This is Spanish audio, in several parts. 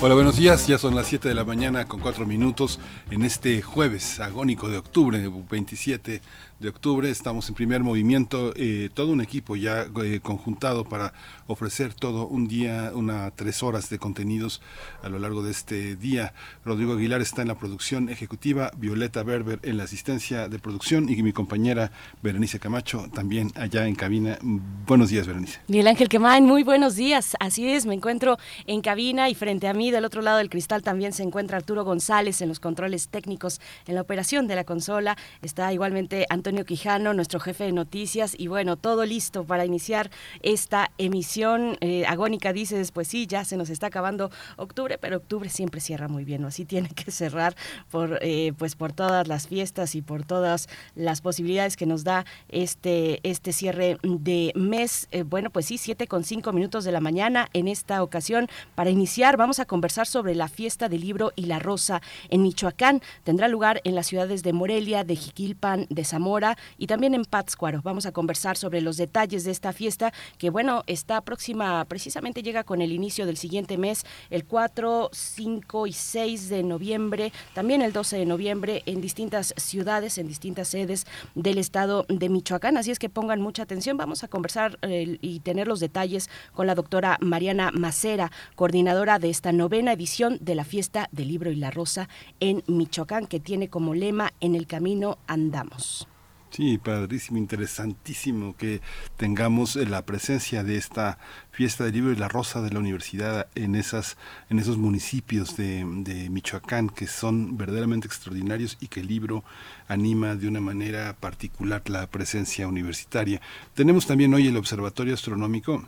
Hola, buenos días. Ya son las 7 de la mañana con 4 minutos en este jueves agónico de octubre, 27 de octubre. Estamos en primer movimiento, eh, todo un equipo ya eh, conjuntado para ofrecer todo un día, una tres horas de contenidos a lo largo de este día. Rodrigo Aguilar está en la producción ejecutiva, Violeta Berber en la asistencia de producción y mi compañera Berenice Camacho también allá en cabina. Buenos días, Berenice. Miguel Ángel Quemain, muy buenos días. Así es, me encuentro en cabina y frente a mí, del otro lado del cristal, también se encuentra Arturo González en los controles técnicos en la operación de la consola. Está igualmente Antonio Antonio Quijano, nuestro jefe de noticias, y bueno, todo listo para iniciar esta emisión. Eh, Agónica dice, pues sí, ya se nos está acabando octubre, pero octubre siempre cierra muy bien, ¿no? Así tiene que cerrar por, eh, pues por todas las fiestas y por todas las posibilidades que nos da este, este cierre de mes. Eh, bueno, pues sí, siete con cinco minutos de la mañana en esta ocasión. Para iniciar, vamos a conversar sobre la fiesta del libro y la rosa en Michoacán. Tendrá lugar en las ciudades de Morelia, de Jiquilpan, de Zamora y también en Pátzcuaro. Vamos a conversar sobre los detalles de esta fiesta que, bueno, está próxima, precisamente llega con el inicio del siguiente mes, el 4, 5 y 6 de noviembre, también el 12 de noviembre en distintas ciudades, en distintas sedes del estado de Michoacán. Así es que pongan mucha atención. Vamos a conversar eh, y tener los detalles con la doctora Mariana Macera, coordinadora de esta novena edición de la fiesta del libro y la rosa en Michoacán, que tiene como lema En el camino andamos. Sí, padrísimo, interesantísimo que tengamos eh, la presencia de esta fiesta del libro y la rosa de la universidad en esas en esos municipios de, de, Michoacán que son verdaderamente extraordinarios y que el libro anima de una manera particular la presencia universitaria. Tenemos también hoy el Observatorio Astronómico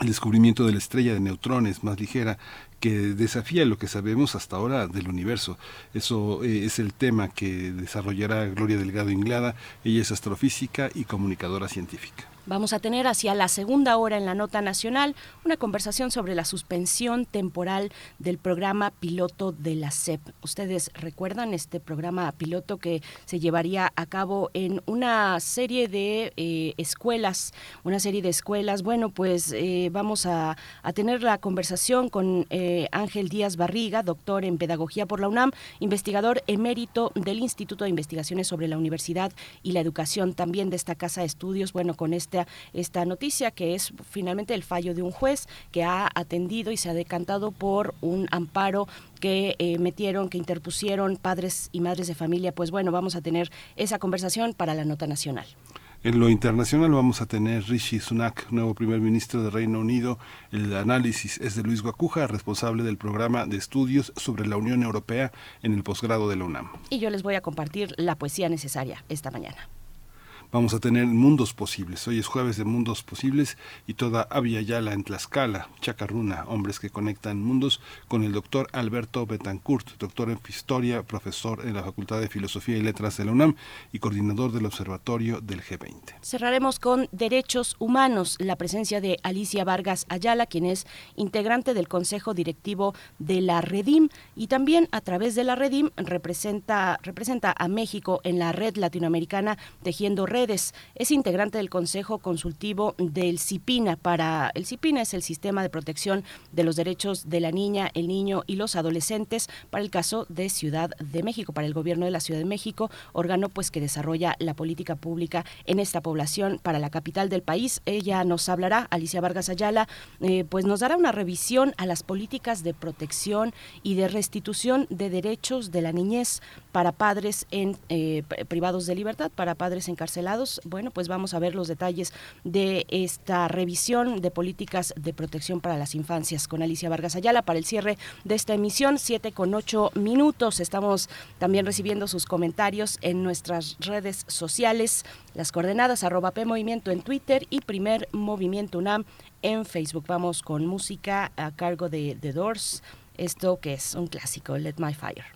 el descubrimiento de la estrella de neutrones más ligera que desafía lo que sabemos hasta ahora del universo. Eso eh, es el tema que desarrollará Gloria Delgado Inglada. Ella es astrofísica y comunicadora científica. Vamos a tener hacia la segunda hora en la nota nacional una conversación sobre la suspensión temporal del programa piloto de la SEP. Ustedes recuerdan este programa piloto que se llevaría a cabo en una serie de eh, escuelas, una serie de escuelas. Bueno, pues eh, vamos a, a, tener la conversación con eh, Ángel Díaz Barriga, doctor en Pedagogía por la UNAM, investigador emérito del Instituto de Investigaciones sobre la Universidad y la Educación, también de esta Casa de Estudios. Bueno, con este esta, noticia, que es finalmente el fallo de un juez que ha atendido y se ha decantado por un amparo que eh, metieron, que interpusieron padres y madres de familia. Pues bueno, vamos a tener esa conversación para la nota nacional. En lo internacional vamos a tener Rishi Sunak, nuevo primer ministro de Reino Unido. El análisis es de Luis Guacuja, responsable del programa de estudios sobre la Unión Europea en el posgrado de la UNAM. Y yo les voy a compartir la poesía necesaria esta mañana vamos a tener mundos posibles. Hoy es jueves de mundos posibles y toda Avia Yala en Tlaxcala, Chacarruna, hombres que conectan mundos, con el doctor Alberto Betancourt, doctor en historia, profesor en la Facultad de Filosofía y Letras de la UNAM y coordinador del Observatorio del G20. Cerraremos con derechos humanos, la presencia de Alicia Vargas Ayala, quien es integrante del Consejo Directivo de la Redim y también a través de la Redim representa, representa a México en la red latinoamericana tejiendo redes. Es integrante del Consejo Consultivo del CIPINA. Para el CIPINA es el Sistema de Protección de los Derechos de la Niña, el Niño y los Adolescentes para el caso de Ciudad de México, para el Gobierno de la Ciudad de México, órgano pues que desarrolla la política pública en esta población para la capital del país. Ella nos hablará, Alicia Vargas Ayala, eh, pues nos dará una revisión a las políticas de protección y de restitución de derechos de la niñez para padres en eh, privados de libertad, para padres encarcelados bueno, pues vamos a ver los detalles de esta revisión de políticas de protección para las infancias con Alicia Vargas Ayala para el cierre de esta emisión, 7 con 8 minutos. Estamos también recibiendo sus comentarios en nuestras redes sociales, las coordenadas arroba P Movimiento en Twitter y Primer Movimiento UNAM en Facebook. Vamos con música a cargo de The Doors, esto que es un clásico, Let My Fire.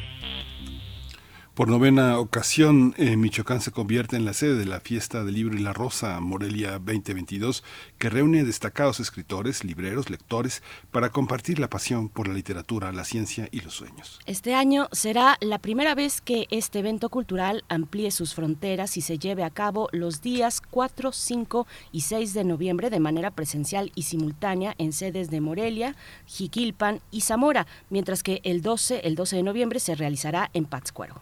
Por novena ocasión, eh, Michoacán se convierte en la sede de la Fiesta del Libro y la Rosa Morelia 2022, que reúne destacados escritores, libreros, lectores, para compartir la pasión por la literatura, la ciencia y los sueños. Este año será la primera vez que este evento cultural amplíe sus fronteras y se lleve a cabo los días 4, 5 y 6 de noviembre de manera presencial y simultánea en sedes de Morelia, Jiquilpan y Zamora, mientras que el 12, el 12 de noviembre se realizará en Pátzcuaro.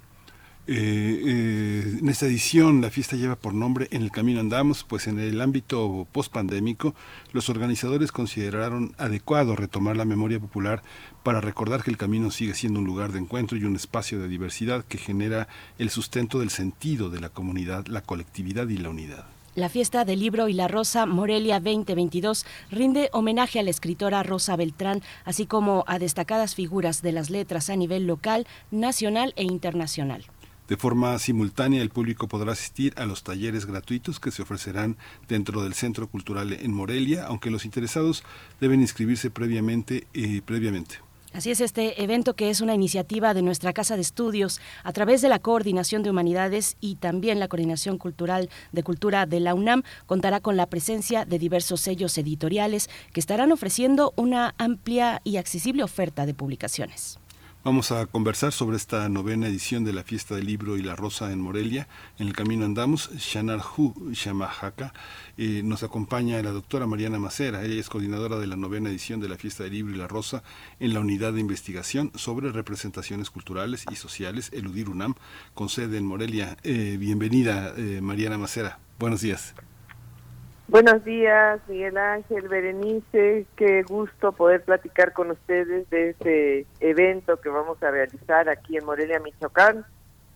Eh, eh, en esta edición la fiesta lleva por nombre En el Camino Andamos, pues en el ámbito pospandémico los organizadores consideraron adecuado retomar la memoria popular para recordar que el camino sigue siendo un lugar de encuentro y un espacio de diversidad que genera el sustento del sentido de la comunidad, la colectividad y la unidad. La fiesta del libro y la rosa Morelia 2022 rinde homenaje a la escritora Rosa Beltrán, así como a destacadas figuras de las letras a nivel local, nacional e internacional. De forma simultánea, el público podrá asistir a los talleres gratuitos que se ofrecerán dentro del Centro Cultural en Morelia, aunque los interesados deben inscribirse previamente. Eh, previamente. Así es, este evento que es una iniciativa de nuestra Casa de Estudios a través de la Coordinación de Humanidades y también la Coordinación Cultural de Cultura de la UNAM contará con la presencia de diversos sellos editoriales que estarán ofreciendo una amplia y accesible oferta de publicaciones. Vamos a conversar sobre esta novena edición de la Fiesta del Libro y la Rosa en Morelia. En el camino andamos, Shanar Hu Shamahaka. Eh, nos acompaña la doctora Mariana Macera. Ella es coordinadora de la novena edición de la Fiesta del Libro y la Rosa en la unidad de investigación sobre representaciones culturales y sociales, Eludir UNAM, con sede en Morelia. Eh, bienvenida, eh, Mariana Macera. Buenos días. Buenos días, Miguel Ángel, Berenice. Qué gusto poder platicar con ustedes de este evento que vamos a realizar aquí en Morelia, Michoacán,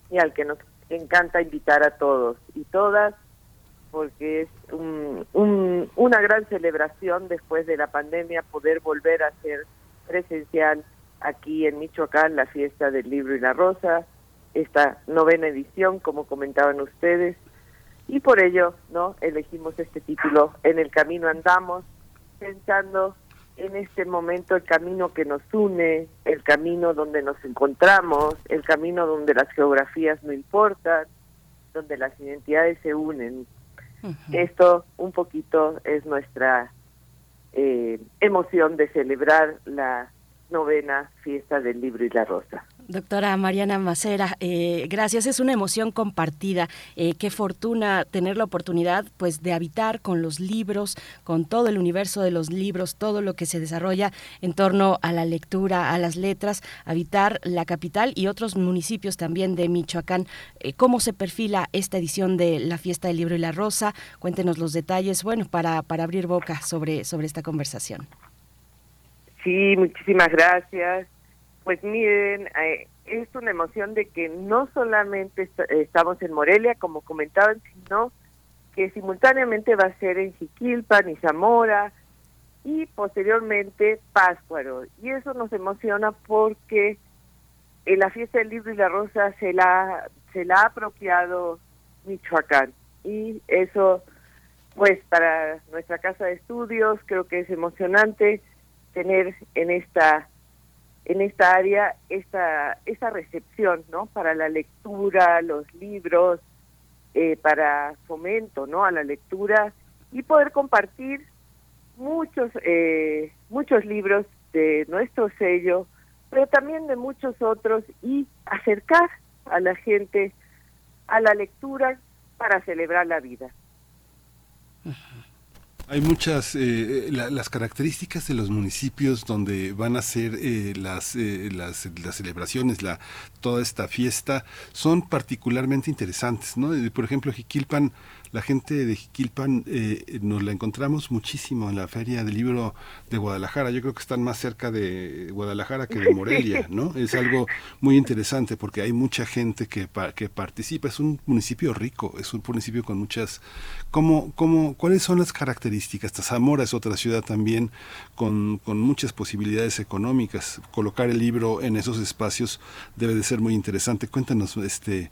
y al que nos encanta invitar a todos y todas, porque es una gran celebración después de la pandemia poder volver a ser presencial aquí en Michoacán la fiesta del libro y la rosa, esta novena edición, como comentaban ustedes, y por ello no elegimos este título en el camino andamos pensando en este momento el camino que nos une el camino donde nos encontramos el camino donde las geografías no importan donde las identidades se unen. Esto un poquito es nuestra eh, emoción de celebrar la novena fiesta del libro y la rosa Doctora Mariana Macera, eh, gracias. Es una emoción compartida. Eh, qué fortuna tener la oportunidad, pues, de habitar con los libros, con todo el universo de los libros, todo lo que se desarrolla en torno a la lectura, a las letras, habitar la capital y otros municipios también de Michoacán. Eh, ¿Cómo se perfila esta edición de la Fiesta del Libro y la Rosa? Cuéntenos los detalles, bueno, para para abrir boca sobre sobre esta conversación. Sí, muchísimas gracias. Pues miren, eh, es una emoción de que no solamente estamos en Morelia, como comentaban, sino que simultáneamente va a ser en Jiquilpan y Zamora y posteriormente Páscuaro. Y eso nos emociona porque en la fiesta del libro y la rosa se la, se la ha apropiado Michoacán. Y eso pues para nuestra casa de estudios creo que es emocionante tener en esta en esta área esta esta recepción no para la lectura los libros eh, para fomento no a la lectura y poder compartir muchos eh, muchos libros de nuestro sello pero también de muchos otros y acercar a la gente a la lectura para celebrar la vida hay muchas eh, las características de los municipios donde van a ser eh, las, eh, las, las celebraciones, la toda esta fiesta son particularmente interesantes, ¿no? Por ejemplo, Jiquilpan la gente de Jiquilpan eh, nos la encontramos muchísimo en la Feria del Libro de Guadalajara. Yo creo que están más cerca de Guadalajara que de Morelia, ¿no? Es algo muy interesante porque hay mucha gente que, que participa. Es un municipio rico, es un municipio con muchas... ¿Cómo, cómo, ¿Cuáles son las características? Zamora es otra ciudad también con, con muchas posibilidades económicas. Colocar el libro en esos espacios debe de ser muy interesante. Cuéntanos, este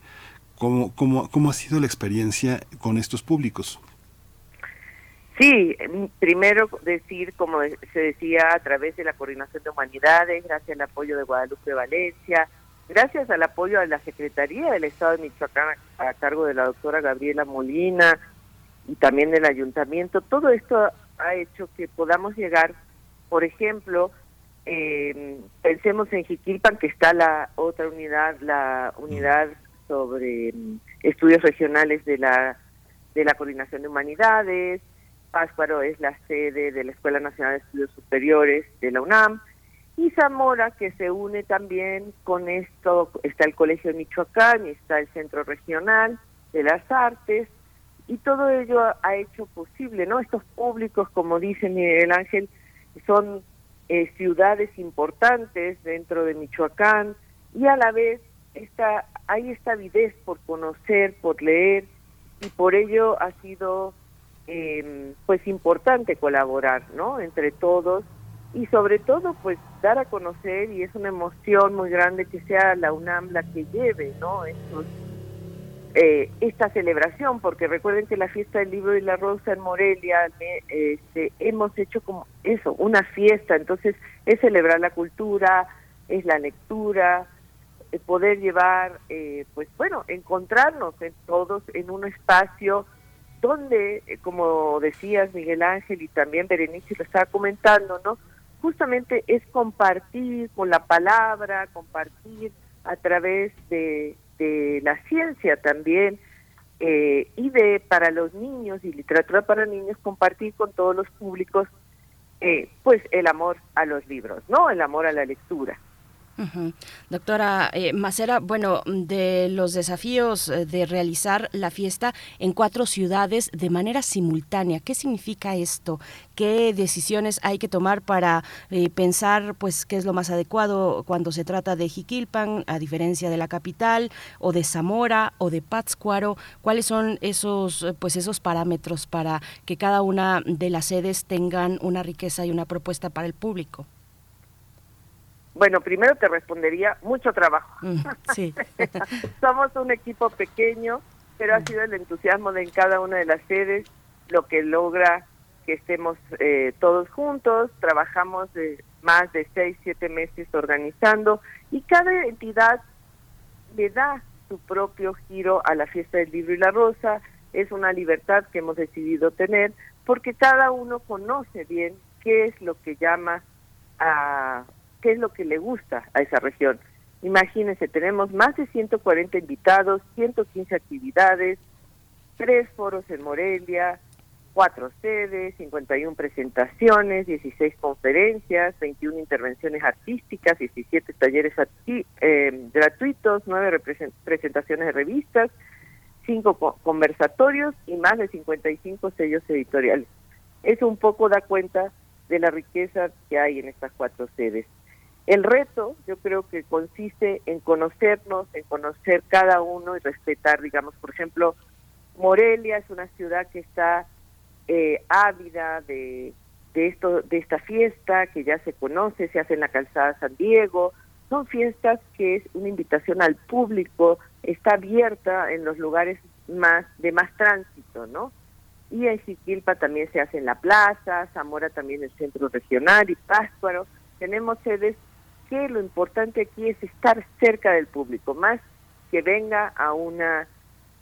¿Cómo, cómo, cómo ha sido la experiencia con estos públicos? Sí, primero decir, como se decía, a través de la Coordinación de Humanidades, gracias al apoyo de Guadalupe Valencia, gracias al apoyo de la Secretaría del Estado de Michoacán a, cargo de la doctora Gabriela Molina y también del ayuntamiento, todo esto ha hecho que podamos llegar, por ejemplo, eh, pensemos en Jiquilpan, que está la otra unidad, la unidad sobre mm, estudios regionales de la, de la Coordinación de Humanidades, Páscuaro es la sede de la Escuela Nacional de Estudios Superiores de la UNAM, y Zamora, que se une también con esto, está el Colegio de Michoacán y está el Centro Regional de las Artes, y todo ello ha hecho posible, ¿no? Estos públicos, como dice Miguel Ángel, son eh, ciudades importantes dentro de Michoacán y a la vez esta, hay esta avidez por conocer, por leer, y por ello ha sido eh, pues importante colaborar, ¿no? Entre todos y sobre todo pues dar a conocer y es una emoción muy grande que sea la UNAM la que lleve, ¿no? eh, esta celebración, porque recuerden que la fiesta del libro y la rosa en Morelia este, hemos hecho como eso, una fiesta, entonces es celebrar la cultura, es la lectura, eh, poder llevar, eh, pues bueno, encontrarnos en todos en un espacio donde, eh, como decías Miguel Ángel y también Berenice lo estaba comentando, ¿no? Justamente es compartir con la palabra, compartir a través de, de la ciencia también, y de para los niños y literatura para niños, compartir con todos los públicos, pues el amor a los libros, ¿no? El amor a la lectura. Doctora eh, Macera, bueno, de los desafíos eh, de realizar la fiesta en cuatro ciudades de manera simultánea, ¿qué significa esto? ¿Qué decisiones hay que tomar para eh, pensar, pues, qué es lo más adecuado cuando se trata de Jiquilpan, a diferencia de la capital, o de Zamora, o de Pátzcuaro? ¿Cuáles son esos, pues, esos parámetros para que cada una de las sedes tengan una riqueza y una propuesta para el público? Bueno, primero te respondería mucho trabajo. Mm, sí. Somos un equipo pequeño, pero ha mm. sido el entusiasmo de en cada una de las sedes lo que logra que estemos eh, todos juntos. Trabajamos de más de seis, siete meses organizando y cada entidad le da su propio giro a la fiesta del libro y la rosa. Es una libertad que hemos decidido tener porque cada uno conoce bien qué es lo que llama a qué es lo que le gusta a esa región. Imagínense, tenemos más de 140 invitados, 115 actividades, tres foros en Morelia, cuatro sedes, 51 presentaciones, 16 conferencias, 21 intervenciones artísticas, 17 talleres eh, gratuitos, nueve presentaciones de revistas, cinco conversatorios y más de 55 sellos editoriales. Eso un poco da cuenta de la riqueza que hay en estas cuatro sedes. El reto yo creo que consiste en conocernos, en conocer cada uno y respetar, digamos, por ejemplo, Morelia es una ciudad que está eh, ávida de, de, esto, de esta fiesta que ya se conoce, se hace en la calzada San Diego, son fiestas que es una invitación al público, está abierta en los lugares más de más tránsito, ¿no? y en Jiquilpa también se hace en la plaza, Zamora también el centro regional y Páscuaro. Tenemos sedes que lo importante aquí es estar cerca del público, más que venga a una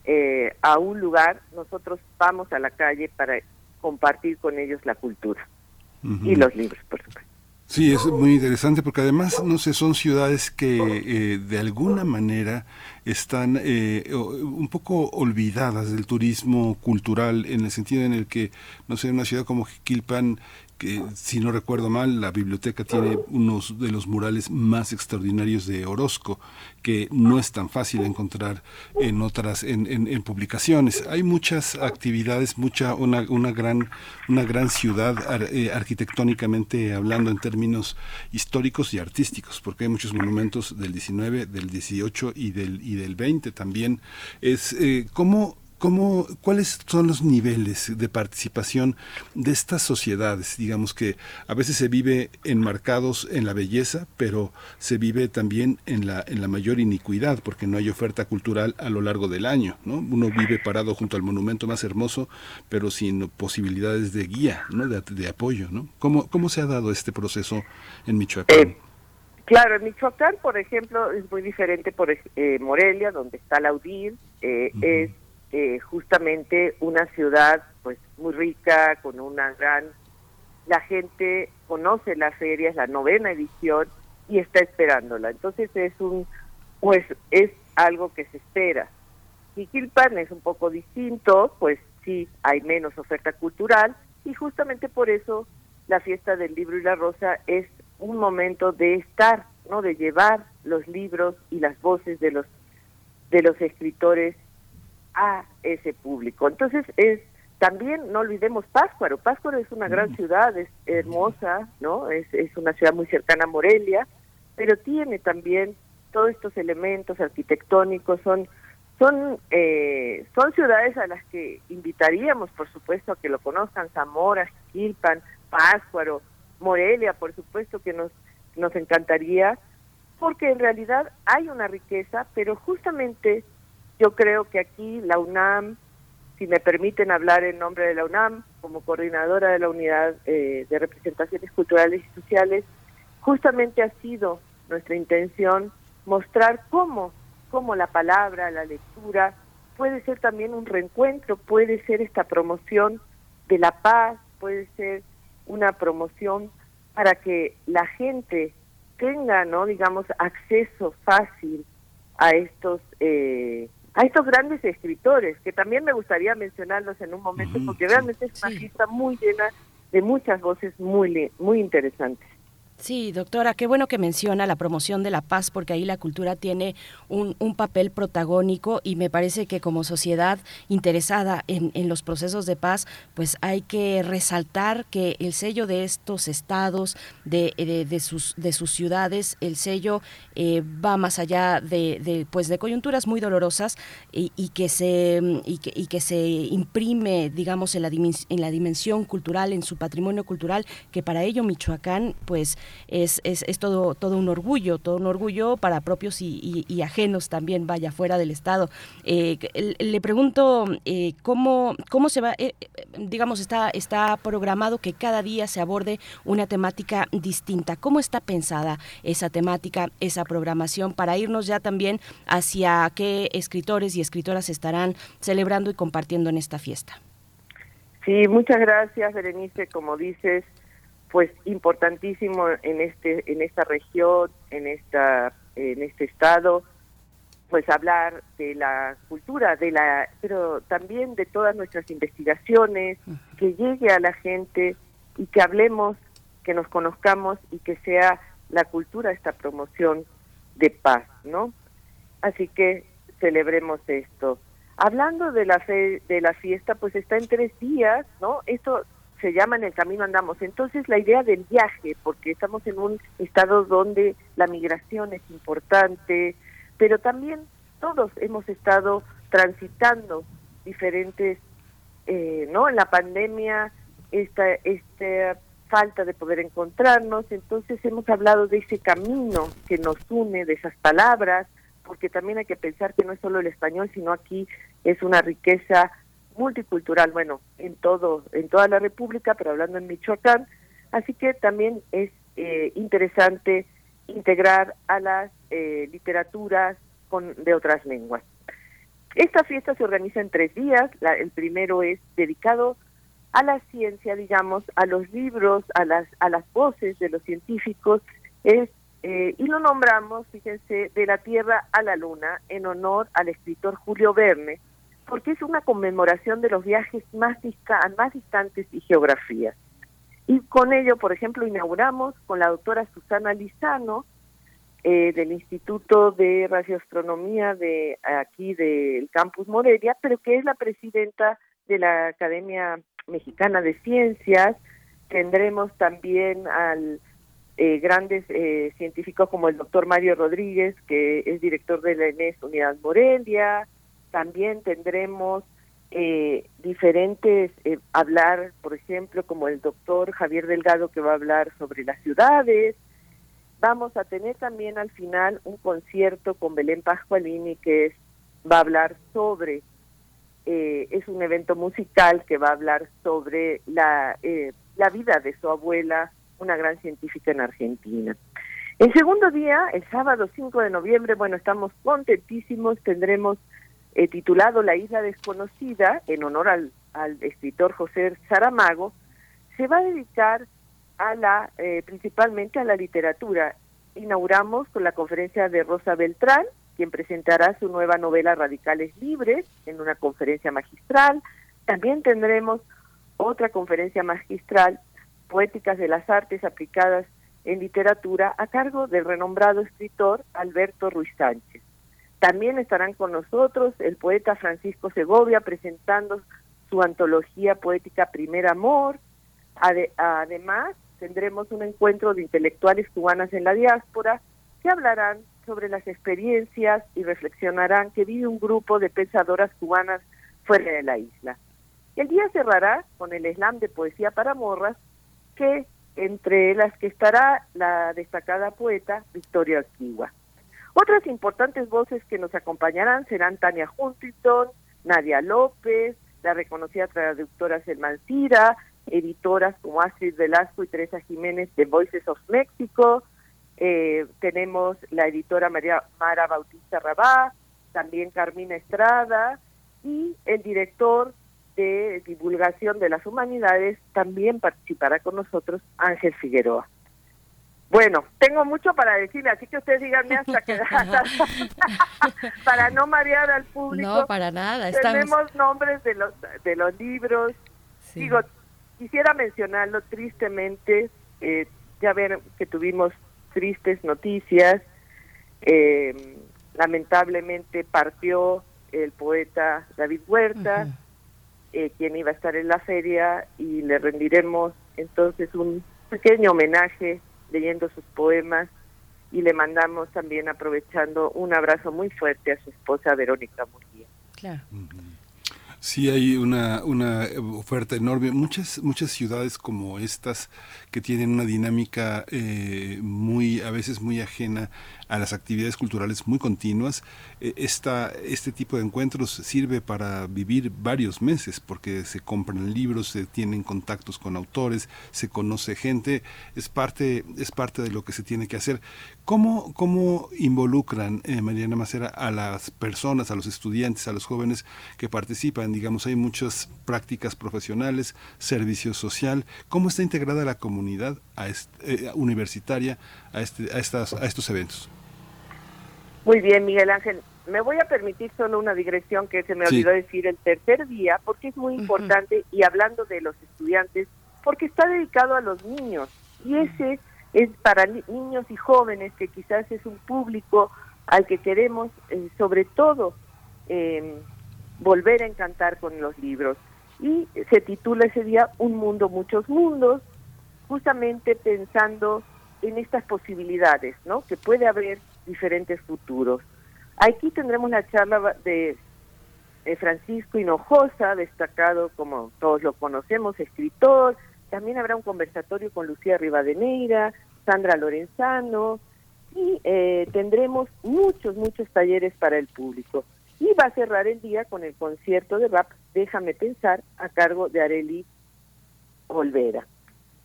eh, a un lugar, nosotros vamos a la calle para compartir con ellos la cultura y los libros, por supuesto. Sí, es muy interesante porque además, no sé, son ciudades que eh, de alguna manera están eh, un poco olvidadas del turismo cultural en el sentido en el que, no sé, una ciudad como Jiquilpan que si no recuerdo mal, la biblioteca tiene unos de los murales más extraordinarios de Orozco, que no es tan fácil encontrar en otras, en, en, publicaciones. Hay muchas actividades, mucha, una, una gran, una gran ciudad eh, arquitectónicamente hablando en términos históricos y artísticos, porque hay muchos monumentos del 19, del 18 y del, y del 20 también. Es eh, cómo ¿Cómo, ¿Cuáles son los niveles de participación de estas sociedades? Digamos que a veces se vive enmarcados en la belleza, pero se vive también en la, en la mayor iniquidad, porque no hay oferta cultural a lo largo del año. ¿no? Uno vive parado junto al monumento más hermoso, pero sin posibilidades de guía, ¿no? de, apoyo. ¿no? ¿Cómo, ¿Cómo se ha dado este proceso en Michoacán? Eh, claro, en Michoacán, por ejemplo, es muy diferente por eh, Morelia, donde está la UDIR, eh, es eh, justamente una ciudad pues muy rica, con una gran... La gente conoce la feria, es la novena edición y está esperándola. Entonces es un, pues es algo que se espera. Jiquilpan es un poco distinto, pues sí hay menos oferta cultural y justamente por eso la fiesta del libro y la rosa es un momento de estar, ¿no? De llevar los libros y las voces de los de los escritores a ese público. Entonces es también no olvidemos Páscuaro. Páscuaro es una gran mm. ciudad, es hermosa, ¿no? Es, es una ciudad muy cercana a Morelia, pero tiene también todos estos elementos arquitectónicos, son son eh, son ciudades a las que invitaríamos, por supuesto, a que lo conozcan, Zamora, Quilpan, Páscuaro, Morelia, por supuesto que nos nos encantaría, porque en realidad hay una riqueza, pero justamente yo creo que aquí la UNAM, si me permiten hablar en nombre de la UNAM, como coordinadora de la Unidad eh, de Representaciones Culturales y Sociales, justamente ha sido nuestra intención mostrar cómo, cómo la palabra, la lectura, puede ser también un reencuentro, puede ser esta promoción de la paz, puede ser una promoción para que la gente tenga, ¿no? digamos, acceso fácil a estos eh, a estos grandes escritores, que también me gustaría mencionarlos en un momento, porque realmente es una lista muy llena de muchas voces muy, muy interesantes. Sí, doctora, qué bueno que menciona la promoción de la paz, porque ahí la cultura tiene un, papel protagónico y me parece que como sociedad interesada en, los procesos de paz, pues hay que resaltar que el sello de estos estados, de, de, sus, de sus ciudades, el sello eh, va más allá de, pues de coyunturas muy dolorosas y, que se, y que, y que se imprime, digamos, en la, en la dimensión cultural, en su patrimonio cultural, que para ello Michoacán, pues es, es, es, todo, todo un orgullo, todo un orgullo para propios y, ajenos también, vaya, fuera del Estado. Eh, le pregunto eh, cómo, cómo se va, eh, digamos, está, está programado que cada día se aborde una temática distinta. ¿Cómo está pensada esa temática, esa programación, para irnos ya también hacia qué escritores y escritoras estarán celebrando y compartiendo en esta fiesta? Sí, muchas gracias, Berenice. Como dices, pues importantísimo en este en esta región, en esta en este estado, pues hablar de la cultura, de la pero también de todas nuestras investigaciones, que llegue a la gente y que hablemos, que nos conozcamos y que sea la cultura esta promoción de paz, ¿no? Así que celebremos esto. Hablando de la fe, de la fiesta, pues está en tres días, ¿no? Esto se llama En el camino andamos. Entonces la idea del viaje, porque estamos en un estado donde la migración es importante, pero también todos hemos estado transitando diferentes, eh, ¿no? La pandemia, esta, esta falta de poder encontrarnos, entonces hemos hablado de ese camino que nos une, de esas palabras, porque también hay que pensar que no es solo el español, sino aquí es una riqueza multicultural, bueno, en todo, en toda la República, pero hablando en Michoacán, así que también es eh, interesante integrar a las eh, literaturas con, de otras lenguas. Esta fiesta se organiza en tres días. el primero es dedicado a la ciencia, digamos, a los libros, a las, a las voces de los científicos, es, eh, y lo nombramos, fíjense, de la Tierra a la Luna, en honor al escritor Julio Verne, porque es una conmemoración de los viajes más, distantes y geografías. Y con ello, por ejemplo, inauguramos con la doctora Susana Lizano, eh, del Instituto de Radioastronomía de aquí del Campus Morelia, pero que es la presidenta de la Academia Mexicana de Ciencias. Tendremos también al eh, grandes eh, científicos como el doctor Mario Rodríguez, que es director de la ENES Unidad Morelia. También tendremos eh, diferentes, hablar, por ejemplo, como el doctor Javier Delgado, que va a hablar sobre las ciudades. Vamos a tener también al final un concierto con Belén Pascualini, que va a hablar sobre, es un evento musical que va a hablar sobre la, la vida de su abuela, una gran científica en Argentina. El segundo día, el sábado 5 de noviembre, bueno, estamos contentísimos, tendremos eh, titulado La Isla Desconocida, en honor al, al escritor José Saramago, se va a dedicar a la, eh, principalmente a la literatura. Inauguramos con la conferencia de Rosa Beltrán, quien presentará su nueva novela Radicales Libres en una conferencia magistral. También tendremos otra conferencia magistral poéticas de las artes aplicadas en literatura a cargo del renombrado escritor Alberto Ruiz Sánchez. También estarán con nosotros el poeta Francisco Segovia presentando su antología poética Primer Amor. además, tendremos un encuentro de intelectuales cubanas en la diáspora que hablarán sobre las experiencias y reflexionarán que vive un grupo de pensadoras cubanas fuera de la isla. El día cerrará con el slam de poesía para morras que entre las que estará la destacada poeta Victoria Antigua. Otras importantes voces que nos acompañarán serán Tania Huntington, Nadia López, la reconocida traductora Selman Cira, editoras como Astrid Velasco y Teresa Jiménez de Voices of México, eh, tenemos la editora María Mara Bautista Rabá, también Carmina Estrada y el director de Divulgación de las Humanidades, también participará con nosotros Ángel Figueroa. Bueno, tengo mucho para decirle, así que ustedes díganme hasta que para no marear al público. No, para nada. Tenemos nombres de los de los libros. Digo, quisiera mencionarlo tristemente. Eh, ya ven que tuvimos tristes noticias. Eh, lamentablemente partió el poeta David Huerta. Eh, quien iba a estar en la feria y le rendiremos entonces un pequeño homenaje leyendo sus poemas y le mandamos también aprovechando un abrazo muy fuerte a su esposa Verónica Murguía. Claro. Sí, hay una, una oferta enorme. Muchas, muchas ciudades como estas que tienen una dinámica eh, muy, a veces muy ajena a las actividades culturales muy continuas, eh, esta, este tipo de encuentros sirve para vivir varios meses porque se compran libros, se tienen contactos con autores, se conoce gente, es parte, es parte de lo que se tiene que hacer. ¿Cómo, cómo involucran, eh, Mariana Macera, a las personas, a los estudiantes, a los jóvenes que participan? Digamos, hay muchas prácticas profesionales, servicio social. ¿Cómo está integrada la comunidad eh, universitaria a, este, a, estas, a estos eventos? Muy bien, Miguel Ángel. Me voy a permitir solo una digresión que se me olvidó decir el tercer día, porque es muy importante, y hablando de los estudiantes, porque está dedicado a los niños, y ese es para niños y jóvenes, que quizás es un público al que queremos, eh, sobre todo, em, volver a encantar con los libros. Y se titula ese día Un mundo, muchos mundos, justamente pensando en estas posibilidades, ¿no? Que puede haber diferentes futuros. Aquí tendremos la charla de, Francisco Hinojosa, destacado como todos lo conocemos, escritor. También habrá un conversatorio con Lucía Rivadeneira, Sandra Lorenzano y eh, tendremos muchos, muchos talleres para el público. y va a cerrar el día con el concierto de rap Déjame Pensar a cargo de Areli Olvera.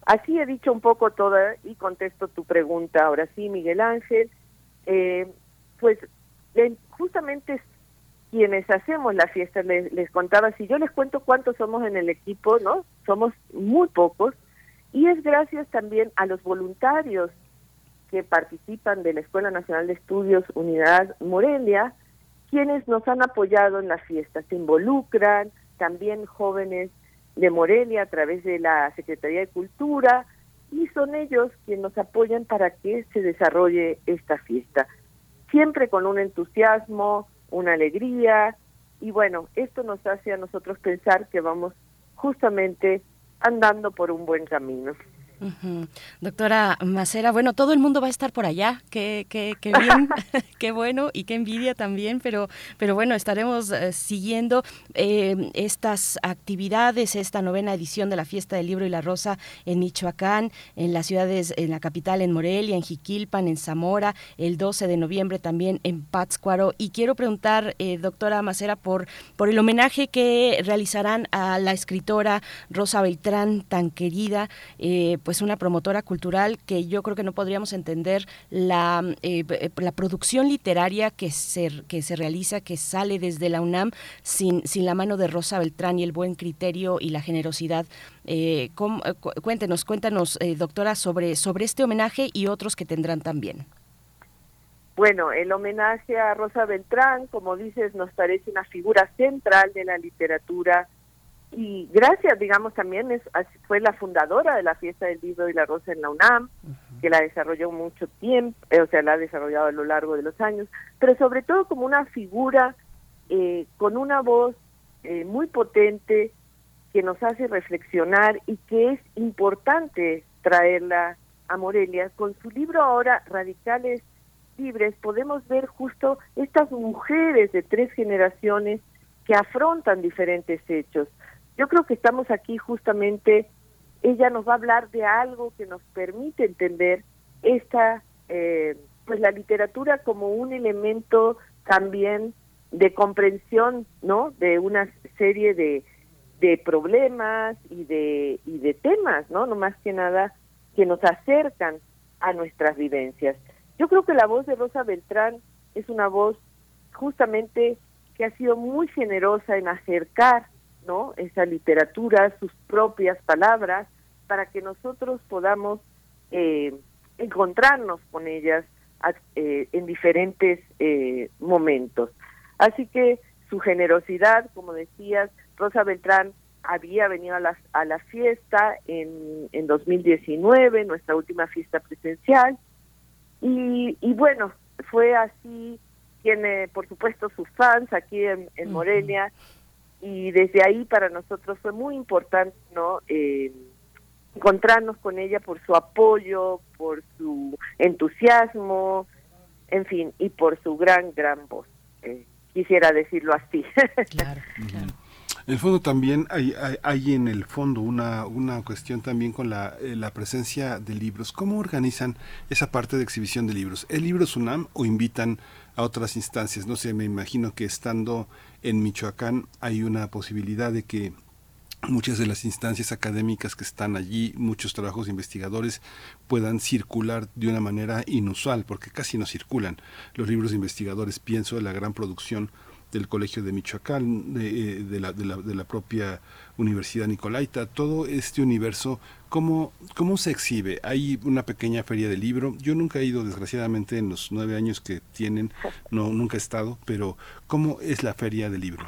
Así he dicho un poco toda y contesto tu pregunta ahora sí, Miguel Ángel. Eh, pues justamente quienes hacemos la fiesta, les, les, contaba, si yo les cuento cuántos somos en el equipo, ¿no? Somos muy pocos y es gracias también a los voluntarios que participan de la Escuela Nacional de Estudios Unidad Morelia, quienes nos han apoyado en la fiesta. Se involucran también jóvenes de Morelia a través de la Secretaría de Cultura y son ellos quienes nos apoyan para que se desarrolle esta fiesta. Siempre con un entusiasmo, una alegría y bueno, esto nos hace a nosotros pensar que vamos justamente andando por un buen camino. Doctora Macera, bueno, todo el mundo va a estar por allá, qué, qué, qué bien, qué bueno y qué envidia también, pero, pero bueno, estaremos eh, siguiendo eh, estas actividades, esta novena edición de la Fiesta del Libro y la Rosa en Michoacán, en las ciudades, en la capital, en Morelia, en Jiquilpan, en Zamora, el 12 de noviembre también en Pátzcuaro. Y quiero preguntar, eh, doctora Macera, por, por el homenaje que realizarán a la escritora Rosa Beltrán, tan querida, pues pues una promotora cultural que yo creo que no podríamos entender la, eh, eh, la producción literaria que se, que se realiza, que sale desde la UNAM sin, sin la mano de Rosa Beltrán y el buen criterio y la generosidad. Eh, cuéntenos, cuéntanos, doctora, sobre, sobre este homenaje y otros que tendrán también. Bueno, el homenaje a Rosa Beltrán, como dices, nos parece una figura central de la literatura y gracias, digamos, también es, fue la fundadora de la fiesta del libro y la rosa en la UNAM, que la desarrolló mucho tiempo, eh, o sea, la ha desarrollado a lo largo de los años, pero sobre todo como una figura eh, con una voz eh, muy potente que nos hace reflexionar y que es importante traerla a Morelia. Con su libro ahora, Radicales Libres, podemos ver justo estas mujeres de tres generaciones que afrontan diferentes hechos yo creo que estamos aquí justamente, ella nos va a hablar de algo que nos permite entender esta, eh, pues la literatura como un elemento también de comprensión, ¿no? De una serie de, de problemas y de, y de temas, ¿no? No más que nada que nos acercan a nuestras vivencias. Yo creo que la voz de Rosa Beltrán es una voz justamente que ha sido muy generosa en acercar ¿no? Esa literatura, sus propias palabras, para que nosotros podamos eh, encontrarnos con ellas eh, en diferentes eh, momentos. Así que su generosidad, como decías, Rosa Beltrán había venido a la, a la fiesta en, en 2019, nuestra última fiesta presencial, y, y bueno, fue así, tiene por supuesto sus fans aquí en, en Morelia, y desde ahí para nosotros fue muy importante no eh, encontrarnos con ella por su apoyo por su entusiasmo en fin y por su gran gran voz eh, quisiera decirlo así claro, claro. En el fondo también hay, hay, en el fondo una, una cuestión también con la, eh, la, presencia de libros. ¿Cómo organizan esa parte de exhibición de libros? ¿El libro SUNAM o invitan a otras instancias? No sé, me imagino que estando en Michoacán hay una posibilidad de que muchas de las instancias académicas que están allí, muchos trabajos investigadores puedan circular de una manera inusual, porque casi no circulan los libros de investigadores. Pienso en la gran producción del Colegio de Michoacán, de, eh, la, de, la, de, la, propia Universidad Nicolaita, todo este universo, ¿cómo, ¿cómo se exhibe? Hay una pequeña feria de libro, yo nunca he ido, desgraciadamente, en los nueve años que tienen, no nunca he estado, pero ¿cómo es la feria de libro?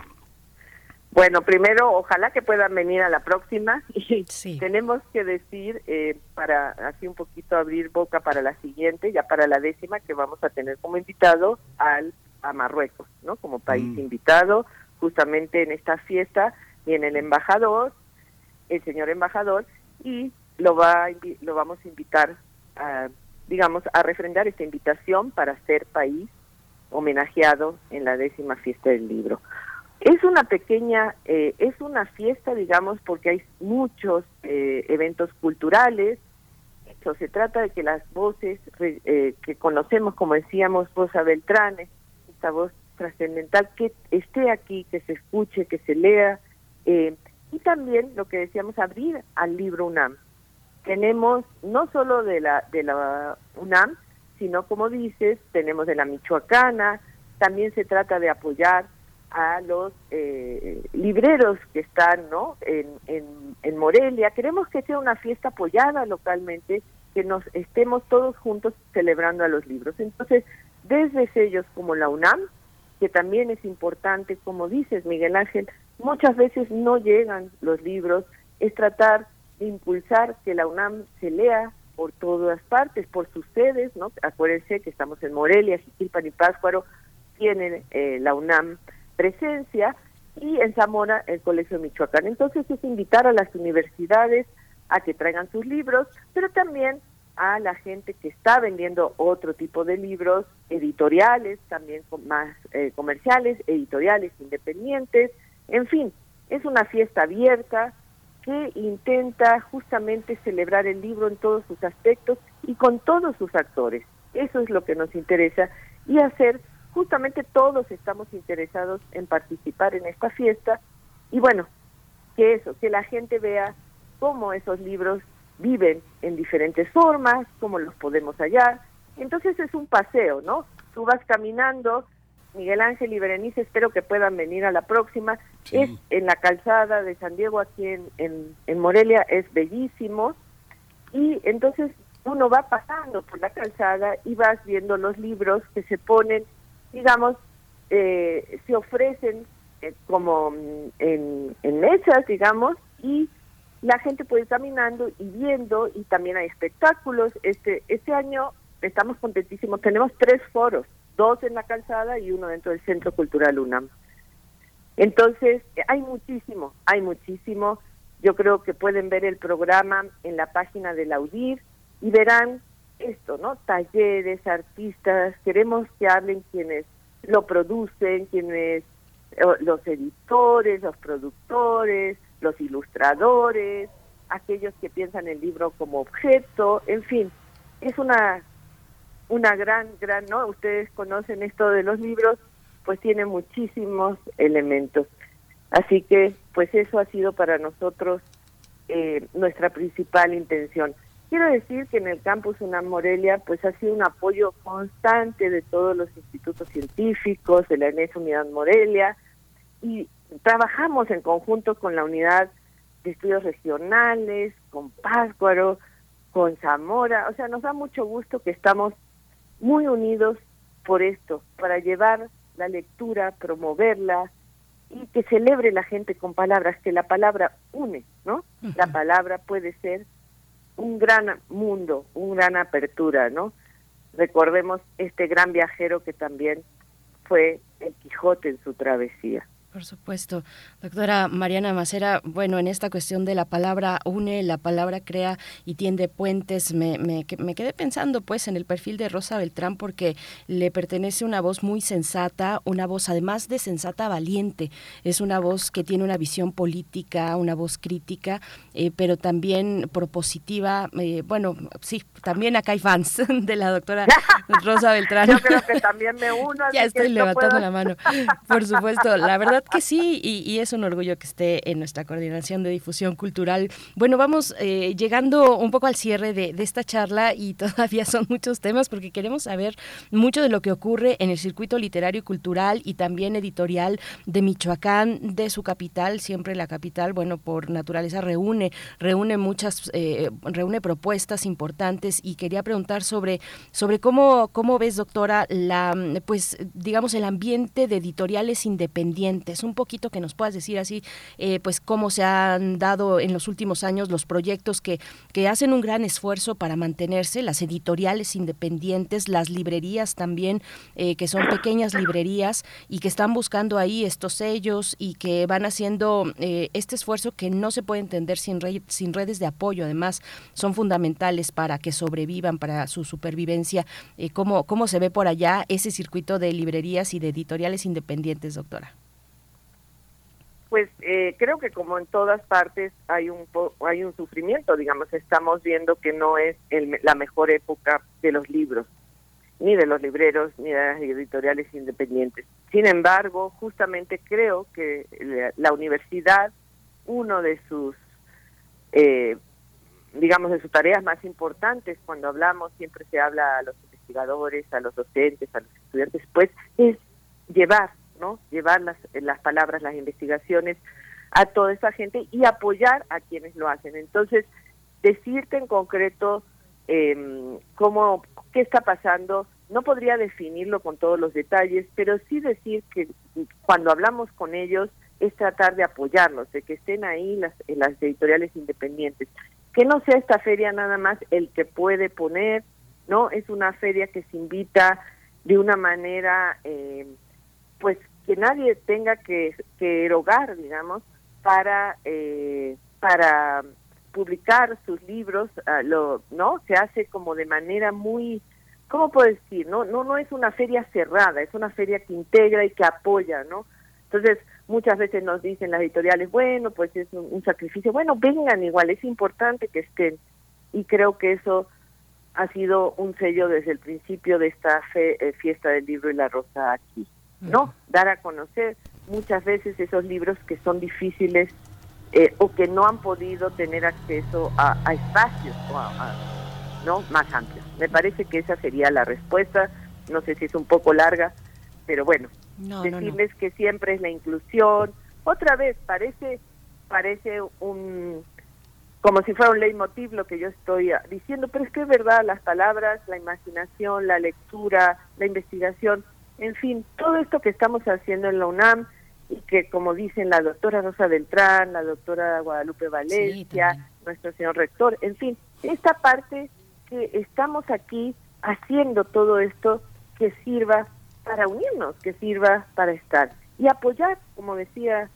Bueno, primero, ojalá que puedan venir a la próxima y tenemos que decir, eh, para así un poquito abrir boca para la siguiente, ya para la décima, que vamos a tener como invitado al a Marruecos, ¿no? Como país mm. invitado, justamente en esta fiesta viene el embajador, el señor embajador, y lo va lo vamos a invitar a, digamos, a refrendar esta invitación para ser país homenajeado en la décima fiesta del libro. Es una pequeña, eh, es una fiesta, digamos, porque hay muchos eh, eventos culturales. se trata de que las voces eh, que conocemos, como decíamos, Rosa Beltrán, esta voz trascendental que esté aquí, que se escuche, que se lea, eh, y también lo que decíamos, abrir al libro UNAM. Tenemos no solo de la, de la UNAM, sino como dices, tenemos de la Michoacana, también se trata de apoyar a los eh, libreros que están ¿no? en, en, Morelia. Queremos que sea una fiesta apoyada localmente, que nos estemos todos juntos celebrando a los libros. Entonces, desde sellos como la UNAM, que también es importante, como dices Miguel Ángel, muchas veces no llegan los libros, es tratar de impulsar que la UNAM se lea por todas partes, por sus sedes, ¿no? Acuérdense que estamos en Morelia, Jiquilpan y Páscuaro, tienen eh, la UNAM presencia y en Zamora el Colegio Michoacán. Entonces es invitar a las universidades a que traigan sus libros, pero también a la gente que está vendiendo otro tipo de libros, editoriales, también más eh, comerciales, editoriales independientes, en fin, es una fiesta abierta que intenta justamente celebrar el libro en todos sus aspectos y con todos sus actores. Eso es lo que nos interesa y hacer, justamente todos estamos interesados en participar en esta fiesta y bueno, que eso, que la gente vea cómo esos libros viven en diferentes formas, cómo los podemos hallar. Entonces es un paseo, ¿no? Tú vas caminando, Miguel Ángel y Berenice, espero que puedan venir a la próxima. Es en la calzada de San Diego, aquí en, en, Morelia, es bellísimo. Y entonces uno va pasando por la calzada y vas viendo los libros que se ponen, digamos, eh, se ofrecen eh, como en, en mesas, digamos, y la gente puede ir caminando y viendo y también hay espectáculos. Este, este año estamos contentísimos, tenemos tres foros, dos en la calzada y uno dentro del Centro Cultural UNAM. Entonces, hay muchísimo, hay muchísimo. Yo creo que pueden ver el programa en la página del Audir y verán esto, ¿no? Talleres, artistas, queremos que hablen quienes lo producen, quienes eh, los editores, los productores, los ilustradores, aquellos que piensan el libro como objeto, en fin, es una una gran, gran, ¿no? Ustedes conocen esto de los libros, pues tiene muchísimos elementos. Así que, pues eso ha sido para nosotros eh, nuestra principal intención. Quiero decir que en el campus UNAM Morelia, pues ha sido un apoyo constante de todos los institutos científicos, de la ENES Unidad Morelia, y trabajamos en conjunto con la unidad de estudios regionales, con Páscuaro, con Zamora, o sea, nos da mucho gusto que estamos muy unidos por esto, para llevar la lectura, promoverla y que celebre la gente con palabras, que la palabra une, ¿no? La palabra puede ser un gran mundo, una gran apertura, ¿no? Recordemos este gran viajero que también fue el Quijote en su travesía. Por supuesto. Doctora Mariana Macera, bueno, en esta cuestión de la palabra une, la palabra crea y tiende puentes, me, me, me, quedé pensando pues en el perfil de Rosa Beltrán porque le pertenece una voz muy sensata, una voz además de sensata valiente, es una voz que tiene una visión política, una voz crítica, eh, pero también propositiva. Eh, bueno, sí, también acá hay fans de la doctora Rosa Beltrán. Yo creo que también me uno. ya estoy levantando la mano. Por supuesto, la verdad que sí, y, es un orgullo que esté en nuestra coordinación de difusión cultural. Bueno, vamos eh, llegando un poco al cierre de, esta charla y todavía son muchos temas porque queremos saber mucho de lo que ocurre en el circuito literario y cultural y también editorial de Michoacán, de su capital, siempre la capital, bueno, por naturaleza reúne, reúne muchas, eh, reúne propuestas importantes y quería preguntar sobre, sobre cómo, cómo ves, doctora, la, pues, digamos, el ambiente de editoriales independientes un poquito que nos puedas decir así, eh, pues cómo se han dado en los últimos años los proyectos que, que hacen un gran esfuerzo para mantenerse, las editoriales independientes, las librerías también, eh, que son pequeñas librerías y que están buscando ahí estos sellos y que van haciendo eh, este esfuerzo que no se puede entender sin, sin redes de apoyo, además son fundamentales para que sobrevivan, para su supervivencia. ¿cómo, ¿Cómo se ve por allá ese circuito de librerías y de editoriales independientes, doctora? Pues eh, creo que como en todas partes hay un hay un sufrimiento digamos estamos viendo que no es la mejor época de los libros ni de los libreros, ni de las editoriales independientes. Sin embargo, justamente creo que la, universidad, uno de sus, eh, digamos, de sus tareas más importantes, cuando hablamos, siempre se habla a los investigadores, a los docentes, a los estudiantes, pues es llevar, ¿no? Llevar las, las palabras, las investigaciones a toda esa gente y apoyar a quienes lo hacen. Entonces, decirte en concreto eh, cómo, qué está pasando, no podría definirlo con todos los detalles, pero sí decir que cuando hablamos con ellos es tratar de apoyarlos, de que estén ahí las, las editoriales independientes. Que no sea esta feria nada más el que puede poner, ¿no? Es una feria que se invita de una manera, eh, pues que nadie tenga que, erogar, digamos, para, eh, para publicar sus libros, ah, lo, ¿no? Se hace como de manera muy, ¿cómo puedo decir? No, no, no es una feria cerrada, es una feria que integra y que apoya, ¿no? Entonces, muchas veces nos dicen las editoriales, bueno, pues es un, sacrificio, bueno, vengan igual, es importante que estén. Y creo que eso ha sido un sello desde el principio de esta fe, eh, fiesta del libro y la rosa aquí, ¿no? Dar a conocer muchas veces esos libros que son difíciles eh, o que no han podido tener acceso a, espacios no más amplios. Me parece que esa sería la respuesta. No sé si es un poco larga, pero bueno, decirles que siempre es la inclusión. Otra vez parece parece un como si fuera un leitmotiv lo que yo estoy diciendo, pero es que es verdad, las palabras, la imaginación, la lectura, la investigación, en fin, todo esto que estamos haciendo en la UNAM y que como dicen la doctora Rosa Beltrán, la doctora Guadalupe Valencia, nuestro señor rector, en fin, esta parte que estamos aquí haciendo todo esto que sirva para unirnos, que sirva para estar. Y apoyar, como decía,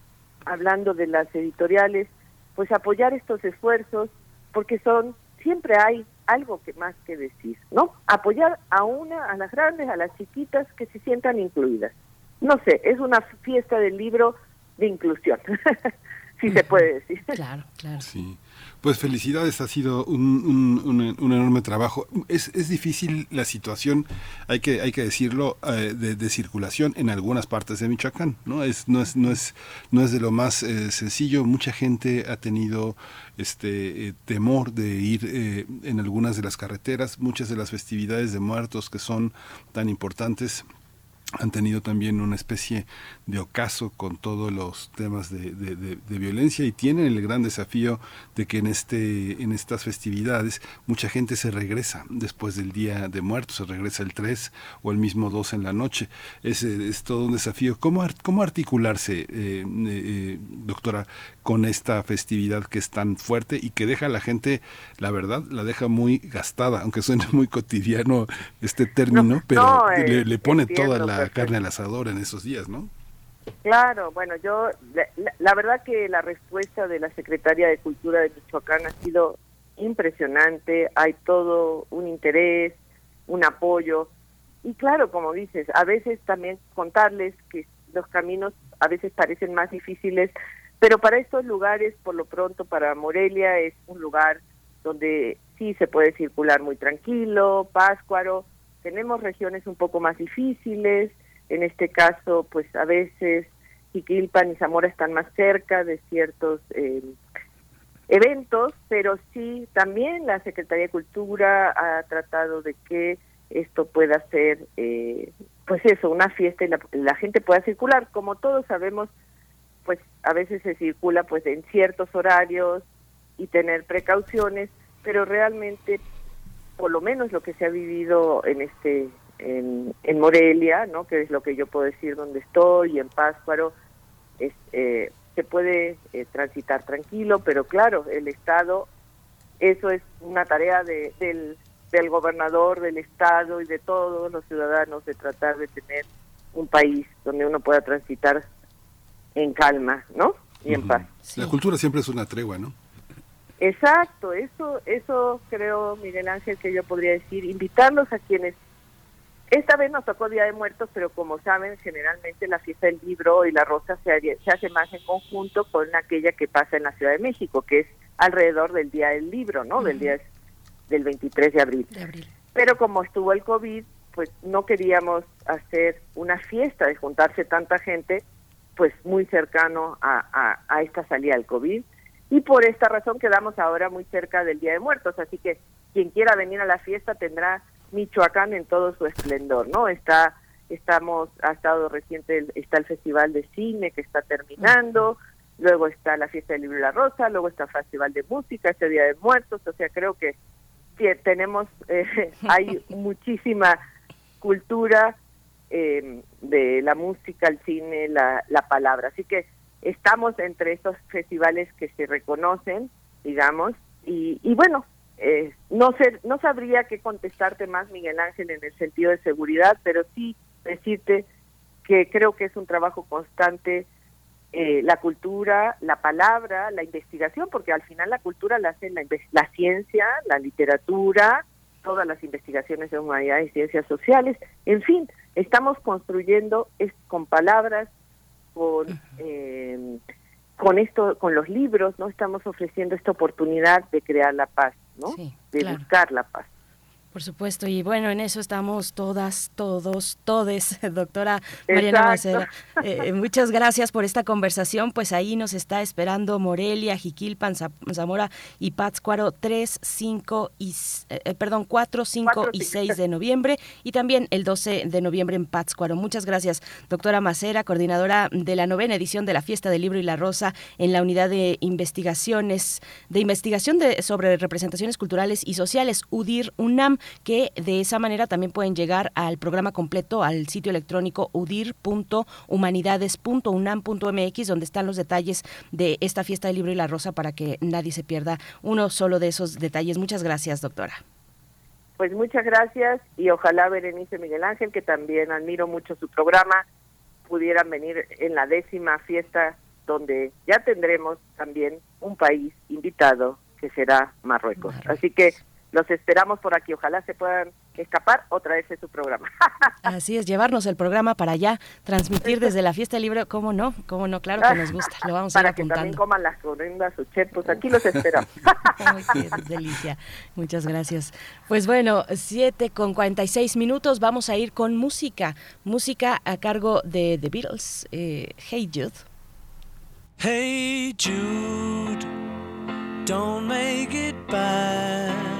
hablando de las editoriales, pues apoyar estos esfuerzos porque son siempre hay algo que más que decir, ¿no? Apoyar a una, a las grandes, a las chiquitas que se sientan incluidas no sé, es una fiesta del libro de inclusión, si se puede decir. Claro, claro. Sí. Pues felicidades, ha sido un, un, enorme trabajo. Es, es, difícil la situación, hay que, hay que decirlo, eh, de, circulación en algunas partes de Michoacán, ¿no? Es, no, es, no, es, no es de lo más eh, sencillo. Mucha gente ha tenido este eh, temor de ir en algunas de las carreteras, muchas de las festividades de muertos que son tan importantes han tenido también una especie de ocaso con todos los temas de, violencia y tienen el gran desafío de que en este en estas festividades mucha gente se regresa después del día de muertos, se regresa el 3 o el mismo 2 en la noche. Es, es todo un desafío. ¿Cómo, cómo articularse, eh, eh, doctora, con esta festividad que es tan fuerte y que deja a la gente, la verdad, la deja muy gastada, aunque suene muy cotidiano este término, pero le, le, pone toda la carne al asador en esos días, ¿no? Claro, bueno, yo, la, verdad que la respuesta de la Secretaría de Cultura de Michoacán ha sido impresionante, hay todo un interés, un apoyo, y claro, como dices, a veces también contarles que los caminos a veces parecen más difíciles, pero para estos lugares, por lo pronto, para Morelia es un lugar donde sí se puede circular muy tranquilo, Páscuaro, tenemos regiones un poco más difíciles, en este caso, pues a veces Jiquilpan y Zamora están más cerca de ciertos eh, eventos, pero sí también la Secretaría de Cultura ha tratado de que esto pueda ser, eh, pues eso, una fiesta y la, gente pueda circular. Como todos sabemos, pues a veces se circula pues en ciertos horarios y tener precauciones, pero realmente, por lo menos lo que se ha vivido en este en, Morelia, ¿no? que es lo que yo puedo decir donde estoy, y en Páscuaro, es, eh, se puede eh, transitar tranquilo, pero claro, el Estado, eso es una tarea de, del, del gobernador, del Estado y de todos los ciudadanos de tratar de tener un país donde uno pueda transitar en calma, ¿no? Y en paz. La cultura siempre es una tregua, ¿no? Exacto, eso, eso creo, Miguel Ángel, que yo podría decir, invitarlos a quienes esta vez nos tocó Día de Muertos, pero como saben, generalmente la fiesta del libro y la rosa se, se hace más en conjunto con aquella que pasa en la Ciudad de México, que es alrededor del Día del Libro, ¿no? Del día del 23 de abril. Pero como estuvo el COVID, pues no queríamos hacer una fiesta de juntarse tanta gente, pues muy cercano a, a, esta salida del COVID. Y por esta razón quedamos ahora muy cerca del Día de Muertos, así que quien quiera venir a la fiesta tendrá Michoacán en todo su esplendor, ¿no? Está estamos ha estado reciente está el Festival de Cine que está terminando, luego está la Fiesta del Libro y la Rosa, luego está el Festival de Música, este Día de Muertos, o sea, creo que tenemos eh, hay muchísima cultura eh, de la música, el cine, la, la palabra. Así que estamos entre esos festivales que se reconocen, digamos, y, y bueno, eh, no sé, no sabría qué contestarte más, Miguel Ángel, en el sentido de seguridad, pero sí decirte que creo que es un trabajo constante eh, la cultura, la palabra, la investigación, porque al final la cultura la hacen la, la ciencia, la literatura, todas las investigaciones de humanidades y ciencias sociales, en fin, estamos construyendo es, con palabras, con eh, con esto, con los libros, no estamos ofreciendo esta oportunidad de crear la paz, ¿no? de buscar la paz. Por supuesto, y bueno, en eso estamos todas, todos, todes, doctora Mariana Macera. Eh, eh, muchas gracias por esta conversación, pues ahí nos está esperando Morelia, Jiquilpan, Zamora y Pátzcuaro 3, 5 y, eh, perdón, 4, 5 y 6 de noviembre y también el 12 de noviembre en Pátzcuaro. Muchas gracias, doctora Macera, coordinadora de la novena edición de la Fiesta del Libro y la Rosa en la unidad de investigaciones, de investigación de, sobre representaciones culturales y sociales, UDIR UNAM que de esa manera también pueden llegar al programa completo al sitio electrónico udir.humanidades.unam.mx donde están los detalles de esta fiesta del libro y la rosa para que nadie se pierda uno solo de esos detalles. Muchas gracias, doctora. Pues muchas gracias y ojalá Berenice Miguel Ángel, que también admiro mucho su programa, pudieran venir en la décima fiesta donde ya tendremos también un país invitado que será Marruecos. Así que los esperamos por aquí. Ojalá se puedan escapar o traerse su programa. Así es, llevarnos el programa para allá, transmitir desde la fiesta libre, ¿cómo no? ¿Cómo no? Claro que nos gusta, lo vamos a ir Para que también coman las correndas o chetos, aquí los esperamos. qué delicia, muchas gracias. Pues bueno, 7 con 46 minutos, vamos a ir con música, música a cargo de The Beatles, eh, Hey Jude. Hey Jude, don't make it bad.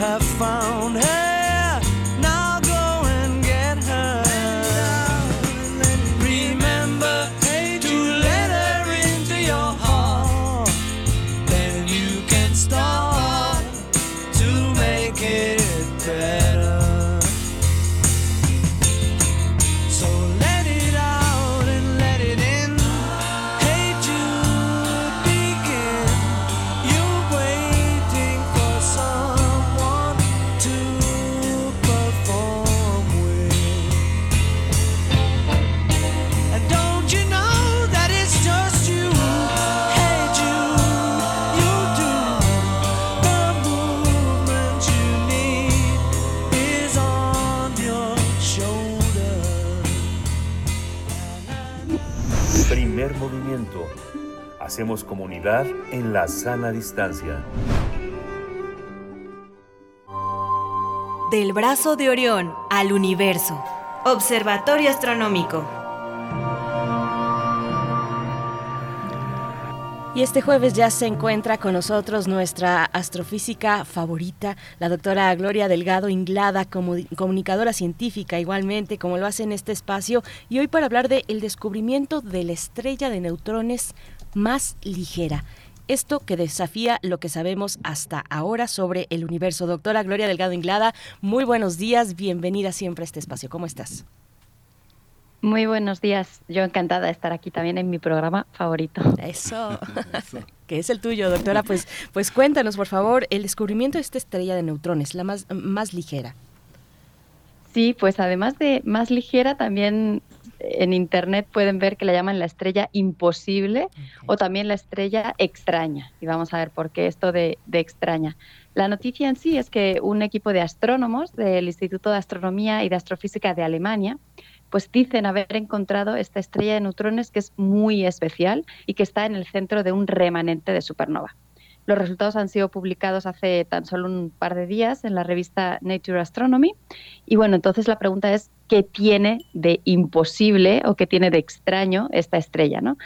have found her. Comunidad en la sana distancia. Del brazo de Orión al universo. Observatorio Astronómico. Y este jueves ya se encuentra con nosotros nuestra astrofísica favorita, la doctora Gloria Delgado Inglada, como comunicadora científica igualmente, como lo hace en este espacio, y hoy para hablar de el descubrimiento de la estrella de neutrones más ligera. Esto que desafía lo que sabemos hasta ahora sobre el universo. Doctora Gloria Delgado Inglada, muy buenos días, bienvenida siempre a este espacio. ¿Cómo estás? Muy buenos días. Yo encantada de estar aquí también en mi programa favorito. Eso. que es el tuyo, doctora. Pues, pues cuéntanos, por favor, el descubrimiento de esta estrella de neutrones, la más, más ligera. Sí, pues además de más ligera, también en internet pueden ver que la llaman la estrella imposible o también la estrella extraña. Y vamos a ver por qué esto de, de extraña. La noticia en sí es que un equipo de astrónomos del Instituto de Astronomía y de Astrofísica de Alemania pues dicen haber encontrado esta estrella de neutrones que es muy especial y que está en el centro de un remanente de supernova. Los resultados han sido publicados hace tan solo un par de días en la revista Nature Astronomy. Y bueno, entonces la pregunta es, ¿qué tiene de imposible o qué tiene de extraño esta estrella? ¿no?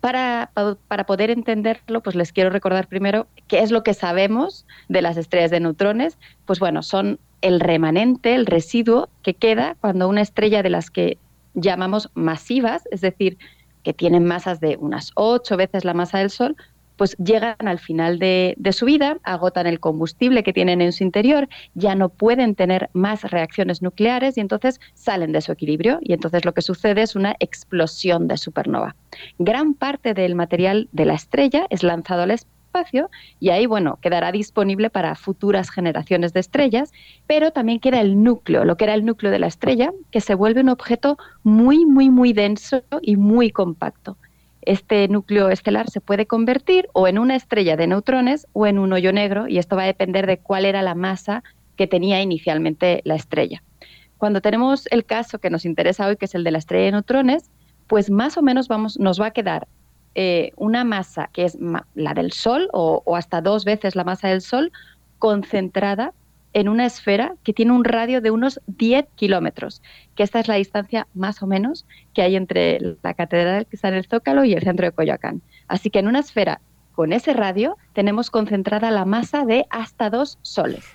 Para, para, poder entenderlo, pues les quiero recordar primero qué es lo que sabemos de las estrellas de neutrones. Pues bueno, son el remanente, el residuo que queda cuando una estrella de las que llamamos masivas, es decir, que tienen masas de unas ocho veces la masa del Sol, pues llegan al final de, su vida, agotan el combustible que tienen en su interior, ya no pueden tener más reacciones nucleares y entonces salen de su equilibrio y entonces lo que sucede es una explosión de supernova. Gran parte del material de la estrella es lanzado al espacio y ahí, bueno, quedará disponible para futuras generaciones de estrellas, pero también queda el núcleo, lo que era el núcleo de la estrella, que se vuelve un objeto muy, muy, muy denso y muy compacto. Este núcleo estelar se puede convertir o en una estrella de neutrones o en un hoyo negro y esto va a depender de cuál era la masa que tenía inicialmente la estrella. Cuando tenemos el caso que nos interesa hoy, que es el de la estrella de neutrones, pues más o menos vamos, nos va a quedar eh, una masa que es la del Sol o, hasta dos veces la masa del Sol concentrada en una esfera que tiene un radio de unos 10 kilómetros, que esta es la distancia más o menos que hay entre la catedral que está en el Zócalo y el centro de Coyoacán. Así que en una esfera con ese radio tenemos concentrada la masa de hasta dos soles.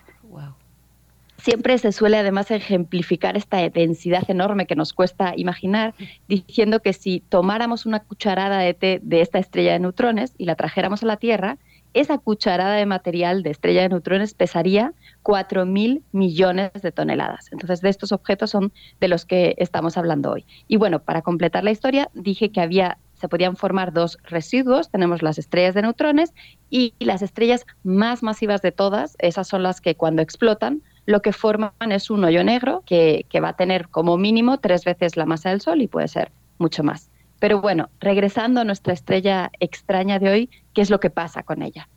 Siempre se suele además ejemplificar esta densidad enorme que nos cuesta imaginar, diciendo que si tomáramos una cucharada de té de esta estrella de neutrones y la trajéramos a la Tierra, esa cucharada de material de estrella de neutrones pesaría 4.000 millones de toneladas. Entonces, de estos objetos son de los que estamos hablando hoy. Y bueno, para completar la historia, dije que había se podían formar dos residuos. Tenemos las estrellas de neutrones y las estrellas más masivas de todas, esas son las que cuando explotan lo que forman es un hoyo negro que, va a tener como mínimo tres veces la masa del Sol y puede ser mucho más. Pero bueno, regresando a nuestra estrella extraña de hoy, ¿qué es lo que pasa con ella?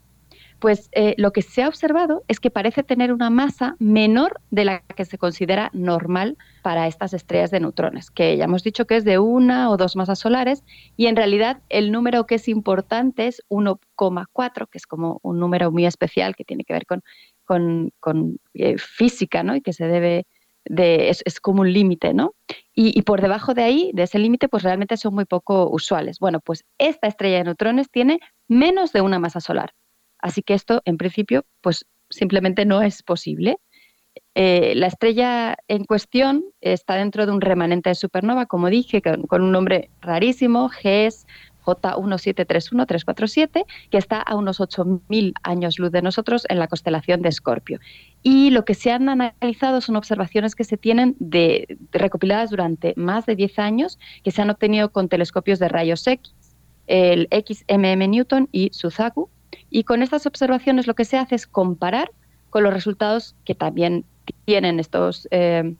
Pues eh, lo que se ha observado es que parece tener una masa menor de la que se considera normal para estas estrellas de neutrones, que ya hemos dicho que es de una o dos masas solares, y en realidad el número que es importante es 1,4, que es como un número muy especial que tiene que ver con eh, física, ¿no? Y que se debe es, como un límite, ¿no? Y, por debajo de ahí, de ese límite, pues realmente son muy poco usuales. Bueno, pues esta estrella de neutrones tiene menos de una masa solar. Así que esto, en principio, pues simplemente no es posible. Eh, la estrella en cuestión está dentro de un remanente de supernova, como dije, con, un nombre rarísimo, GES J1731347, que está a unos 8.000 años luz de nosotros en la constelación de Escorpio. Y lo que se han analizado son observaciones que se tienen de, recopiladas durante más de 10 años, que se han obtenido con telescopios de rayos X, el XMM Newton y Suzaku. Y con estas observaciones lo que se hace es comparar con los resultados que también tienen estos, eh,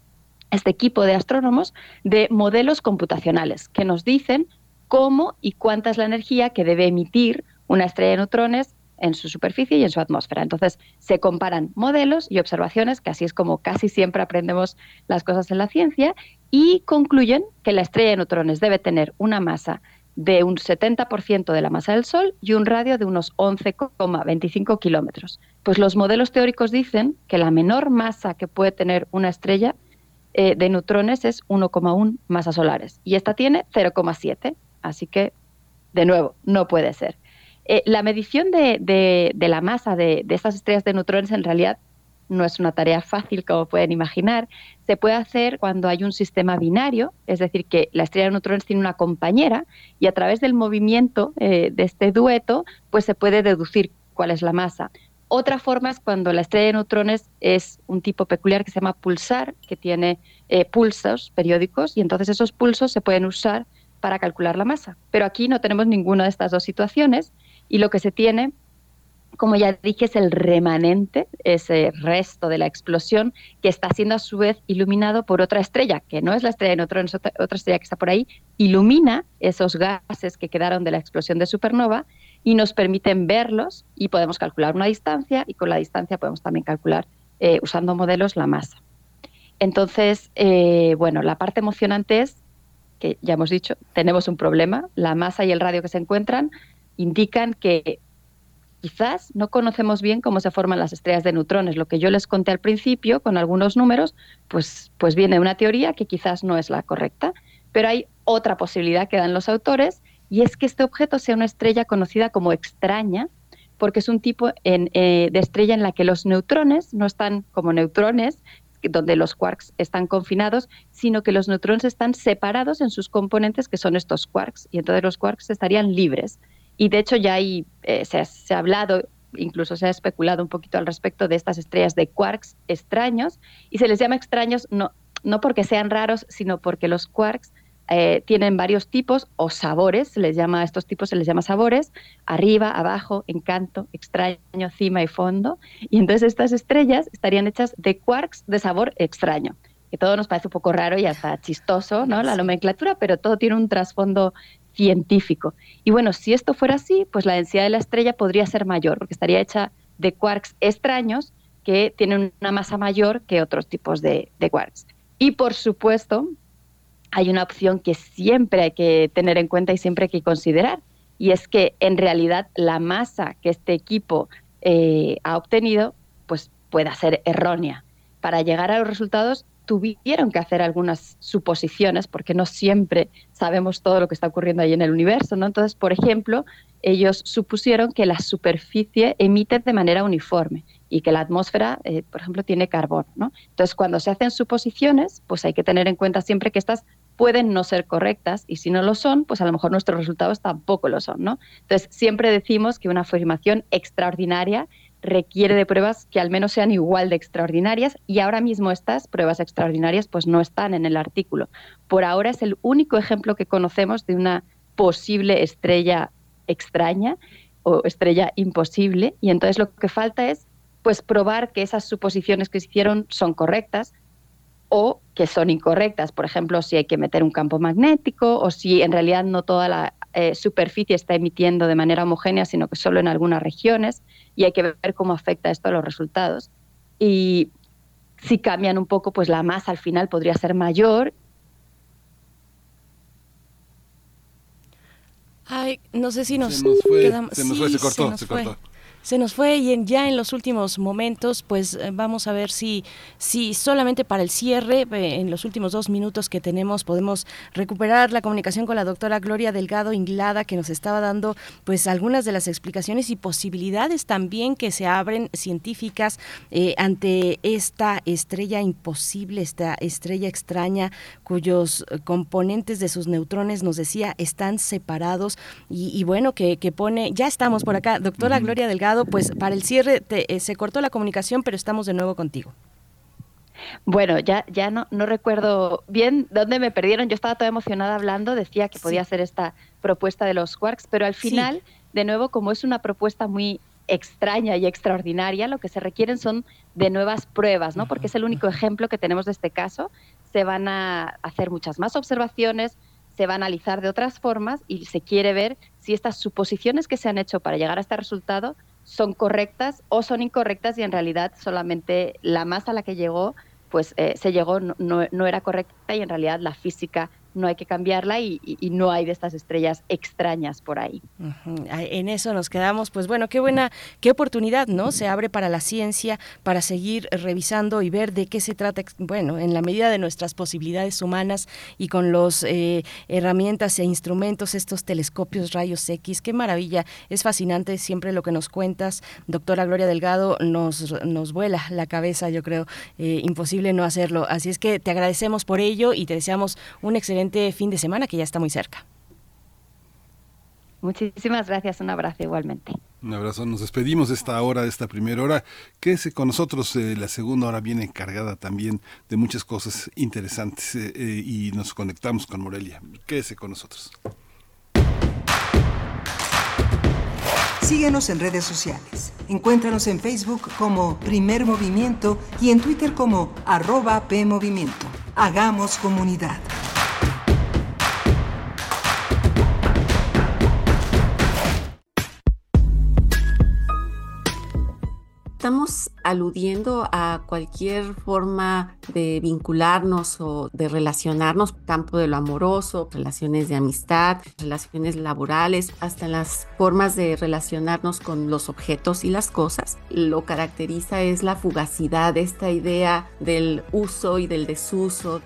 este equipo de astrónomos de modelos computacionales que nos dicen cómo y cuánta es la energía que debe emitir una estrella de neutrones en su superficie y en su atmósfera. Entonces, se comparan modelos y observaciones, que así es como casi siempre aprendemos las cosas en la ciencia, y concluyen que la estrella de neutrones debe tener una masa de un 70% de la masa del Sol y un radio de unos 11,25 kilómetros. Pues los modelos teóricos dicen que la menor masa que puede tener una estrella eh, de neutrones es 1,1 masas solares y esta tiene 0,7, así que, de nuevo, no puede ser. Eh, la medición de, la masa de, de estas estrellas de neutrones en realidad no es una tarea fácil, como pueden imaginar. Se puede hacer cuando hay un sistema binario, es decir, que la estrella de neutrones tiene una compañera y a través del movimiento eh, de este dueto, pues se puede deducir cuál es la masa. Otra forma es cuando la estrella de neutrones es un tipo peculiar que se llama pulsar, que tiene eh, pulsos periódicos y entonces esos pulsos se pueden usar para calcular la masa. Pero aquí no tenemos ninguna de estas dos situaciones y lo que se tiene como ya dije, es el remanente, ese resto de la explosión que está siendo a su vez iluminado por otra estrella, que no es la estrella de neutrones, otra, otra estrella que está por ahí, ilumina esos gases que quedaron de la explosión de supernova y nos permiten verlos y podemos calcular una distancia y con la distancia podemos también calcular, eh, usando modelos, la masa. Entonces, eh, bueno, la parte emocionante es que ya hemos dicho, tenemos un problema, la masa y el radio que se encuentran indican que quizás no conocemos bien cómo se forman las estrellas de neutrones. Lo que yo les conté al principio con algunos números, pues, pues viene una teoría que quizás no es la correcta, pero hay otra posibilidad que dan los autores y es que este objeto sea una estrella conocida como extraña, porque es un tipo eh, de estrella en la que los neutrones no están como neutrones, donde los quarks están confinados, sino que los neutrones están separados en sus componentes, que son estos quarks, y entonces los quarks estarían libres. Y de hecho ya eh, se, ha, hablado, incluso se ha especulado un poquito al respecto de estas estrellas de quarks extraños, y se les llama extraños no, no porque sean raros, sino porque los quarks eh, tienen varios tipos o sabores, se les llama a estos tipos se les llama sabores, arriba, abajo, encanto, extraño, cima y fondo. Y entonces estas estrellas estarían hechas de quarks de sabor extraño, que todo nos parece un poco raro y hasta chistoso, ¿no? La nomenclatura, pero todo tiene un trasfondo científico. Y bueno, si esto fuera así, pues la densidad de la estrella podría ser mayor, porque estaría hecha de quarks extraños que tienen una masa mayor que otros tipos de, quarks. Y por supuesto, hay una opción que siempre hay que tener en cuenta y siempre hay que considerar, y es que en realidad la masa que este equipo eh, ha obtenido, pues pueda ser errónea. Para llegar a los resultados tuvieron que hacer algunas suposiciones porque no siempre sabemos todo lo que está ocurriendo ahí en el universo, ¿no? Entonces, por ejemplo, ellos supusieron que la superficie emite de manera uniforme y que la atmósfera, eh, por ejemplo, tiene carbón, ¿no? Entonces, cuando se hacen suposiciones, pues hay que tener en cuenta siempre que estas pueden no ser correctas y si no lo son, pues a lo mejor nuestros resultados tampoco lo son, ¿no? Entonces, siempre decimos que una afirmación extraordinaria requiere de pruebas que al menos sean igual de extraordinarias y ahora mismo estas pruebas extraordinarias pues no están en el artículo. Por ahora es el único ejemplo que conocemos de una posible estrella extraña o estrella imposible y entonces lo que falta es pues probar que esas suposiciones que se hicieron son correctas o que son incorrectas. Por ejemplo, si hay que meter un campo magnético o si en realidad no toda la eh, superficie está emitiendo de manera homogénea, sino que solo en algunas regiones y hay que ver cómo afecta esto a los resultados. Y si cambian un poco, pues la masa al final podría ser mayor. Ay, no sé si nos, se nos fue, quedamos... se, nos fue, se cortó, se cortó se nos fue y en, ya en los últimos momentos, pues eh, vamos a ver si, si solamente para el cierre, eh, en los últimos dos minutos que tenemos, podemos recuperar la comunicación con la doctora Gloria Delgado Inglada, que nos estaba dando pues algunas de las explicaciones y posibilidades también que se abren científicas eh, ante esta estrella imposible, esta estrella extraña, cuyos componentes de sus neutrones, nos decía, están separados. Y, bueno, que, que, pone, ya estamos por acá, doctora Gloria Delgado pues para el cierre eh, se cortó la comunicación, pero estamos de nuevo contigo. Bueno, ya, ya no, no recuerdo bien dónde me perdieron. Yo estaba toda emocionada hablando, decía que podía hacer esta propuesta de los quarks, pero al final, de nuevo, como es una propuesta muy extraña y extraordinaria, lo que se requieren son de nuevas pruebas, ¿no? Porque es el único ejemplo que tenemos de este caso. Se van a hacer muchas más observaciones, se va a analizar de otras formas y se quiere ver si estas suposiciones que se han hecho para llegar a este resultado son correctas o son incorrectas y en realidad solamente la masa a la que llegó, pues eh, se llegó no, no, era correcta y en realidad la física no hay que cambiarla y, no hay de estas estrellas extrañas por ahí. En eso nos quedamos, pues bueno, qué buena, qué oportunidad, ¿no? Se abre para la ciencia, para seguir revisando y ver de qué se trata, bueno, en la medida de nuestras posibilidades humanas y con los eh, herramientas e instrumentos, estos telescopios rayos X, qué maravilla, es fascinante siempre lo que nos cuentas, doctora Gloria Delgado, nos, nos vuela la cabeza, yo creo, eh, imposible no hacerlo, así es que te agradecemos por ello y te deseamos un excelente fin de semana que ya está muy cerca. Muchísimas gracias, un abrazo igualmente. Un abrazo, nos despedimos de esta hora, de esta primera hora. Quédese con nosotros, eh, la segunda hora viene cargada también de muchas cosas interesantes eh, eh, y nos conectamos con Morelia. Quédese con nosotros. Síguenos en redes sociales. Encuéntranos en Facebook como Primer Movimiento y en Twitter como arroba PMovimiento. Hagamos comunidad. Estamos aludiendo a cualquier forma de vincularnos o de relacionarnos, campo de lo amoroso, relaciones de amistad, relaciones laborales, hasta las formas de relacionarnos con los objetos y las cosas. Lo caracteriza es la fugacidad, esta idea del uso y del desuso,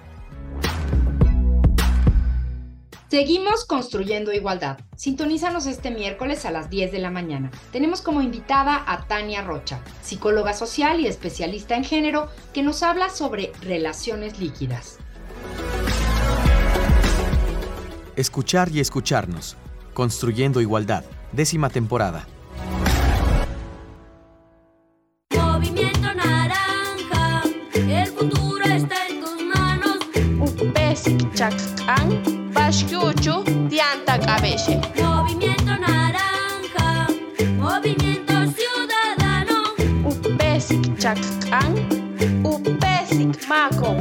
Seguimos construyendo igualdad. Sintonízanos este miércoles a las 10 de la mañana. Tenemos como invitada a Tania Rocha, psicóloga social y especialista en género, que nos habla sobre relaciones líquidas. Escuchar y escucharnos. Construyendo igualdad. Décima temporada. Movimiento naranja. El futuro está en tus manos. Tianta Cabelle. Movimiento Naranja, Movimiento Ciudadano. Upesik Chacán, Upesik Maco.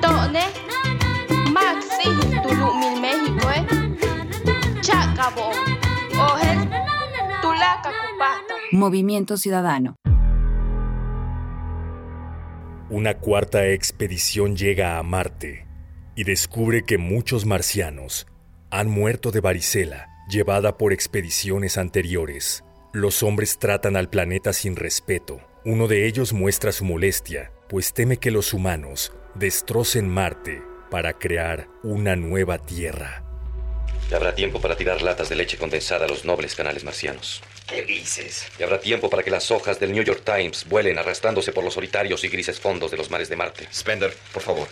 Tone, Maxi, Tulumil México, eh. Chacabo, Ojel, Tulaca Cupato. Movimiento Ciudadano. Una cuarta expedición llega a Marte y descubre que muchos marcianos han muerto de varicela llevada por expediciones anteriores. Los hombres tratan al planeta sin respeto. Uno de ellos muestra su molestia, pues teme que los humanos destrocen Marte para crear una nueva Tierra. Y habrá tiempo para tirar latas de leche condensada a los nobles canales marcianos. ¿Qué dices? Y habrá tiempo para que las hojas del New York Times vuelen arrastrándose por los solitarios y grises fondos de los mares de Marte. Spender, por favor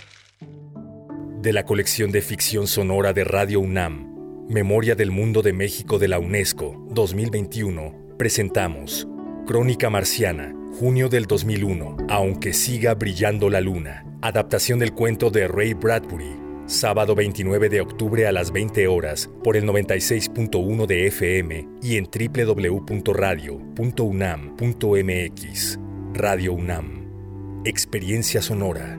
de la colección de ficción sonora de Radio UNAM, Memoria del Mundo de México de la UNESCO 2021, presentamos Crónica Marciana, junio del 2001, Aunque siga brillando la luna, adaptación del cuento de Ray Bradbury, sábado 29 de octubre a las 20 horas por el 96.1 de FM y en www.radio.unam.mx. Radio UNAM. Experiencia sonora.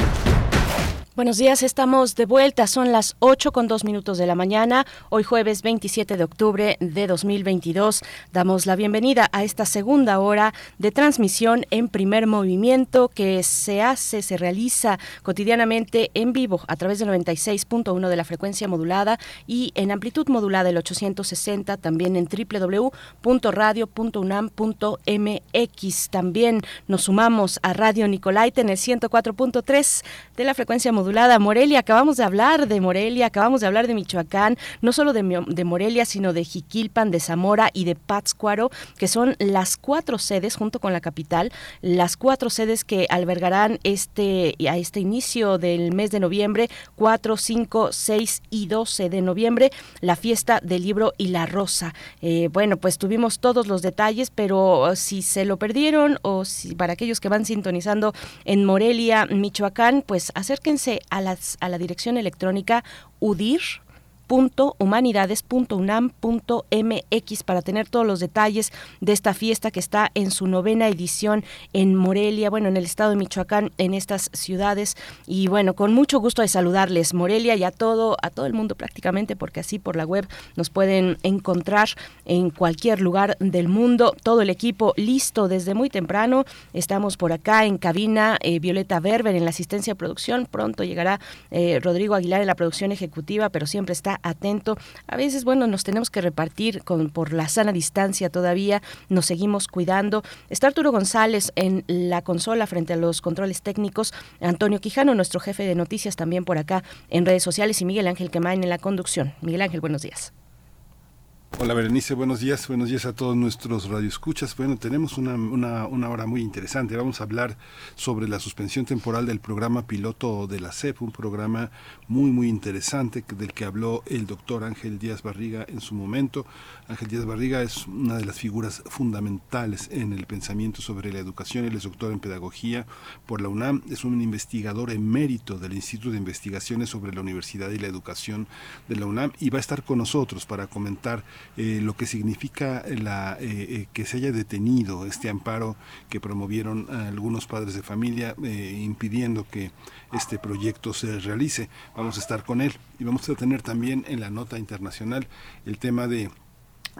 Buenos días, estamos de vuelta. Son las 8 con 2 minutos de la mañana. Hoy jueves 27 de octubre de 2022. Damos la bienvenida a esta segunda hora de transmisión en primer movimiento que se hace, se realiza cotidianamente en vivo a través del 96.1 de la frecuencia modulada y en amplitud modulada el 860, también en www.radio.unam.mx. También nos sumamos a Radio Nicolaita en el 104.3 de la frecuencia modulada modulada. Morelia, acabamos de hablar de Morelia, acabamos de hablar de Michoacán, no solo de, Morelia, sino de Jiquilpan, de Zamora y de Pátzcuaro, que son las cuatro sedes, junto con la capital, las cuatro sedes que albergarán este, a este inicio del mes de noviembre, 4, 5, 6 y 12 de noviembre, la fiesta del libro y la rosa. Eh, bueno, pues tuvimos todos los detalles, pero si se lo perdieron o si para aquellos que van sintonizando en Morelia, Michoacán, pues acérquense a, las, a la dirección electrónica udir www.humanidades.unam.mx para tener todos los detalles de esta fiesta que está en su novena edición en Morelia, bueno, en el estado de Michoacán, en estas ciudades. Y bueno, con mucho gusto de saludarles, Morelia, y a todo, a todo el mundo prácticamente, porque así por la web nos pueden encontrar en cualquier lugar del mundo. Todo el equipo listo desde muy temprano. Estamos por acá en cabina, eh, Violeta Berber en la asistencia de producción. Pronto llegará eh, Rodrigo Aguilar en la producción ejecutiva, pero siempre está atento. A veces, bueno, nos tenemos que repartir con, por la sana distancia todavía. Nos seguimos cuidando. Está Arturo González en la consola frente a los controles técnicos. Antonio Quijano, nuestro jefe de noticias, también por acá en redes sociales. Y Miguel Ángel Quemain en la conducción. Miguel Ángel, buenos días. Hola Berenice, buenos días, buenos días a todos nuestros radioescuchas. Bueno, tenemos una, una, una, hora muy interesante. Vamos a hablar sobre la suspensión temporal del programa piloto de la CEP, un programa muy, muy interesante del que habló el doctor Ángel Díaz Barriga en su momento. Ángel Díaz Barriga es una de las figuras fundamentales en el pensamiento sobre la educación. Él es doctor en pedagogía por la UNAM, es un investigador emérito del Instituto de Investigaciones sobre la Universidad y la Educación de la UNAM y va a estar con nosotros para comentar eh, lo que significa la, eh, eh, que se haya detenido este amparo que promovieron algunos padres de familia impidiendo que este proyecto se realice. Vamos a estar con él y vamos a tener también en la nota internacional el tema de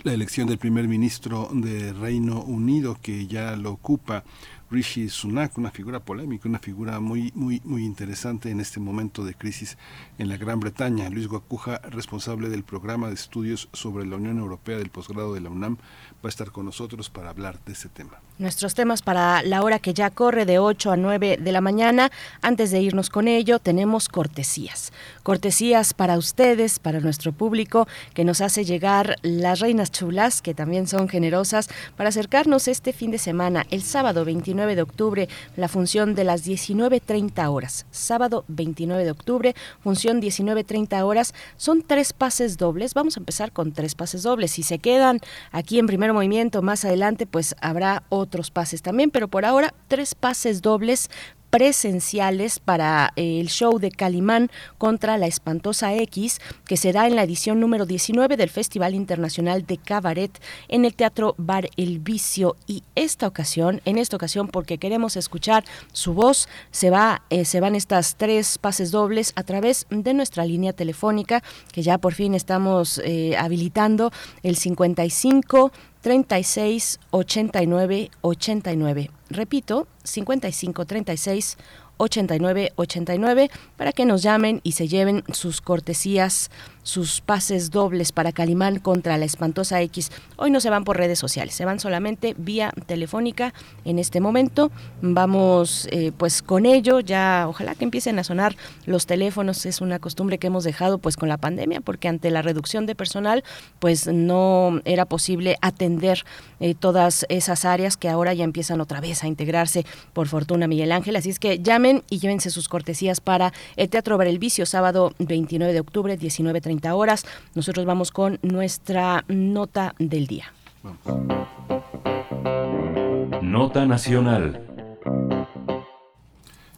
la elección del primer ministro de Reino Unido que ya lo ocupa Rishi Sunak, una figura polémica, una figura muy, muy, muy interesante en este momento de crisis en la Gran Bretaña. Luis Guacuja, responsable del programa de estudios sobre la Unión Europea del posgrado de la UNAM, va a estar con nosotros para hablar de ese tema. Nuestros temas para la hora que ya corre de 8 a 9 de la mañana. Antes de irnos con ello, tenemos cortesías. Cortesías para ustedes, para nuestro público, que nos hace llegar las reinas chulas, que también son generosas, para acercarnos este fin de semana, el sábado 29 de octubre, la función de las 19.30 horas. Sábado 29 de octubre, función 19.30 horas. Son tres pases dobles. Vamos a empezar con tres pases dobles. Si se quedan aquí en primer movimiento más adelante, pues habrá otros pases también, pero por ahora tres pases dobles presenciales para eh, el show de Calimán contra la espantosa X, que se da en la edición número 19 del Festival Internacional de Cabaret en el Teatro Bar El Vicio. Y esta ocasión, en esta ocasión, porque queremos escuchar su voz, se, va, eh, se van estas tres pases dobles a través de nuestra línea telefónica, que ya por fin estamos eh, habilitando el 55 36 89 89. Repito, 55 36 89 89 para que nos llamen y se lleven sus cortesías sus pases dobles para Calimán contra la espantosa X. Hoy no se van por redes sociales, se van solamente vía telefónica en este momento. Vamos eh, pues con ello, ya ojalá que empiecen a sonar los teléfonos, es una costumbre que hemos dejado pues con la pandemia, porque ante la reducción de personal pues no era posible atender eh, todas esas áreas que ahora ya empiezan otra vez a integrarse por fortuna Miguel Ángel. Así es que llamen y llévense sus cortesías para el Teatro Ver el Vicio, sábado 29 de octubre, 19 horas. Nosotros vamos con nuestra nota del día. Nota nacional.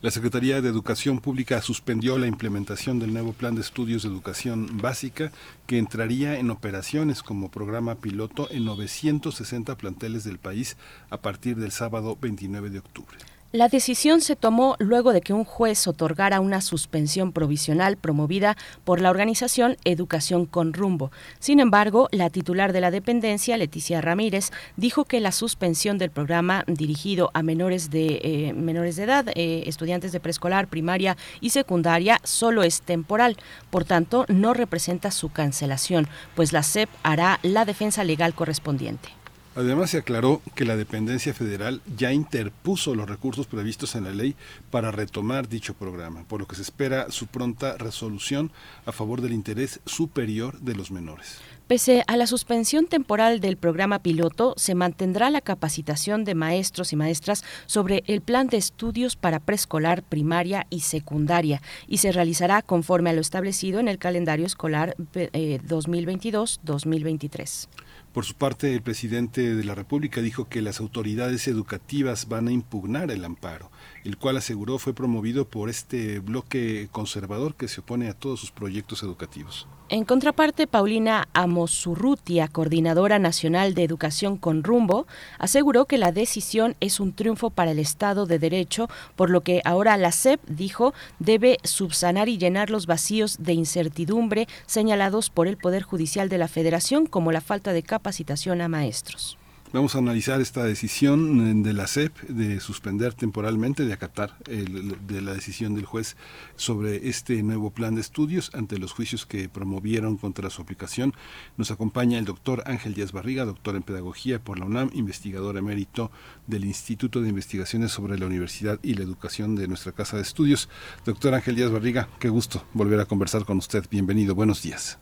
La Secretaría de Educación Pública suspendió la implementación del nuevo Plan de Estudios de Educación Básica que entraría en operaciones como programa piloto en 960 planteles del país a partir del sábado 29 de octubre. La decisión se tomó luego de que un juez otorgara una suspensión provisional promovida por la organización Educación con Rumbo. Sin embargo, la titular de la dependencia, Leticia Ramírez, dijo que la suspensión del programa dirigido a menores de, eh, menores de edad, eh, estudiantes de preescolar, primaria y secundaria, solo es temporal. Por tanto, no representa su cancelación, pues la SEP hará la defensa legal correspondiente. Además, se aclaró que la dependencia federal ya interpuso los recursos previstos en la ley para retomar dicho programa, por lo que se espera su pronta resolución a favor del interés superior de los menores. Pese a la suspensión temporal del programa piloto, se mantendrá la capacitación de maestros y maestras sobre el plan de estudios para preescolar, primaria y secundaria y se realizará conforme a lo establecido en el calendario escolar eh, 2022-2023. Por su parte, el presidente de la República dijo que las autoridades educativas van a impugnar el amparo, el cual aseguró fue promovido por este bloque conservador que se opone a todos sus proyectos educativos. En contraparte, Paulina Amosurrutia, coordinadora nacional de educación con rumbo, aseguró que la decisión es un triunfo para el Estado de Derecho, por lo que ahora la SEP, dijo, debe subsanar y llenar los vacíos de incertidumbre señalados por el Poder Judicial de la Federación, como la falta de capacitación a maestros. Vamos a analizar esta decisión eh, de la SEP de suspender temporalmente, de acatar el- de la decisión del juez sobre este nuevo plan de estudios ante los juicios que promovieron contra su aplicación. Nos acompaña el doctor Ángel Díaz Barriga, doctor en Pedagogía por la UNAM, investigador emérito del Instituto de Investigaciones sobre la Universidad y la Educación de nuestra Casa de Estudios. Doctor Ángel Díaz Barriga, qué gusto volver a conversar con usted. Bienvenido, buenos días.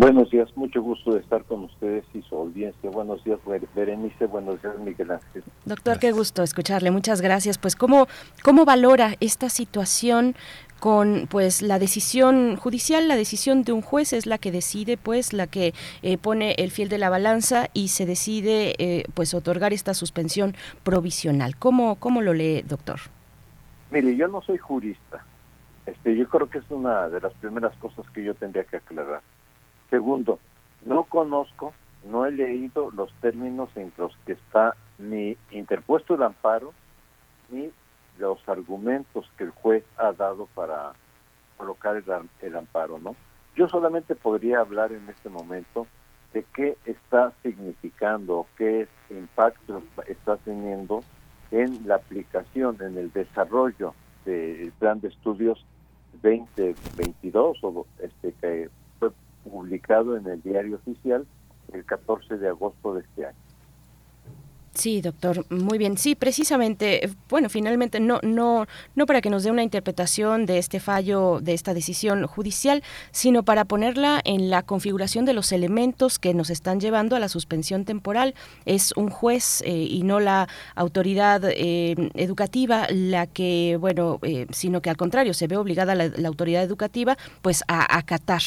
Buenos días, mucho gusto de estar con ustedes y su audiencia. Buenos días, Ber- Berenice. Buenos días, Miguel Ángel. Doctor, qué gusto escucharle. Muchas gracias. Pues, ¿cómo, cómo valora esta situación con pues la decisión judicial, la decisión de un juez es la que decide, pues la que eh, pone el fiel de la balanza y se decide eh, pues otorgar esta suspensión provisional. ¿Cómo, cómo lo lee, doctor? Mire, yo no soy jurista. Este, yo creo que es una de las primeras cosas que yo tendría que aclarar. Segundo, no conozco, no he leído los términos en los que está ni interpuesto el amparo, ni los argumentos que el juez ha dado para colocar el, el amparo, ¿no? Yo solamente podría hablar en este momento de qué está significando, qué impacto está teniendo en la aplicación, en el desarrollo del plan de estudios 2022, o este que publicado en el diario oficial el 14 de agosto de este año. Sí, doctor, muy bien. Sí, precisamente, eh, bueno, finalmente no no no para que nos dé una interpretación de este fallo, de esta decisión judicial, sino para ponerla en la configuración de los elementos que nos están llevando a la suspensión temporal. Es un juez eh, y no la autoridad eh, educativa la que, bueno, eh, sino que al contrario se ve obligada la, la autoridad educativa, pues a acatar.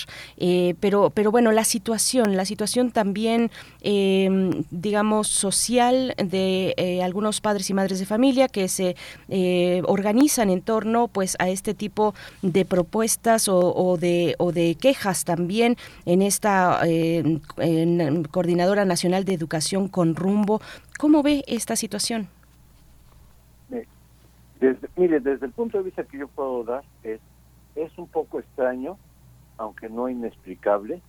Pero pero bueno, la situación, la situación también, eh, digamos, social de eh, algunos padres y madres de familia que se eh, organizan en torno pues a este tipo de propuestas o, o de o de quejas también en esta eh, coordinadora nacional de educación con rumbo. Cómo ve esta situación Desde, mire, desde el punto de vista que yo puedo dar, es, es un poco extraño, aunque no inexplicable,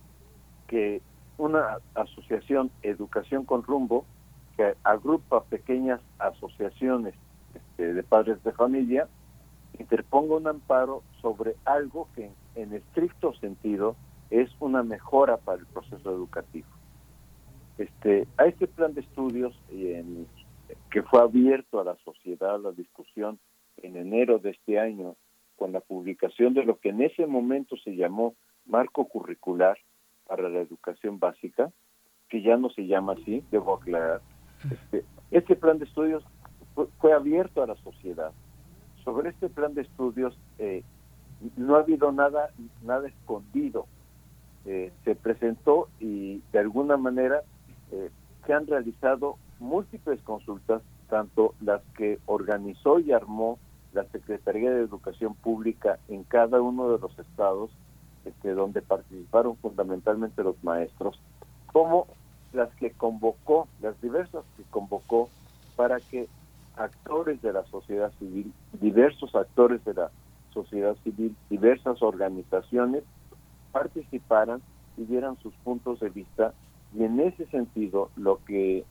que una asociación Educación con Rumbo, que agrupa pequeñas asociaciones este, de padres de familia, interponga un amparo sobre algo que en estricto sentido es una mejora para el proceso educativo. Este, a este plan de estudios que fue abierto a la sociedad, a la discusión en enero de este año, con la publicación de lo que en ese momento se llamó marco curricular para la educación básica, que ya no se llama así, debo aclarar. Este, este plan de estudios fue, abierto a la sociedad. Sobre este plan de estudios eh, no ha habido nada, nada escondido. Eh, se presentó y de alguna manera eh, se han realizado múltiples consultas, tanto las que organizó y armó la Secretaría de Educación Pública en cada uno de los estados, este, donde participaron fundamentalmente los maestros, como las que convocó, las diversas que convocó para que actores de la sociedad civil, diversos actores de la sociedad civil, diversas organizaciones participaran y dieran sus puntos de vista y en ese sentido lo que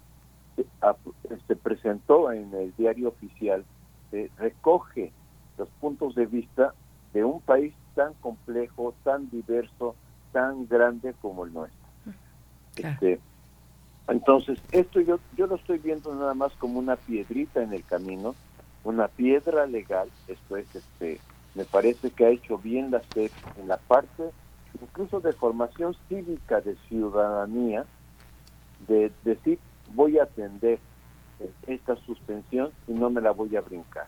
se, ap- se presentó en el diario oficial eh, recoge los puntos de vista de un país tan complejo, tan diverso, tan grande como el nuestro. Este, entonces, esto yo, yo lo estoy viendo nada más como una piedrita en el camino, una piedra legal, esto es, este, me parece que ha hecho bien la SEP en la parte incluso de formación cívica de ciudadanía, de decir, voy a atender esta suspensión y no me la voy a brincar.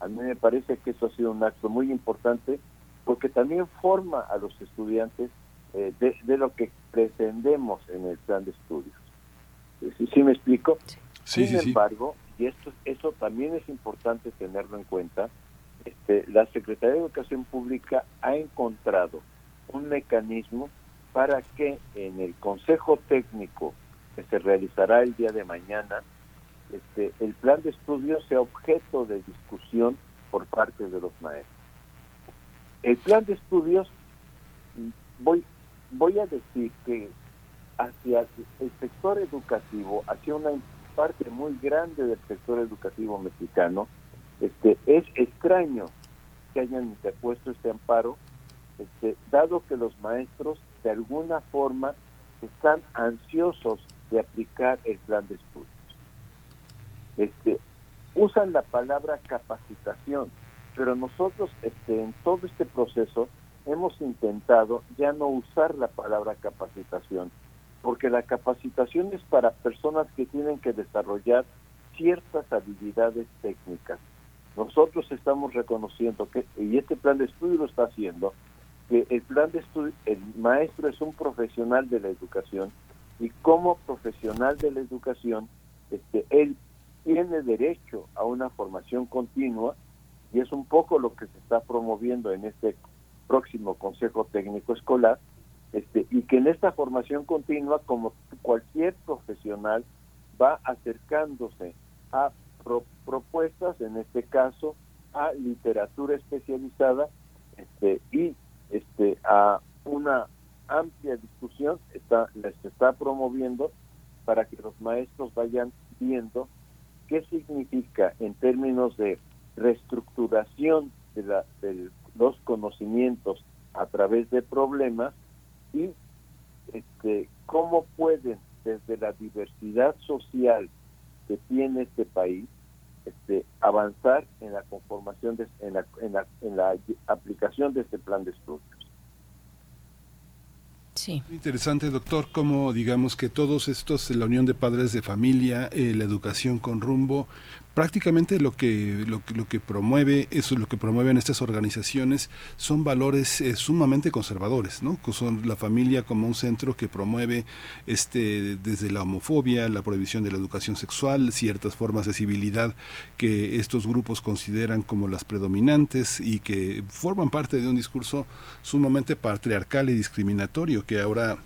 A mí me parece que eso ha sido un acto muy importante porque también forma a los estudiantes eh, de, de lo que pretendemos en el plan de estudios. ¿Sí, sí me explico? Sí, Sin sí, sí. embargo, y esto eso también es importante tenerlo en cuenta, este, la Secretaría de Educación Pública ha encontrado un mecanismo para que en el consejo técnico que se realizará el día de mañana, este, el plan de estudios sea objeto de discusión por parte de los maestros. El plan de estudios, voy, voy a decir que hacia el sector educativo, hacia una parte muy grande del sector educativo mexicano, este, es extraño que hayan interpuesto este amparo, este, dado que los maestros de alguna forma están ansiosos de aplicar el plan de estudios. Este, usan la palabra capacitación, pero nosotros este, en todo este proceso hemos intentado ya no usar la palabra capacitación, porque la capacitación es para personas que tienen que desarrollar ciertas habilidades técnicas. Nosotros estamos reconociendo que, y este plan de estudio lo está haciendo, que el plan de estudio, el maestro es un profesional de la educación y como profesional de la educación, este, él tiene derecho a una formación continua y es un poco lo que se está promoviendo en este próximo Consejo Técnico Escolar, este, y que en esta formación continua, como cualquier profesional, va acercándose a pro- propuestas, en este caso, a literatura especializada este, y este, a una amplia discusión está, está promoviendo para que los maestros vayan viendo qué significa en términos de reestructuración de, la, de los conocimientos a través de problemas y este, cómo pueden desde la diversidad social que tiene este país este, avanzar en la conformación de, en, la, en, la, en la aplicación de este plan de estudios. Sí. Interesante, doctor, cómo digamos que todos estos, la unión de padres de familia, eh, la educación con rumbo, prácticamente lo que, lo, lo que promueve, eso es lo que promueven estas organizaciones, son valores eh, sumamente conservadores, ¿no? Son la familia como un centro que promueve este desde la homofobia, la prohibición de la educación sexual, ciertas formas de civilidad que estos grupos consideran como las predominantes y que forman parte de un discurso sumamente patriarcal y discriminatorio que ahora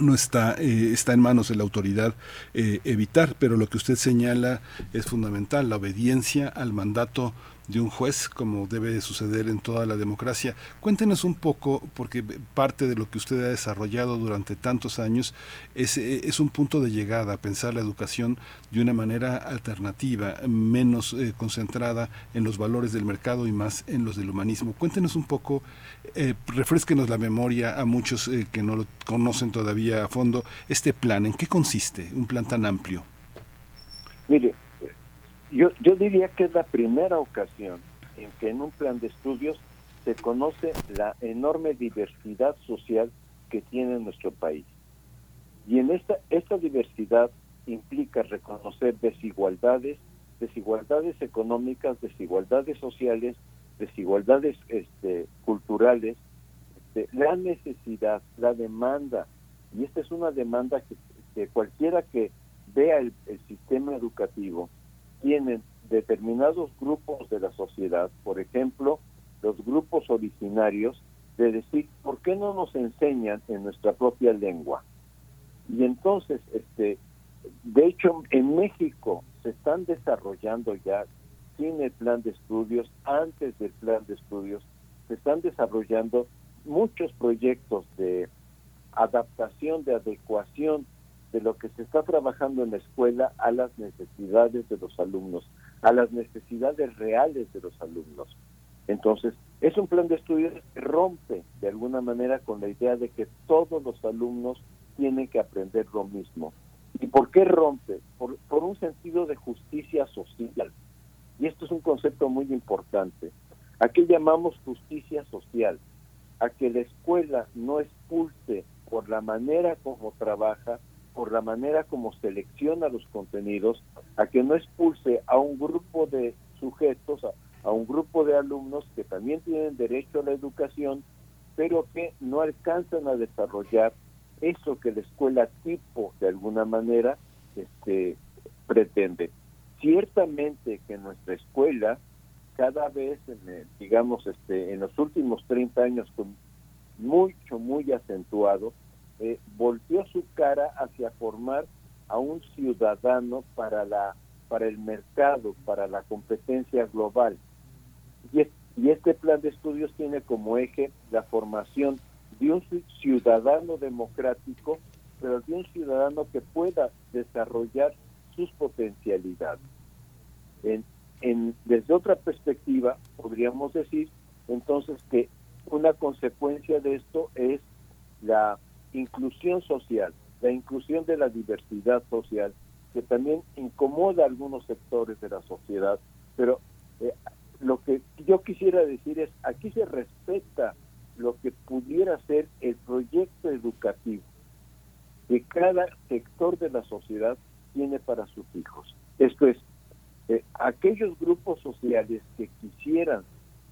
no está, eh, está en manos de la autoridad eh, evitar, pero lo que usted señala es fundamental, la obediencia al mandato de un juez, como debe de suceder en toda la democracia. Cuéntenos un poco, porque parte de lo que usted ha desarrollado durante tantos años es, eh, es un punto de llegada, pensar la educación de una manera alternativa, menos eh, concentrada en los valores del mercado y más en los del humanismo. Cuéntenos un poco, eh, refresquenos la memoria a muchos eh, que no lo conocen todavía a fondo, este plan, ¿en qué consiste un plan tan amplio? Mire, yo, yo diría que es la primera ocasión en que en un plan de estudios se conoce la enorme diversidad social que tiene nuestro país. Y en esta, esta diversidad implica reconocer desigualdades, desigualdades económicas, desigualdades sociales, desigualdades este, culturales, este, la necesidad, la demanda, y esta es una demanda que, que cualquiera que vea el, el sistema educativo, tienen determinados grupos de la sociedad, por ejemplo, los grupos originarios, de decir, ¿por qué no nos enseñan en nuestra propia lengua? Y entonces, este, de hecho, en México se están desarrollando ya, sin el plan de estudios, antes del plan de estudios, se están desarrollando muchos proyectos de adaptación, de adecuación de lo que se está trabajando en la escuela a las necesidades de los alumnos, a las necesidades reales de los alumnos. Entonces, es un plan de estudios que rompe de alguna manera con la idea de que todos los alumnos tienen que aprender lo mismo. ¿Y por qué rompe? Por, por un sentido de justicia social. Y esto es un concepto muy importante. ¿A qué llamamos justicia social? A que la escuela no expulse por la manera como trabaja, por la manera como selecciona los contenidos, a que no expulse a un grupo de sujetos, a, un grupo de alumnos que también tienen derecho a la educación, pero que no alcanzan a desarrollar eso que la escuela tipo, de alguna manera, este, pretende. Ciertamente que nuestra escuela, cada vez, en digamos, este, en los últimos 30 años, con mucho, muy acentuado, eh, volteó su cara hacia formar a un ciudadano para la para el mercado, para la competencia global. Y, es- y este plan de estudios tiene como eje la formación de un ci- ciudadano democrático, pero de un ciudadano que pueda desarrollar sus potencialidades. En- en- desde otra perspectiva, podríamos decir entonces que una consecuencia de esto es la inclusión social, la inclusión de la diversidad social, que también incomoda a algunos sectores de la sociedad, pero eh, lo que yo quisiera decir es, aquí se respeta lo que pudiera ser el proyecto educativo que cada sector de la sociedad tiene para sus hijos. Esto es, eh, aquellos grupos sociales que quisieran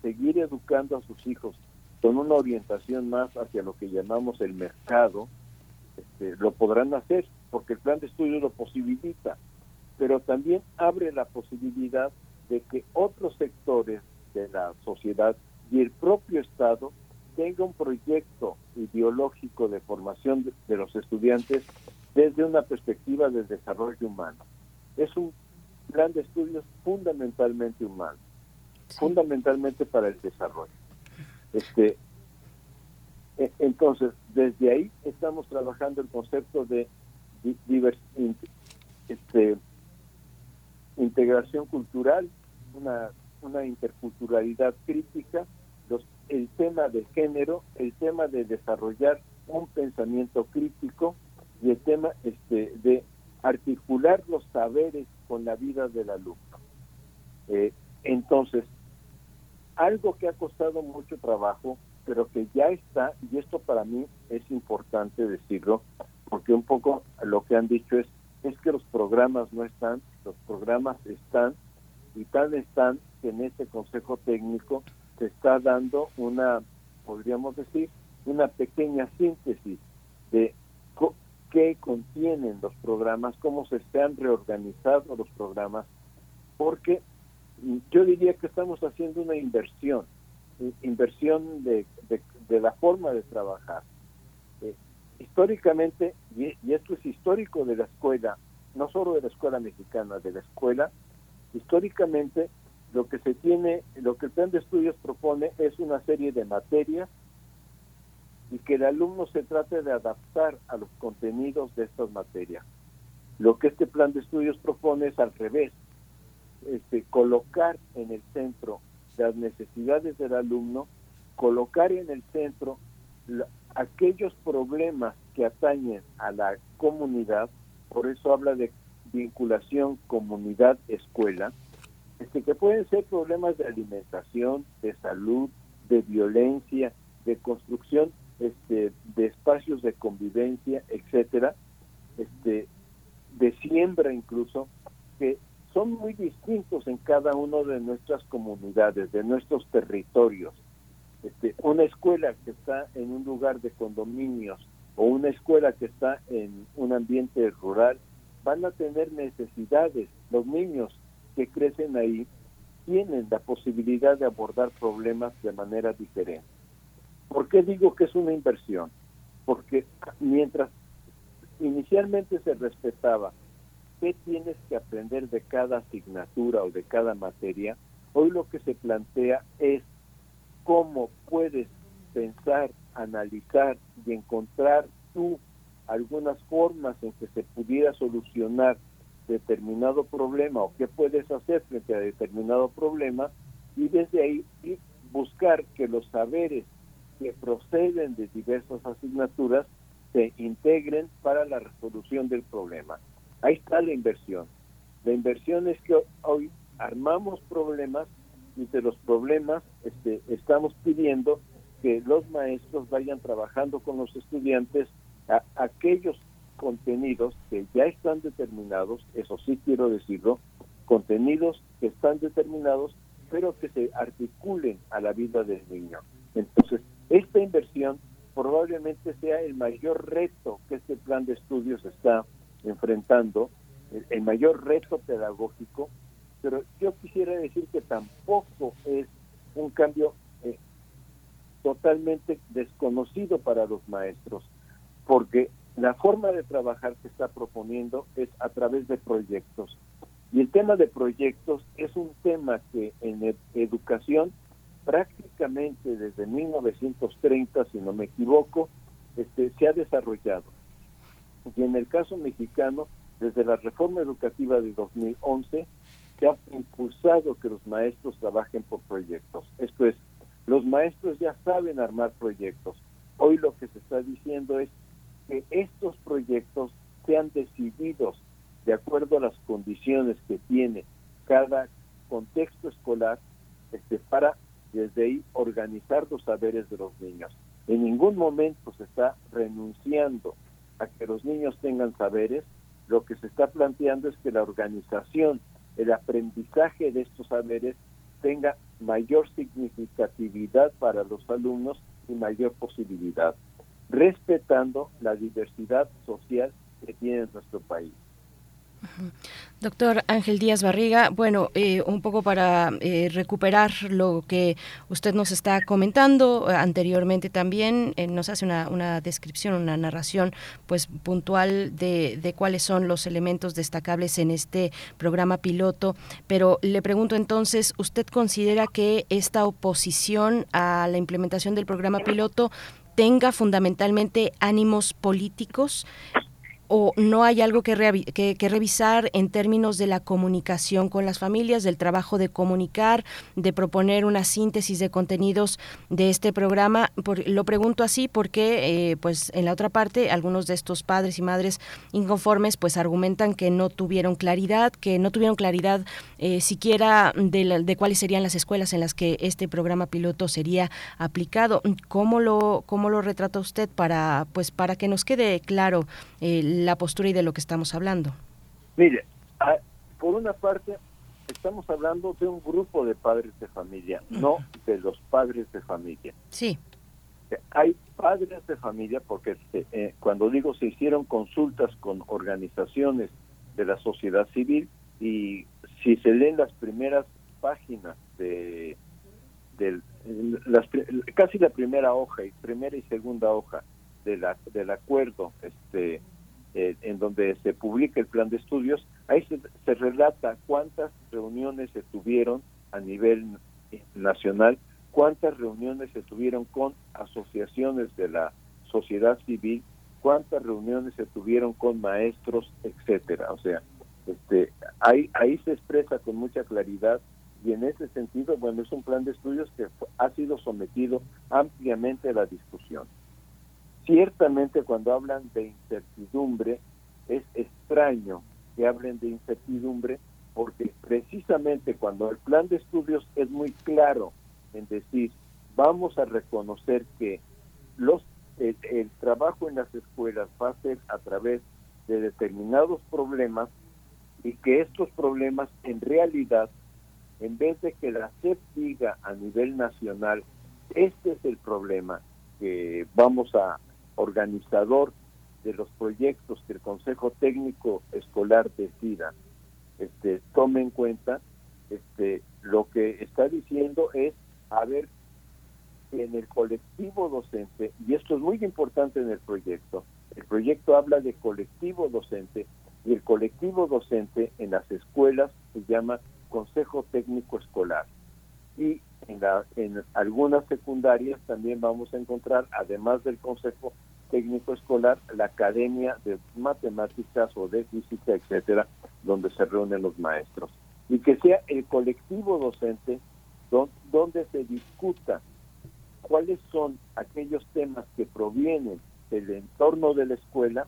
seguir educando a sus hijos con una orientación más hacia lo que llamamos el mercado, este, lo podrán hacer porque el plan de estudio lo posibilita, pero también abre la posibilidad de que otros sectores de la sociedad y el propio Estado tenga un proyecto ideológico de formación de, de los estudiantes desde una perspectiva del desarrollo humano. Es un plan de estudios fundamentalmente humano, fundamentalmente para el desarrollo. Este, e- entonces, desde ahí estamos trabajando el concepto de di- divers- este, integración cultural, una, una interculturalidad crítica, los, el tema de género, el tema de desarrollar un pensamiento crítico y el tema este, de articular los saberes con la vida del alumno. Eh, entonces, algo que ha costado mucho trabajo, pero que ya está, y esto para mí es importante decirlo, porque un poco lo que han dicho es, es que los programas no están, los programas están, y tan están que en este consejo técnico se está dando una, podríamos decir, una pequeña síntesis de qué contienen los programas, cómo se están reorganizando los programas, porque yo diría que estamos haciendo una inversión, inversión de, de- de la forma de trabajar. Eh, históricamente, y, y esto es histórico de la escuela, no solo de la escuela mexicana, de la escuela, históricamente lo que se tiene, lo que el plan de estudios propone es una serie de materias y que el alumno se trate de adaptar a los contenidos de estas materias. Lo que este plan de estudios propone es al revés, este, colocar en el centro las necesidades del alumno, colocar en el centro aquellos problemas que atañen a la comunidad, por eso habla de vinculación comunidad-escuela, este, que pueden ser problemas de alimentación, de salud, de violencia, de construcción este, de espacios de convivencia, etcétera, este, de siembra incluso, que son muy distintos en cada uno de nuestras comunidades, de nuestros territorios. Este, una escuela que está en un lugar de condominios o una escuela que está en un ambiente rural van a tener necesidades. Los niños que crecen ahí tienen la posibilidad de abordar problemas de manera diferente. ¿Por qué digo que es una inversión? Porque mientras inicialmente se respetaba qué tienes que aprender de cada asignatura o de cada materia, hoy lo que se plantea es cómo puedes pensar, analizar y encontrar tú algunas formas en que se pudiera solucionar determinado problema o qué puedes hacer frente a determinado problema y desde ahí buscar que los saberes que proceden de diversas asignaturas se integren para la resolución del problema. Ahí está la inversión. La inversión es que hoy armamos problemas y de los problemas este, estamos pidiendo que los maestros vayan trabajando con los estudiantes a aquellos contenidos que ya están determinados, eso sí quiero decirlo, contenidos que están determinados, pero que se articulen a la vida del niño. Entonces, esta inversión probablemente sea el mayor reto que este plan de estudios está enfrentando, el, mayor reto pedagógico, pero yo quisiera decir que tampoco es un cambio eh, totalmente desconocido para los maestros, porque la forma de trabajar que está proponiendo es a través de proyectos. Y el tema de proyectos es un tema que en ed- educación prácticamente desde 1930, si no me equivoco, este, se ha desarrollado. Y en el caso mexicano, desde la reforma educativa de 2011, se ha impulsado que los maestros trabajen por proyectos. Esto es, los maestros ya saben armar proyectos. Hoy lo que se está diciendo es que estos proyectos sean decididos de acuerdo a las condiciones que tiene cada contexto escolar este, para desde ahí organizar los saberes de los niños. En ningún momento se está renunciando a que los niños tengan saberes, lo que se está planteando es que la organización, el aprendizaje de estos saberes tenga mayor significatividad para los alumnos y mayor posibilidad, respetando la diversidad social que tiene nuestro país. Doctor Ángel Díaz Barriga, bueno, eh, un poco para eh, recuperar lo que usted nos está comentando eh, anteriormente también, eh, nos hace una, una descripción, una narración pues puntual de, de cuáles son los elementos destacables en este programa piloto, pero le pregunto entonces, ¿usted considera que esta oposición a la implementación del programa piloto tenga fundamentalmente ánimos políticos o no hay algo que, que, revisar en términos de la comunicación con las familias, del trabajo de comunicar, de proponer una síntesis de contenidos de este programa. Por- lo pregunto así porque, eh, pues, en la otra parte, algunos de estos padres y madres inconformes, pues, argumentan que no tuvieron claridad, que no tuvieron claridad eh, siquiera de, de cuáles serían las escuelas en las que este programa piloto sería aplicado. ¿Cómo lo, cómo lo retrata usted para, pues, para que nos quede claro eh, la postura y de lo que estamos hablando? Mire, ah, por una parte, estamos hablando de un grupo de padres de familia, no de los padres de familia. Sí. Hay padres de familia porque eh, eh, cuando digo se hicieron consultas con organizaciones de la sociedad civil y si se leen las primeras páginas de del las casi la primera hoja y primera y segunda hoja de la, del acuerdo este eh, en donde se publica el plan de estudios, ahí se, se relata cuántas reuniones se tuvieron a nivel nacional, cuántas reuniones se tuvieron con asociaciones de la sociedad civil, cuántas reuniones se tuvieron con maestros, etcétera. O sea, este, ahí, ahí se expresa con mucha claridad y en ese sentido, bueno, es un plan de estudios que ha sido sometido ampliamente a la discusión. Ciertamente cuando hablan de incertidumbre, es extraño que hablen de incertidumbre porque precisamente cuando el plan de estudios es muy claro en decir, vamos a reconocer que los el, el trabajo en las escuelas va a ser a través de determinados problemas y que estos problemas en realidad, en vez de que la SEP diga a nivel nacional, este es el problema que vamos a organizador de los proyectos que el Consejo Técnico Escolar decida, este, tome en cuenta, este, lo que está diciendo es, a ver, en el colectivo docente, y esto es muy importante en el proyecto, el proyecto habla de colectivo docente, y el colectivo docente en las escuelas se llama Consejo Técnico Escolar. Y en, en algunas secundarias también vamos a encontrar, además del Consejo Técnico Escolar, la Academia de Matemáticas o de Física, etcétera, donde se reúnen los maestros. Y que sea el colectivo docente don- donde se discuta cuáles son aquellos temas que provienen del entorno de la escuela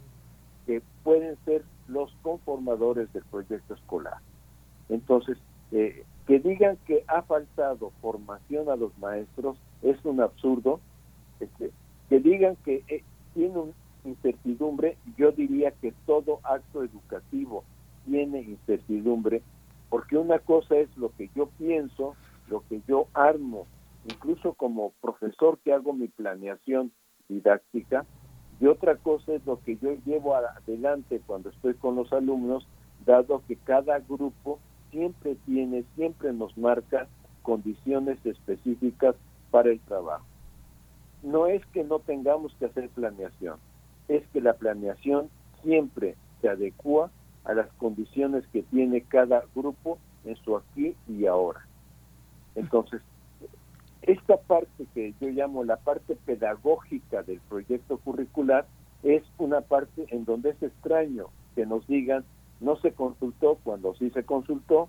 que pueden ser los conformadores del proyecto escolar. Entonces, eh, que digan que ha faltado formación a los maestros es un absurdo. Este, que digan que eh, tiene incertidumbre, yo diría que todo acto educativo tiene incertidumbre, porque una cosa es lo que yo pienso, lo que yo armo, incluso como profesor que hago mi planeación didáctica, y otra cosa es lo que yo llevo adelante cuando estoy con los alumnos, dado que cada grupo siempre tiene, siempre nos marca condiciones específicas para el trabajo. No es que no tengamos que hacer planeación, es que la planeación siempre se adecua a las condiciones que tiene cada grupo en su aquí y ahora. Entonces, esta parte que yo llamo la parte pedagógica del proyecto curricular es una parte en donde es extraño que nos digan no se consultó cuando sí se consultó,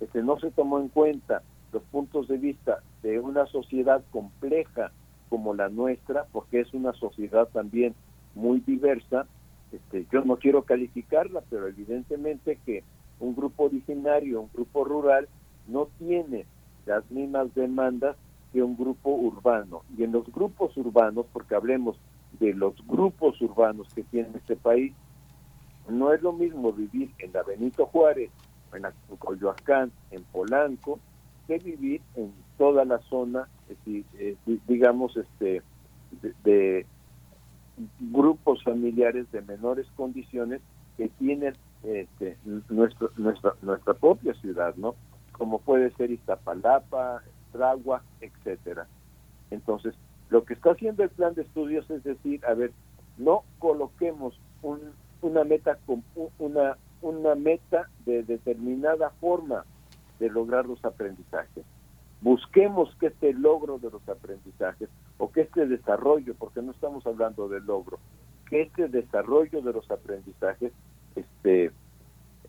este, no se tomó en cuenta los puntos de vista de una sociedad compleja como la nuestra, porque es una sociedad también muy diversa. Este, yo no quiero calificarla, pero evidentemente que un grupo originario, un grupo rural, no tiene las mismas demandas que un grupo urbano. Y en los grupos urbanos, porque hablemos de los grupos urbanos que tiene este país, no es lo mismo vivir en la Benito Juárez, en la en Coyoacán, en Polanco, que vivir en toda la zona, eh, di- digamos, este, de, grupos familiares de menores condiciones que tienen este, nuestro, nuestra, nuestra propia ciudad, ¿no? Como puede ser Iztapalapa, Tragua, etcétera. Entonces, lo que está haciendo el plan de estudios es decir, a ver, no coloquemos un, una meta una una meta de determinada forma de lograr los aprendizajes. Busquemos que este logro de los aprendizajes o que este desarrollo, porque no estamos hablando de logro, que este desarrollo de los aprendizajes este,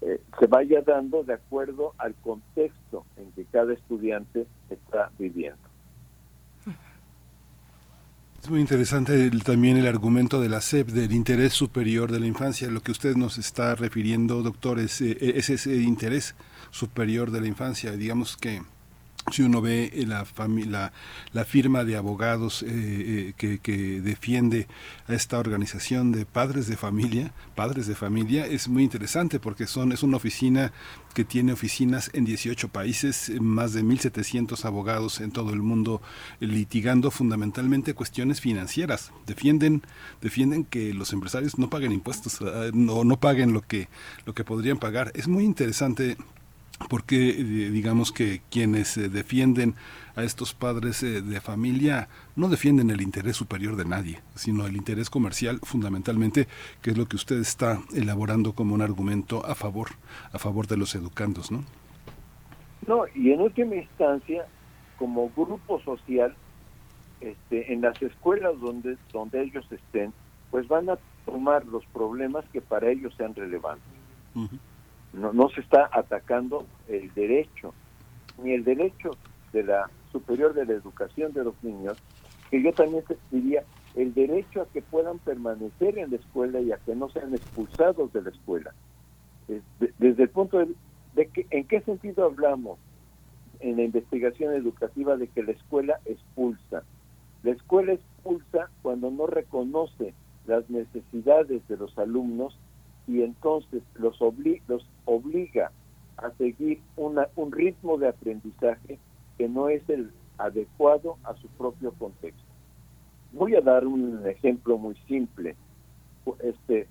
eh, se vaya dando de acuerdo al contexto en que cada estudiante está viviendo. Es muy interesante también el argumento de la SEP del interés superior de la infancia. Lo que usted nos está refiriendo, doctor, es, eh, es ese interés superior de la infancia. Digamos que si uno ve eh, la, firma de abogados eh, eh, que, defiende a esta organización de padres de familia, padres de familia, es muy interesante porque son es una oficina que tiene oficinas en 18 países, más de 1.700 abogados en todo el mundo litigando fundamentalmente cuestiones financieras. Defienden, defienden que los empresarios no paguen impuestos, eh, no, no paguen lo que, lo que podrían pagar. Es muy interesante porque eh, digamos que quienes eh, defienden a estos padres eh, de familia no defienden el interés superior de nadie, sino el interés comercial fundamentalmente, que es lo que usted está elaborando como un argumento a favor, a favor de los educandos, ¿no? No, y en última instancia, como grupo social, este, en las escuelas donde, donde ellos estén, pues van a tomar los problemas que para ellos sean relevantes. No, no se está atacando el derecho, ni el derecho de la superior de la educación de los niños, que yo también diría el derecho a que puedan permanecer en la escuela y a que no sean expulsados de la escuela. Es de- desde el punto de, de que, ¿en qué sentido hablamos en la investigación educativa de que la escuela expulsa? La escuela expulsa cuando no reconoce las necesidades de los alumnos y entonces los, obli- los obliga a seguir una, un ritmo de aprendizaje que no es el adecuado a su propio contexto. Voy a dar un ejemplo muy simple. Este,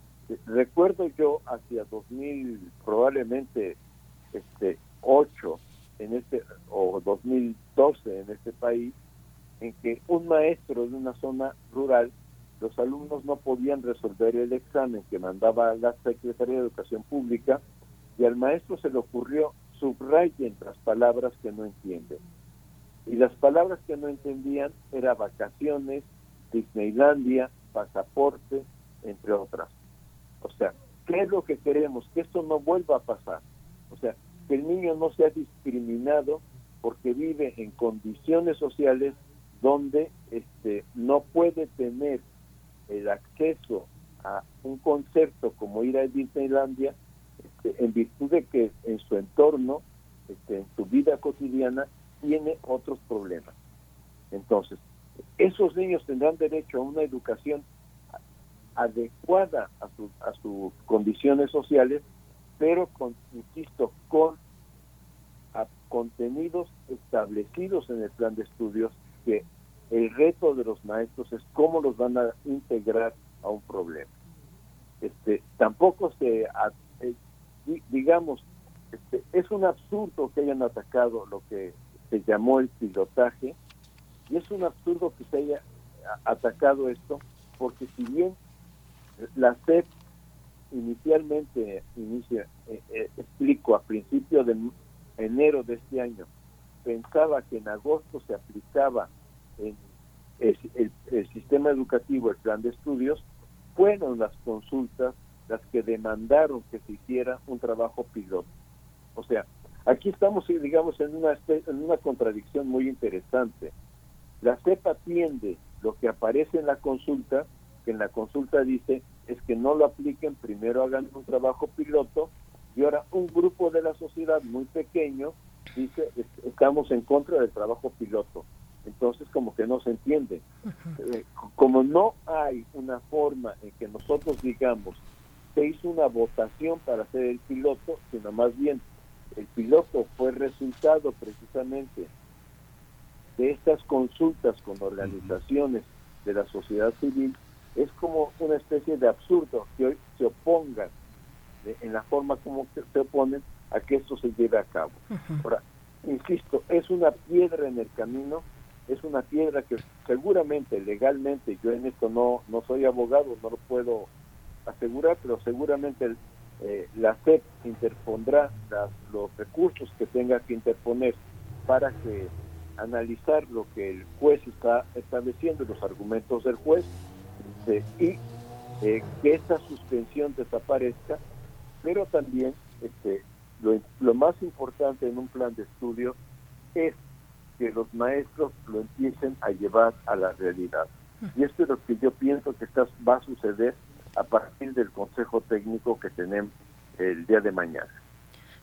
recuerdo yo hacia 2000, probablemente este 8 en este o 2012 en este país, en que un maestro de una zona rural, los alumnos no podían resolver el examen que mandaba la Secretaría de Educación Pública y al maestro se le ocurrió subrayen las palabras que no entienden. Y las palabras que no entendían era vacaciones, Disneylandia, pasaporte, entre otras. O sea, ¿qué es lo que queremos? Que esto no vuelva a pasar. O sea, que el niño no sea discriminado porque vive en condiciones sociales donde este no puede tener el acceso a un concepto como ir a Disneylandia este, en virtud de que en su entorno, este, en su vida cotidiana, tiene otros problemas. Entonces, esos niños tendrán derecho a una educación adecuada a, su- a sus condiciones sociales, pero con, insisto, con a- contenidos establecidos en el plan de estudios que el reto de los maestros es cómo los van a integrar a un problema. Este, tampoco se, eh, di- digamos, este, es un absurdo que hayan atacado lo que se llamó el pilotaje y es un absurdo que se haya atacado esto porque si bien La SEP inicialmente, inicia, eh, eh, explico, a principios de enero de este año, pensaba que en agosto se aplicaba en el, sistema educativo el plan de estudios, fueron las consultas las que demandaron que se hiciera un trabajo piloto. O sea, aquí estamos, digamos, en una, en una contradicción muy interesante. La CEPA atiende lo que aparece en la consulta, que en la consulta dice es que no lo apliquen, primero hagan un trabajo piloto, y ahora un grupo de la sociedad muy pequeño dice "Es- estamos en contra del trabajo piloto. Entonces como que no se entiende. Eh, como no hay una forma en que nosotros digamos se hizo una votación para hacer el piloto, sino más bien el piloto fue resultado precisamente de estas consultas con organizaciones de la sociedad civil, es como una especie de absurdo que hoy se opongan de- en la forma como se oponen a que esto se lleve a cabo. Ahora, insisto, es una piedra en el camino, es una piedra que seguramente legalmente, yo en esto no, no soy abogado, no lo puedo asegurar, pero seguramente eh, la SEP interpondrá los recursos que tenga que interponer para que analizar lo que el juez está estableciendo, los argumentos del juez, este, y eh, que esta suspensión desaparezca, pero también este, lo, lo más importante en un plan de estudio es que los maestros lo empiecen a llevar a la realidad. Y esto es lo que yo pienso que está, va a suceder a partir del Consejo Técnico que tenemos el día de mañana.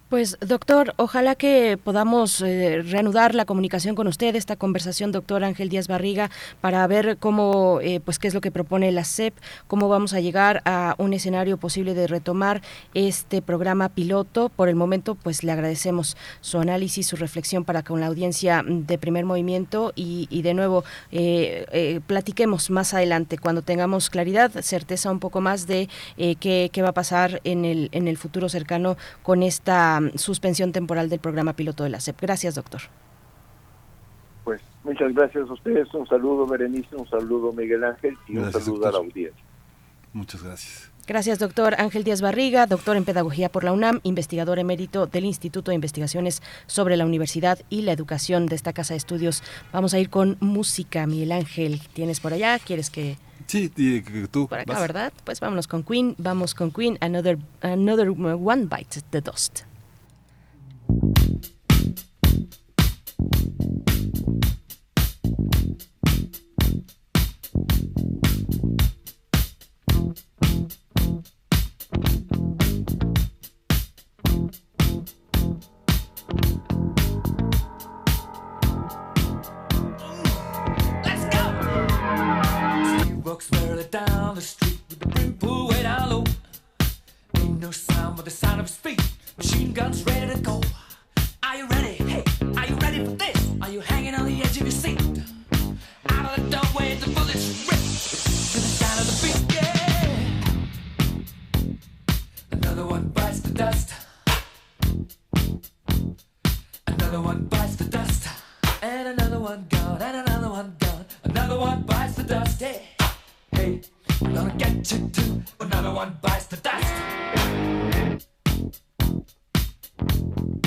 Pues doctor, ojalá que podamos eh, reanudar la comunicación con usted, esta conversación, doctor Ángel Díaz Barriga, para ver cómo, eh, pues qué es lo que propone la SEP, cómo vamos a llegar a un escenario posible de retomar este programa piloto. Por el momento, pues le agradecemos su análisis, su reflexión para con la audiencia de primer movimiento y, y de nuevo eh, eh, platiquemos más adelante cuando tengamos claridad, certeza un poco más de eh, qué, qué va a pasar en el, en el futuro cercano con esta suspensión temporal del programa piloto de la SEP. Gracias, doctor. Pues muchas gracias a ustedes, un saludo Berenice, un saludo Miguel Ángel y un saludo a la audiencia. Muchas gracias. Gracias, doctor Ángel Díaz Barriga, doctor en Pedagogía por la UNAM, investigador emérito del Instituto de Investigaciones sobre la Universidad y la Educación de esta Casa de Estudios. Vamos a ir con música, Miguel Ángel. ¿Tienes por allá? ¿Quieres que...? Sí, tú. Por acá, vas. ¿verdad? Pues vámonos con Queen, vamos con Queen, Another, another One Bites the Dust. Down the street with the brim pulled way down low. Ain't no sound but the sound of feet. Machine guns ready to go. Are you ready? Hey, are you ready for this? Are you hanging on the edge of your seat? Out of the doorway, the bullets rip to the sound of the beat. Yeah. Another one bites the dust. Another one bites the dust. And another one gone. And another one gone. Another one bites the dust. Hey, hey, I'm gonna get you too. Another one bites the dust. Thank you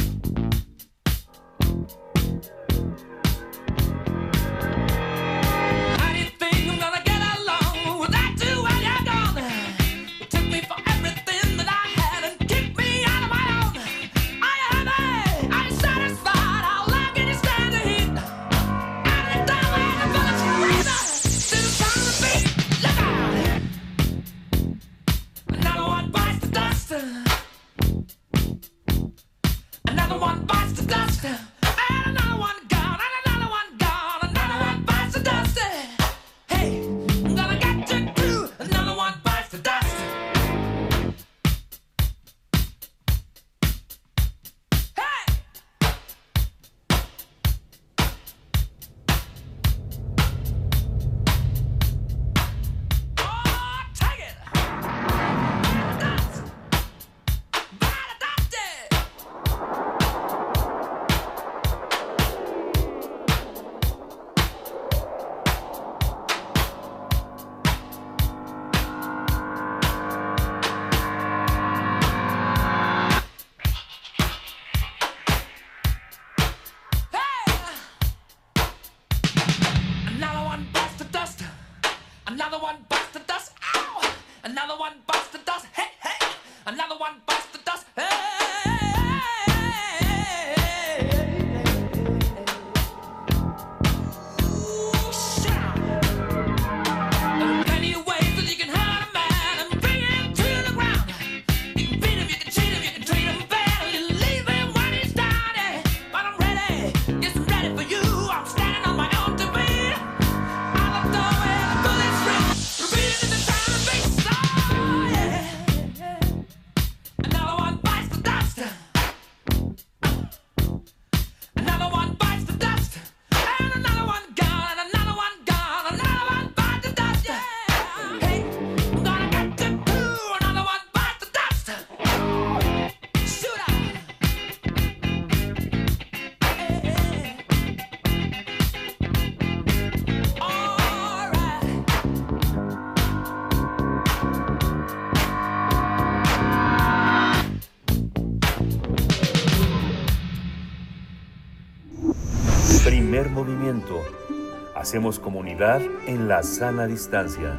Hacemos comunidad en la sana distancia.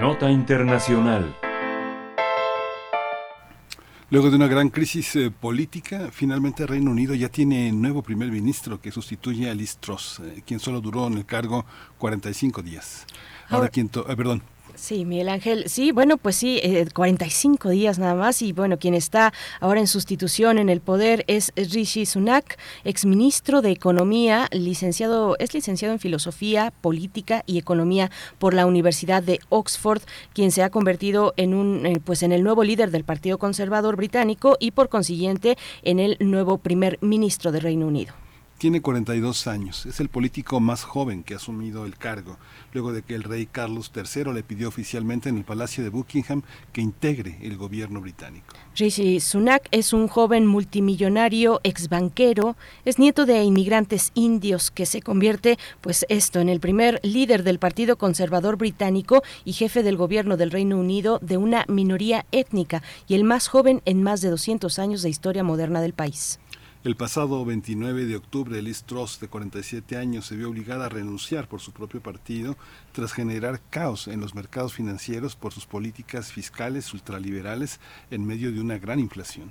Nota Internacional. Luego de una gran crisis eh, política, finalmente Reino Unido ya tiene nuevo primer ministro que sustituye a Liz Truss, eh, quien solo duró en el cargo 45 días. Ahora, Ahora- quien to- eh, perdón, Sí, Miguel Ángel. Sí, bueno, pues sí, eh, 45 días nada más y bueno, quien está ahora en sustitución en el poder es Rishi Sunak, exministro de Economía, licenciado es licenciado en Filosofía, Política y Economía por la Universidad de Oxford, quien se ha convertido en un eh, pues en el nuevo líder del Partido Conservador británico y por consiguiente en el nuevo primer ministro de Reino Unido. tiene 42 años. Es el político más joven que ha asumido el cargo, luego de que el rey Carlos III le pidió oficialmente en el Palacio de Buckingham que integre el gobierno británico. Rishi Sunak es un joven multimillonario, exbanquero, es nieto de inmigrantes indios que se convierte, pues esto, en el primer líder del Partido Conservador Británico y jefe del gobierno del Reino Unido de una minoría étnica y el más joven en más de 200 años de historia moderna del país. El pasado 29 de octubre, Liz Truss, de 47 años, se vio obligada a renunciar por su propio partido tras generar caos en los mercados financieros por sus políticas fiscales ultraliberales en medio de una gran inflación.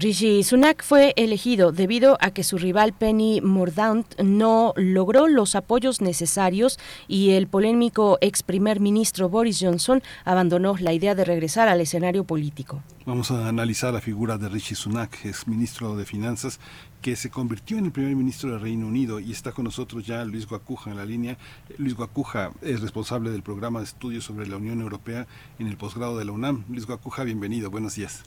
Rishi Sunak fue elegido debido a que su rival Penny Mordaunt no logró los apoyos necesarios y el polémico ex primer ministro Boris Johnson abandonó la idea de regresar al escenario político. Vamos a analizar la figura de Rishi Sunak, es ministro de Finanzas, que se convirtió en el primer ministro del Reino Unido y está con nosotros ya Luis Guacuja en la línea. Luis Guacuja es responsable del programa de estudios sobre la Unión Europea en el posgrado de la UNAM. Luis Guacuja, bienvenido, buenos días.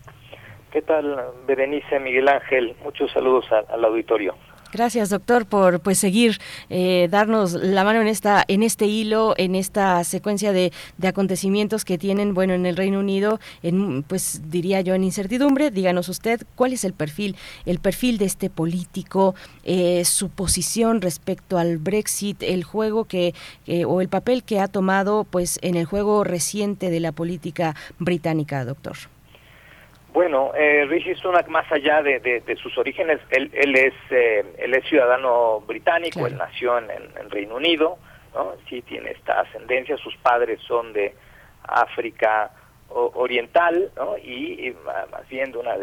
¿Qué tal, Berenice, Miguel Ángel? Muchos saludos al auditorio. Gracias, doctor, por pues seguir, eh, darnos la mano en esta, en este hilo, en esta secuencia de, de acontecimientos que tienen, bueno, en el Reino Unido, en, pues diría yo en incertidumbre. Díganos usted cuál es el perfil, el perfil de este político, eh, su posición respecto al Brexit, el juego que eh, o el papel que ha tomado, pues, en el juego reciente de la política británica, doctor. Bueno, eh, Rishi Sunak, más allá de, de- de sus orígenes, él, él es eh, él es ciudadano británico, él nació en, en- Reino Unido, ¿no? sí tiene esta ascendencia, sus padres son de África Oriental, ¿no? y, y más bien de una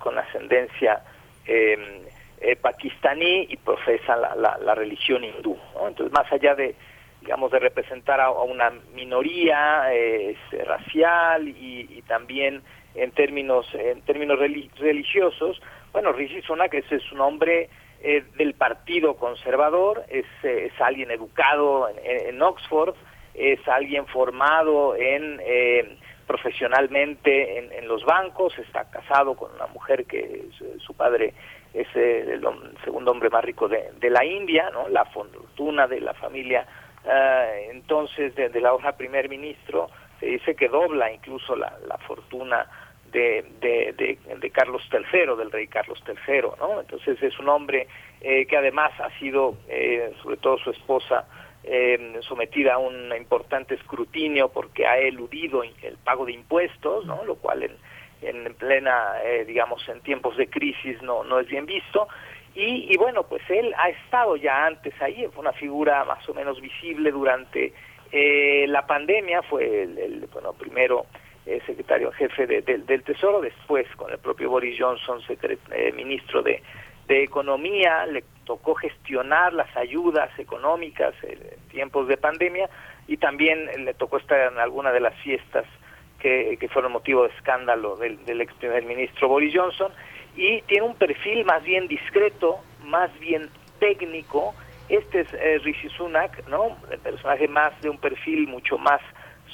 con ascendencia eh, eh, pakistaní y profesa la, la- la religión hindú. ¿no? Entonces, más allá de digamos, de representar a, a una minoría eh, es, racial y, y también en términos en términos reli- religiosos, bueno, Rishi Sunak es, un hombre eh, del Partido Conservador, es, eh, es alguien educado en, en- Oxford, es alguien formado en eh, profesionalmente en, los bancos, está casado con una mujer que es- su padre es eh, el segundo hombre más rico de, de la India, ¿no? la fortuna de la familia eh, entonces de, de la hoja primer ministro se dice que dobla incluso la, la fortuna de, de, de, Carlos III, del rey Carlos III, ¿no? Entonces es un hombre eh, que además ha sido, eh, sobre todo su esposa, eh, sometida a un importante escrutinio porque ha eludido el pago de impuestos, ¿no? Lo cual en, en plena, eh, digamos, en tiempos de crisis no, no es bien visto. Y, y bueno, pues él ha estado ya antes ahí, fue una figura más o menos visible durante eh, la pandemia, fue el, bueno, primero eh, secretario jefe de- del- Tesoro, después con el propio Boris Johnson, eh, ministro de, Economía, le tocó gestionar las ayudas económicas en tiempos de pandemia y también le tocó estar en alguna de las fiestas que, que fueron motivo de escándalo del, del ex primer ministro Boris Johnson y tiene un perfil más bien discreto, más bien técnico. Este es eh, Rishi Sunak, ¿no? El personaje más de un perfil mucho más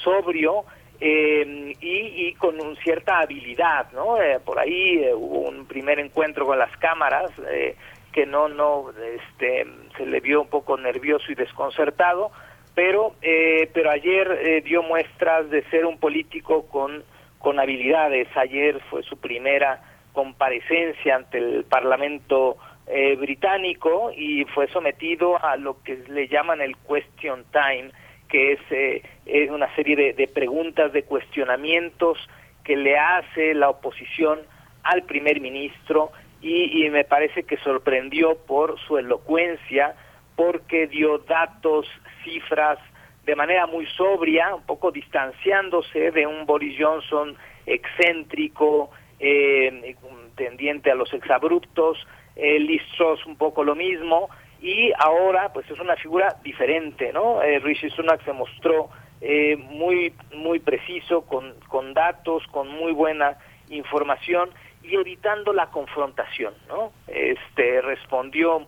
sobrio eh, y, y con un cierta habilidad, ¿no? Eh, por ahí eh, hubo un primer encuentro con las cámaras eh, que no, no, este, se le vio un poco nervioso y desconcertado, pero, eh, pero ayer dio muestras de ser un político con, con habilidades. Ayer fue su primera comparecencia ante el Parlamento eh, británico y fue sometido a lo que le llaman el question time, que es, eh, una serie de, de preguntas, de cuestionamientos que le hace la oposición al primer ministro y, y me parece que sorprendió por su elocuencia, porque dio datos, cifras de manera muy sobria, un poco distanciándose de un Boris Johnson excéntrico, eh, tendiente a los exabruptos, eh, Liz un poco lo mismo, y ahora pues es una figura diferente, ¿no? Eh, Rishi Sunak se mostró eh, muy muy preciso, con, con datos, con muy buena información y evitando la confrontación, ¿no? Este respondió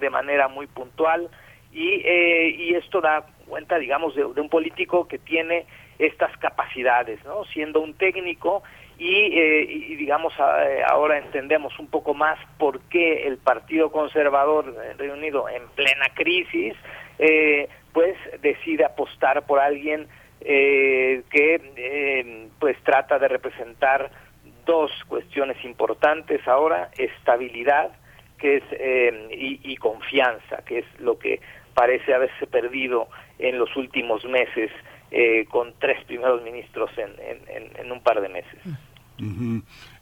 de manera muy puntual y, eh, y esto da cuenta, digamos, de, de un político que tiene estas capacidades, ¿no? Siendo un técnico y, eh, y digamos, eh, ahora entendemos un poco más por qué el Partido Conservador en Reino Unido, en plena crisis, eh, pues decide apostar por alguien eh, que eh, pues trata de representar dos cuestiones importantes ahora, estabilidad que es eh, y, y confianza, que es lo que parece haberse perdido en los últimos meses eh, con tres primeros ministros en, en- en- en un par de meses.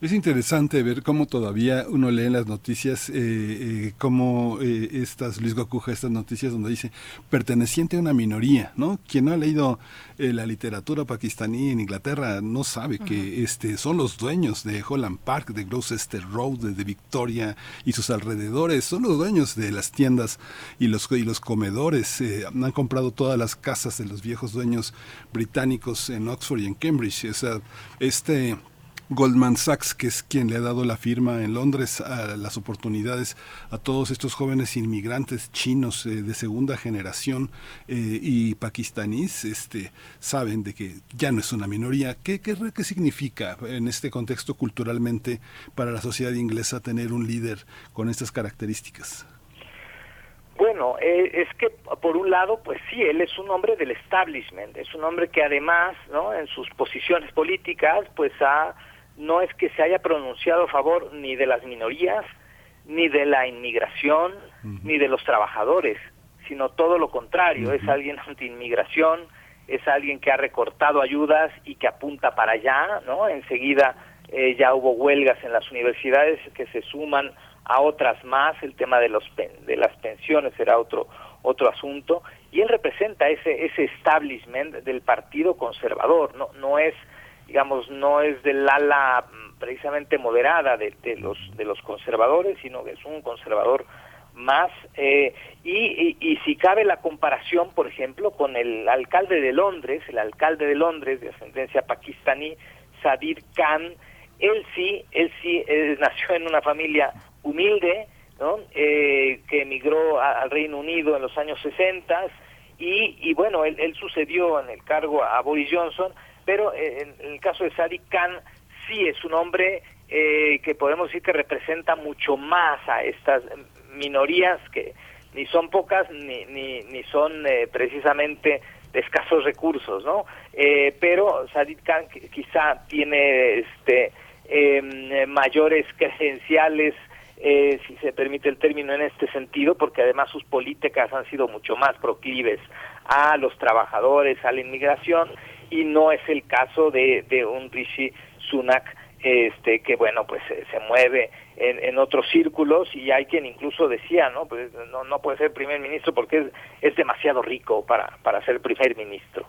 Es interesante ver cómo todavía uno lee en las noticias, eh, eh, cómo eh, estas, Luis Gocuja, estas noticias donde dice perteneciente a una minoría, ¿no? Quien no ha leído eh, la literatura pakistaní en Inglaterra no sabe que este, son los dueños de Holland Park, de Gloucester Road, de, de Victoria y sus alrededores, son los dueños de las tiendas y los, y los comedores, eh, han comprado todas las casas de los viejos dueños británicos en Oxford y en Cambridge, o sea, este... Goldman Sachs, que es quien le ha dado la firma en Londres a las oportunidades a todos estos jóvenes inmigrantes chinos eh, de segunda generación eh, y pakistaníes, este, saben de que ya no es una minoría. ¿Qué, qué, qué significa en este contexto culturalmente para la sociedad inglesa tener un líder con estas características? Bueno, eh, es que por un lado, pues sí, él es un hombre del establishment, es un hombre que además, ¿no? En sus posiciones políticas, pues ha, no es que se haya pronunciado a favor ni de las minorías, ni de la inmigración, ni de los trabajadores, sino todo lo contrario, es alguien anti-inmigración, es alguien que ha recortado ayudas y que apunta para allá, ¿no? Enseguida eh, ya hubo huelgas en las universidades que se suman a otras más, el tema de los pen- de las pensiones será otro otro asunto y él representa ese ese establishment del Partido Conservador, no no es digamos no es del ala mm, precisamente moderada de, los de los conservadores, sino que es un conservador más eh, y, y, si cabe la comparación, por ejemplo, con el alcalde de Londres, el alcalde de Londres de ascendencia pakistaní, Sadir Khan, él sí, él sí nació en una familia humilde, ¿no? Eh, que emigró a- al Reino Unido en los años 60 y, y bueno, él, él sucedió en el cargo a Boris Johnson, pero eh, en, el caso de Sadiq Khan sí es un hombre eh, que podemos decir que representa mucho más a estas minorías que ni son pocas ni, ni, ni son eh, precisamente de escasos recursos, ¿no? Eh, pero Sadid Khan qui- quizá tiene este eh, mayores credenciales, eh, si se permite el término en este sentido, porque además sus políticas han sido mucho más proclives a los trabajadores, a la inmigración, y no es el caso de, de un Rishi Sunak, este que bueno pues se, se mueve en, en otros círculos y hay quien incluso decía no pues no, no puede ser primer ministro porque es, es demasiado rico para para ser primer ministro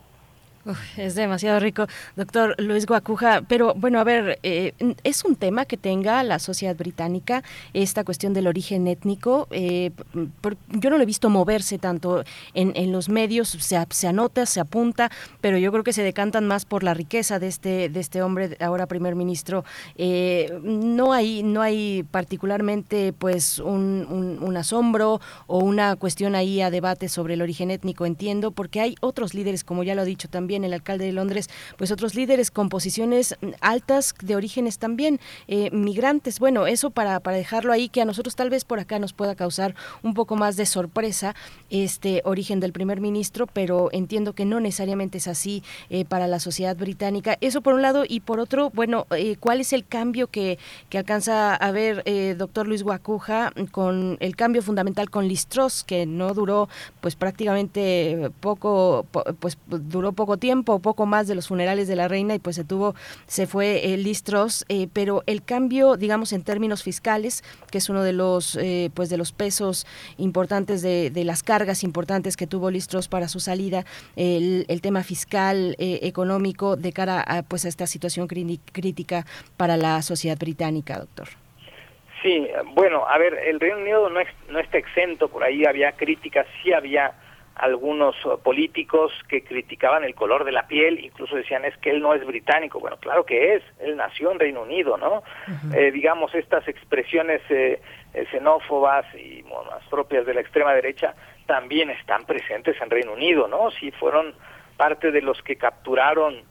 Es demasiado rico, doctor Luis Guacuja. Pero bueno, a ver, eh, ¿es un tema que tenga la sociedad británica esta cuestión del origen étnico? Eh, yo no lo he visto moverse tanto en, en los medios, se, se anota, se apunta, pero yo creo que se decantan más por la riqueza de este, de este hombre, ahora primer ministro. Eh, no hay, no hay particularmente pues un, un- un asombro o una cuestión ahí a debate sobre el origen étnico, entiendo, porque hay otros líderes, como ya lo ha dicho también el alcalde de Londres, pues otros líderes con posiciones mm, altas de orígenes también, eh, migrantes. Bueno, eso para, para dejarlo ahí, que a nosotros tal vez por acá nos pueda causar un poco más de sorpresa este origen del primer ministro, pero entiendo que no necesariamente es así eh, para la sociedad británica. Eso por un lado, y por otro, bueno, eh, ¿cuál es el cambio que, que alcanza a ver doctor Luis Guacuja con el cambio fundamental con Liz Truss, que no duró pues prácticamente poco, po- pues duró poco tiempo? Tiempo, poco más de los funerales de la reina y pues se tuvo, se fue el Listros, eh, pero el cambio, digamos, en términos fiscales, que es uno de los, eh, pues de los pesos importantes de, de, las cargas importantes que tuvo Listros para su salida, el, el tema fiscal, eh, económico, de cara a, pues a esta situación crítica para la sociedad británica, doctor. Sí, bueno, a ver, el Reino Unido no, es, no está exento, por ahí había críticas, sí había algunos uh, políticos que criticaban el color de la piel, incluso decían es que él no es británico. Bueno, claro que es, él nació en Reino Unido, ¿no? Uh -huh. eh, digamos, estas expresiones eh, xenófobas y bueno, las propias de la extrema derecha también están presentes en Reino Unido, ¿no? Sí fueron parte de los que capturaron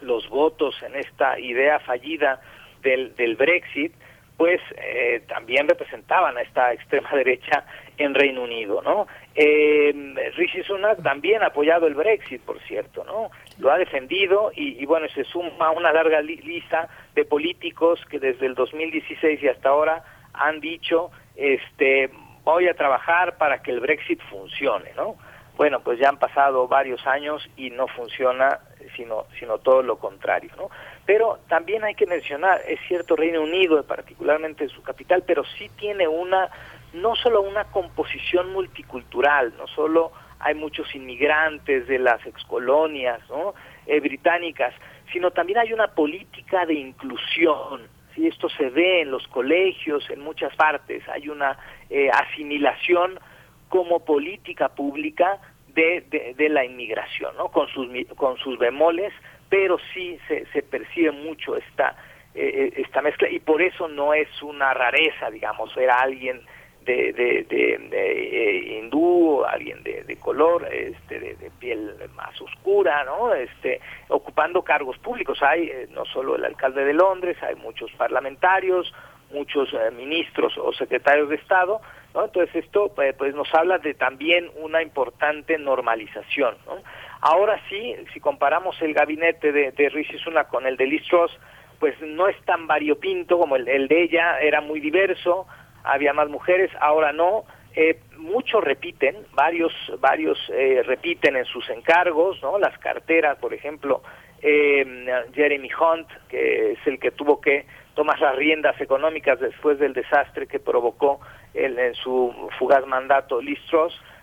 los votos en esta idea fallida del, del Brexit, pues eh, también representaban a esta extrema derecha en Reino Unido, ¿no? Eh, Rishi Sunak también ha apoyado el Brexit, por cierto, ¿no? Lo ha defendido y, y bueno, se suma una larga li lista de políticos que desde el 2016 y hasta ahora han dicho, este, voy a trabajar para que el Brexit funcione, ¿no? Bueno, pues ya han pasado varios años y no funciona, sino, sino todo lo contrario, ¿no? Pero también hay que mencionar, es cierto, Reino Unido, particularmente su capital, pero sí tiene una, no solo una composición multicultural, no solo hay muchos inmigrantes de las excolonias ¿no? eh, británicas, sino también hay una política de inclusión. ¿sí? Esto se ve en los colegios, en muchas partes, hay una eh, asimilación como política pública de, de, de, la inmigración, ¿no? con, sus, con sus bemoles, pero sí se, se percibe mucho esta, eh, esta mezcla y por eso no es una rareza, digamos, ver a alguien de, de, de, de eh, hindú, alguien de, color, este, de, de, piel más oscura, ¿no? Este, ocupando cargos públicos. Hay eh, no solo el alcalde de Londres, hay muchos parlamentarios, muchos eh, ministros o secretarios de Estado, Entonces esto pues nos habla de también una importante normalización, ¿no? Ahora sí, si comparamos el gabinete de, de Rishi Sunak con el de Liz Truss, pues no es tan variopinto como el, de ella, era muy diverso, había más mujeres, ahora no. Eh, muchos repiten, varios, varios eh, repiten en sus encargos. Las carteras, por ejemplo, eh, Jeremy Hunt, que es el que tuvo que tomar las riendas económicas después del desastre que provocó el, en su fugaz mandato Liz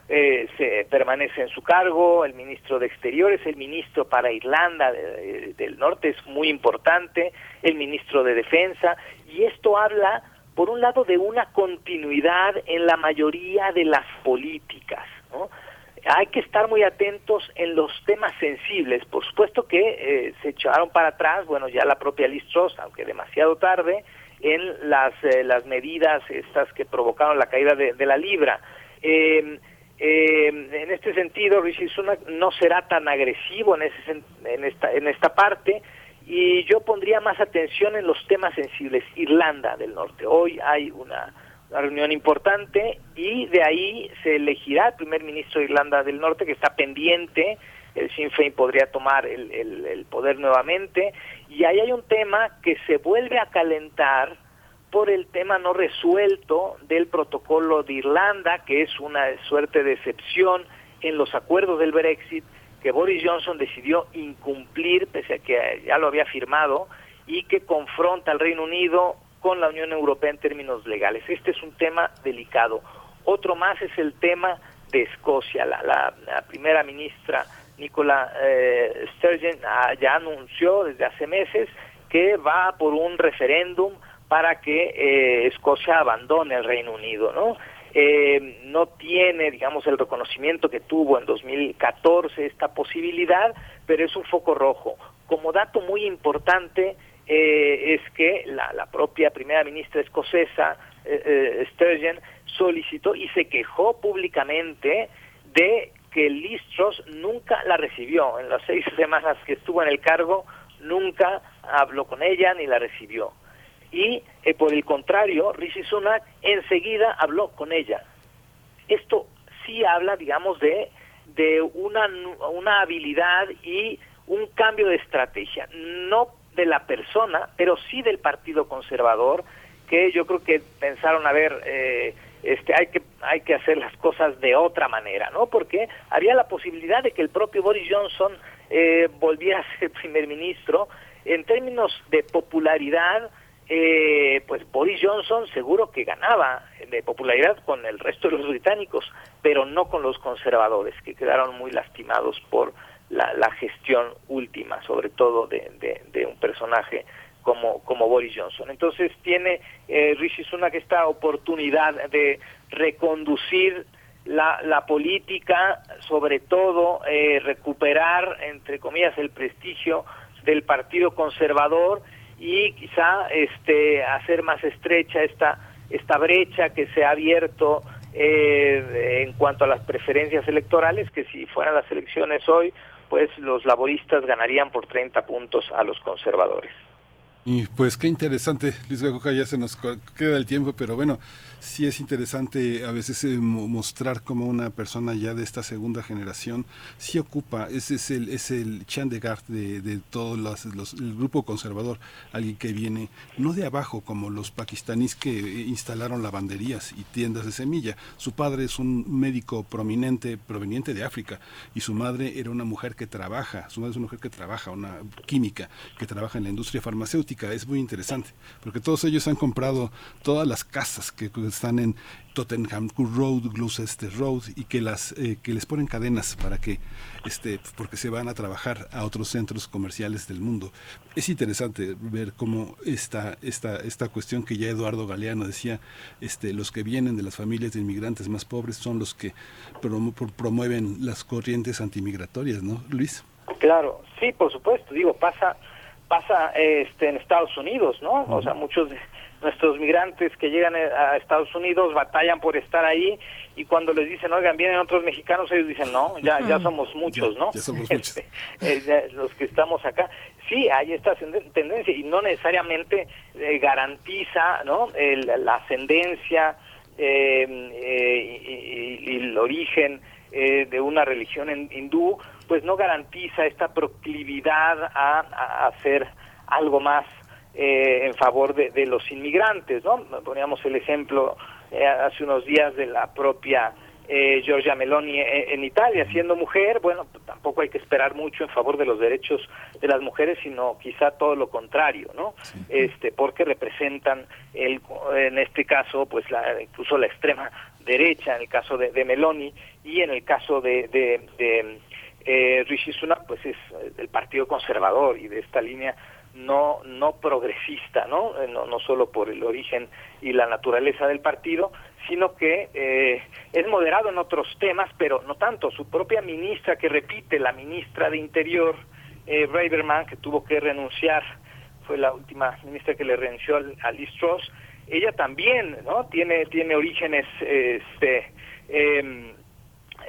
eh, se permanece en su cargo, el ministro de Exteriores, el ministro para Irlanda de, de, del Norte es muy importante, el ministro de Defensa, y esto habla por un lado, de una continuidad en la mayoría de las políticas. ¿no? Hay que estar muy atentos en los temas sensibles. Por supuesto que eh, se echaron para atrás, bueno, ya la propia Liz aunque demasiado tarde, en las, eh, las medidas estas que provocaron la caída de, la libra. Eh, eh, en este sentido, Rishi Sunak no será tan agresivo en, ese, en, esta, en esta parte, y yo pondría más atención en los temas sensibles. Irlanda del Norte. Hoy hay una, una, reunión importante y de ahí se elegirá el primer ministro de Irlanda del Norte que está pendiente. El Sinn Féin podría tomar el, el, poder nuevamente. Y ahí hay un tema que se vuelve a calentar por el tema no resuelto del protocolo de Irlanda, que es una suerte de excepción en los acuerdos del Brexit que Boris Johnson decidió incumplir, pese a que ya lo había firmado, y que confronta al Reino Unido con la Unión Europea en términos legales. Este es un tema delicado. Otro más es el tema de Escocia. La, la primera ministra Nicola eh, Sturgeon ah, ya anunció desde hace meses que va por un referéndum para que eh, Escocia abandone el Reino Unido, ¿no? eh, no tiene, digamos, el reconocimiento que tuvo en 2014 esta posibilidad, pero es un foco rojo. Como dato muy importante eh, es que la, la, propia primera ministra escocesa, eh, Sturgeon, solicitó y se quejó públicamente de que Liz nunca la recibió. En las seis semanas que estuvo en el cargo, nunca habló con ella ni la recibió y eh, por el contrario, Rishi Sunak enseguida habló con ella. Esto sí habla, digamos, de, de una, una habilidad y un cambio de estrategia, no de la persona, pero sí del Partido Conservador, que yo creo que pensaron, a ver, eh, este, hay que hay que hacer las cosas de otra manera, ¿no? Porque había la posibilidad de que el propio Boris Johnson eh, volviera a ser primer ministro. En términos de popularidad, eh, pues Boris Johnson seguro que ganaba de popularidad con el resto de los británicos, pero no con los conservadores, que quedaron muy lastimados por la, la gestión última, sobre todo de, de un personaje como, como Boris Johnson. Entonces tiene eh, Rishi Sunak esta oportunidad de reconducir la, la política, sobre todo eh, recuperar, entre comillas, el prestigio del Partido Conservador y quizá este, hacer más estrecha esta, esta brecha que se ha abierto eh, en cuanto a las preferencias electorales, que si fueran las elecciones hoy, pues los laboristas ganarían por 30 puntos a los conservadores. Y pues qué interesante, Luis Gagoja, ya se nos queda el tiempo, pero bueno, sí es interesante a veces eh, mo- mostrar cómo una persona ya de esta segunda generación sí ocupa, ese es el, es el Chan de de, todos los, los- el grupo conservador, alguien que viene no de abajo como los pakistaníes que eh, instalaron lavanderías y tiendas de semilla. Su padre es un médico prominente proveniente de África y su madre era una mujer que trabaja, su madre es una mujer que trabaja, una química que trabaja en la industria farmacéutica. Es muy interesante porque todos ellos han comprado todas las casas que están en Tottenham Court Road, Gloucester Road y que las eh, que les ponen cadenas para que este porque se van a trabajar a otros centros comerciales del mundo. Es interesante ver cómo esta esta esta cuestión que ya Eduardo Galeano decía, este los que vienen de las familias de inmigrantes más pobres son los que promu- pro- promueven las corrientes antimigratorias, ¿no, Luis? Claro, sí, por supuesto. Digo, pasa pasa este en Estados Unidos, ¿no? O sea, muchos de nuestros migrantes que llegan eh, a Estados Unidos batallan por estar ahí y cuando les dicen, oigan, vienen otros mexicanos, ellos dicen, no, ya ya somos muchos, ¿no? ya somos Este, eh, ya los que estamos acá. Sí, hay esta tendencia y no necesariamente eh, garantiza, ¿no? El- la ascendencia eh, eh, y, el origen eh, de una religión en- hindú, pues no garantiza esta proclividad a, a hacer algo más eh, en favor de, de los inmigrantes, ¿no? Poníamos el ejemplo eh, hace unos días de la propia eh, Giorgia Meloni eh, en Italia, siendo mujer, bueno, tampoco hay que esperar mucho en favor de los derechos de las mujeres, sino quizá todo lo contrario, ¿no? Este, porque representan el, en este caso, pues la, incluso la extrema derecha, en el caso de, de Meloni y en el caso de, de, de, eh, Rishi Sunak, pues es del Partido Conservador y de esta línea no no progresista, ¿no? Eh, No, no solo por el origen y la naturaleza del partido, sino que eh, es moderado en otros temas, pero no tanto. Su propia ministra, que repite, la ministra de Interior, eh, Braverman, que tuvo que renunciar, fue la última ministra que le renunció a Liz ella también, ¿no? Tiene tiene orígenes, este, em,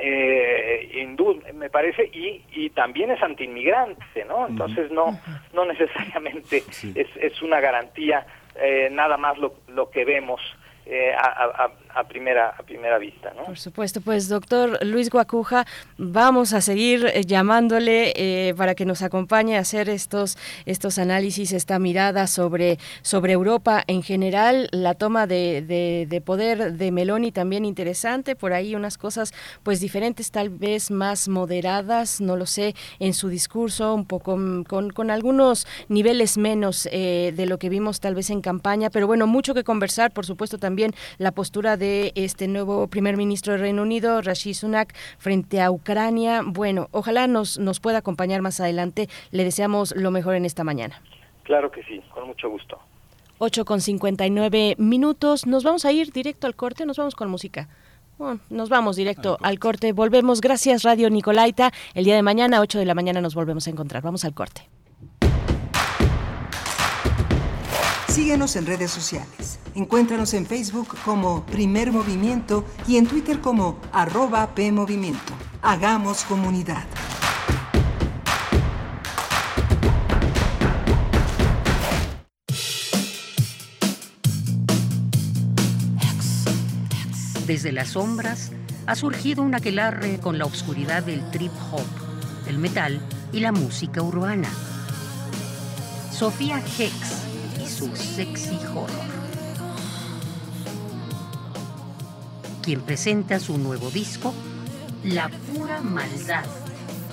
eh, hindú, me parece, y, y también es antiinmigrante, ¿no? Entonces no no necesariamente es, es una garantía eh, nada más lo, lo que vemos eh, a, a- a- primera a primera vista, ¿no? Por supuesto, pues doctor Luis Guacuja, vamos a seguir eh, llamándole eh, para que nos acompañe a hacer estos, estos análisis, esta mirada sobre, sobre Europa en general, la toma de, de- de poder de Meloni también interesante, por ahí unas cosas pues diferentes, tal vez más moderadas, no lo sé, en su discurso, un poco mm, con, con algunos niveles menos eh, de lo que vimos tal vez en campaña, pero bueno, mucho que conversar, por supuesto también la postura de este nuevo primer ministro del Reino Unido, Rishi Sunak, frente a Ucrania. Bueno, ojalá nos, nos pueda acompañar más adelante. Le deseamos lo mejor en esta mañana. Claro que sí, con mucho gusto. 8 con 59 minutos. Nos vamos a ir directo al corte, nos vamos con música. Bueno, nos vamos directo al corte. Volvemos. Gracias, Radio Nicolaita. El día de mañana, 8 de la mañana, nos volvemos a encontrar. Vamos al corte. Síguenos en redes sociales. Encuéntranos en Facebook como Primer Movimiento y en Twitter como arroba PMovimiento. Hagamos comunidad. Desde las sombras ha surgido un aquelarre con la oscuridad del trip hop, el metal y la música urbana. Sofía Hex su sexy horror. quien presenta su nuevo disco, La pura maldad,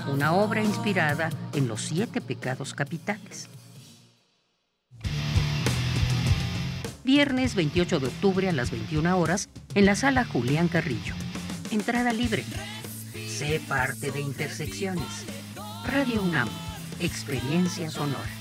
una obra inspirada en los siete pecados capitales. Viernes 28 de octubre a las 21 horas en la sala Julián Carrillo. Entrada libre. Sé parte de Intersecciones. Radio UNAM. Experiencia sonora.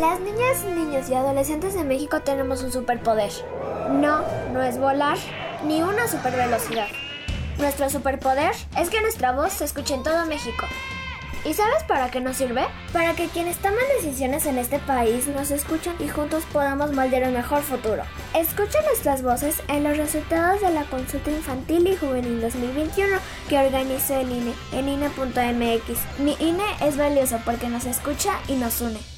Las niñas, niños y adolescentes de México tenemos un superpoder. No, no es volar, ni una supervelocidad. Nuestro superpoder es que nuestra voz se escuche en todo México. ¿Y sabes para qué nos sirve? Para que quienes toman decisiones en este país nos escuchen y juntos podamos moldear un mejor futuro. Escucha nuestras voces en los resultados de la consulta infantil y juvenil 2021 que organizó el INE en INE.mx. Mi INE es valioso porque nos escucha y nos une.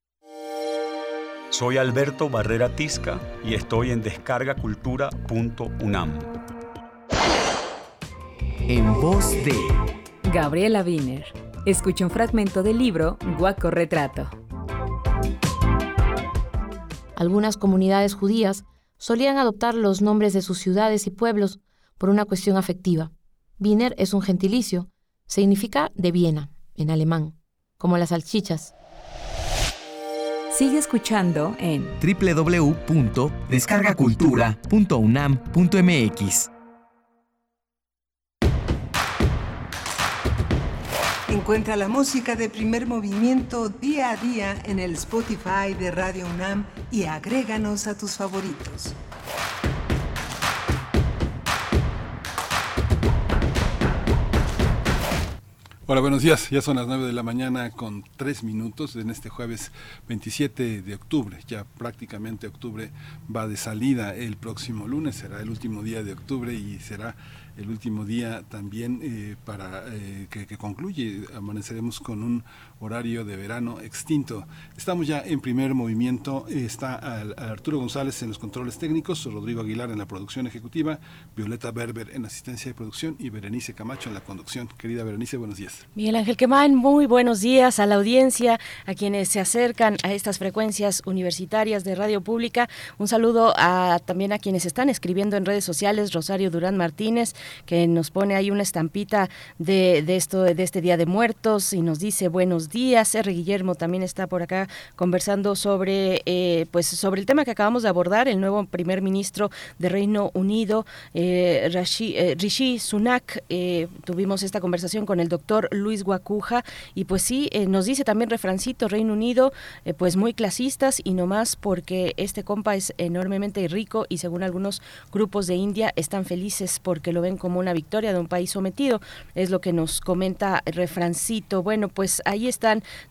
Soy Alberto Barrera Tisca y estoy en descargacultura.unam. En voz de Gabriela Wiener. Escucha un fragmento del libro Guaco Retrato. Algunas comunidades judías solían adoptar los nombres de sus ciudades y pueblos por una cuestión afectiva. Wiener es un gentilicio, significa de Viena, en alemán, como las salchichas. Sigue escuchando en www.descargacultura.unam.mx. Encuentra la música de primer movimiento día a día en el Spotify de Radio UNAM y agréganos a tus favoritos. Hola, buenos días. Ya son las 9 de la mañana con 3 minutos en este jueves 27 de octubre. Ya prácticamente octubre va de salida el próximo lunes. Será el último día de octubre y será el último día también eh, para eh, que, que concluye. Amaneceremos con un horario de verano extinto. Estamos ya en primer movimiento. Está Arturo González en los controles técnicos, Rodrigo Aguilar en la producción ejecutiva, Violeta Berber en asistencia de producción y Berenice Camacho en la conducción. Querida Berenice, buenos días. Miguel Ángel Quemán, muy buenos días a la audiencia, a quienes se acercan a estas frecuencias universitarias de radio pública. Un saludo a, también a quienes están escribiendo en redes sociales, Rosario Durán Martínez, que nos pone ahí una estampita de, de esto, de este Día de Muertos y nos dice buenos días. R. Guillermo también está por acá conversando sobre, eh, pues, sobre el tema que acabamos de abordar, el nuevo primer ministro de Reino Unido, eh, Rashi- eh, Rishi Sunak. Eh, tuvimos esta conversación con el doctor Luis Guacuja y pues sí, eh, nos dice también refrancito Reino Unido, eh, pues muy clasistas y no más porque este compa es enormemente rico y según algunos grupos de India están felices porque lo ven como una victoria de un país sometido, es lo que nos comenta refrancito. Bueno, pues ahí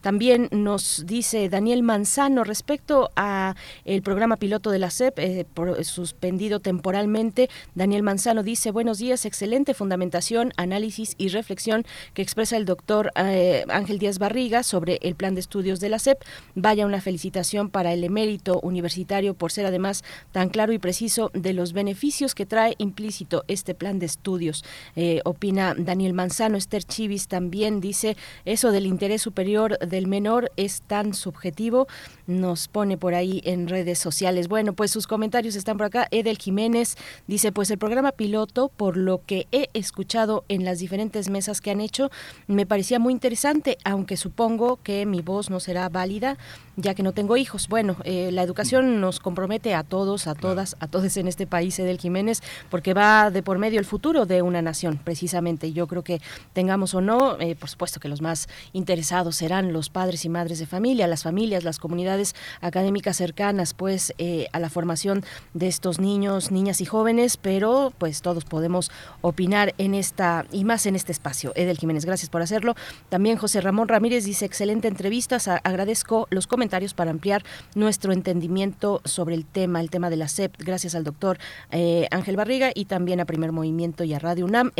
También nos dice Daniel Manzano respecto a el programa piloto de la SEP, eh, por- suspendido temporalmente. Daniel Manzano dice, buenos días, excelente fundamentación, análisis y reflexión que expresa el doctor eh, Ángel Díaz Barriga sobre el plan de estudios de la SEP. Vaya una felicitación para el emérito universitario por ser además tan claro y preciso de los beneficios que trae implícito este plan de estudios. Eh, opina Daniel Manzano, Esther Chivis también dice, eso del interés superior del menor es tan subjetivo, nos pone por ahí en redes sociales. Bueno, pues sus comentarios están por acá. Edel Jiménez dice, pues el programa piloto, por lo que he escuchado en las diferentes mesas que han hecho, me parecía muy interesante, aunque supongo que mi voz no será válida ya que no tengo hijos. Bueno, eh, la educación nos compromete a todos, a todas, a todos en este país, Edel Jiménez, porque va de por medio el futuro de una nación, precisamente. Yo creo que tengamos o no, eh, por supuesto que los más interesados serán los padres y madres de familia, las familias, las comunidades académicas cercanas, pues, eh, a la formación de estos niños, niñas y jóvenes, pero pues todos podemos opinar en esta, y más en este espacio. Edel Jiménez, gracias por hacerlo. También José Ramón Ramírez dice, excelente entrevista, agradezco los comentarios para ampliar nuestro entendimiento sobre el tema, el tema de la SEP, gracias al doctor eh, Ángel Barriga y también a Primer Movimiento y a Radio UNAM.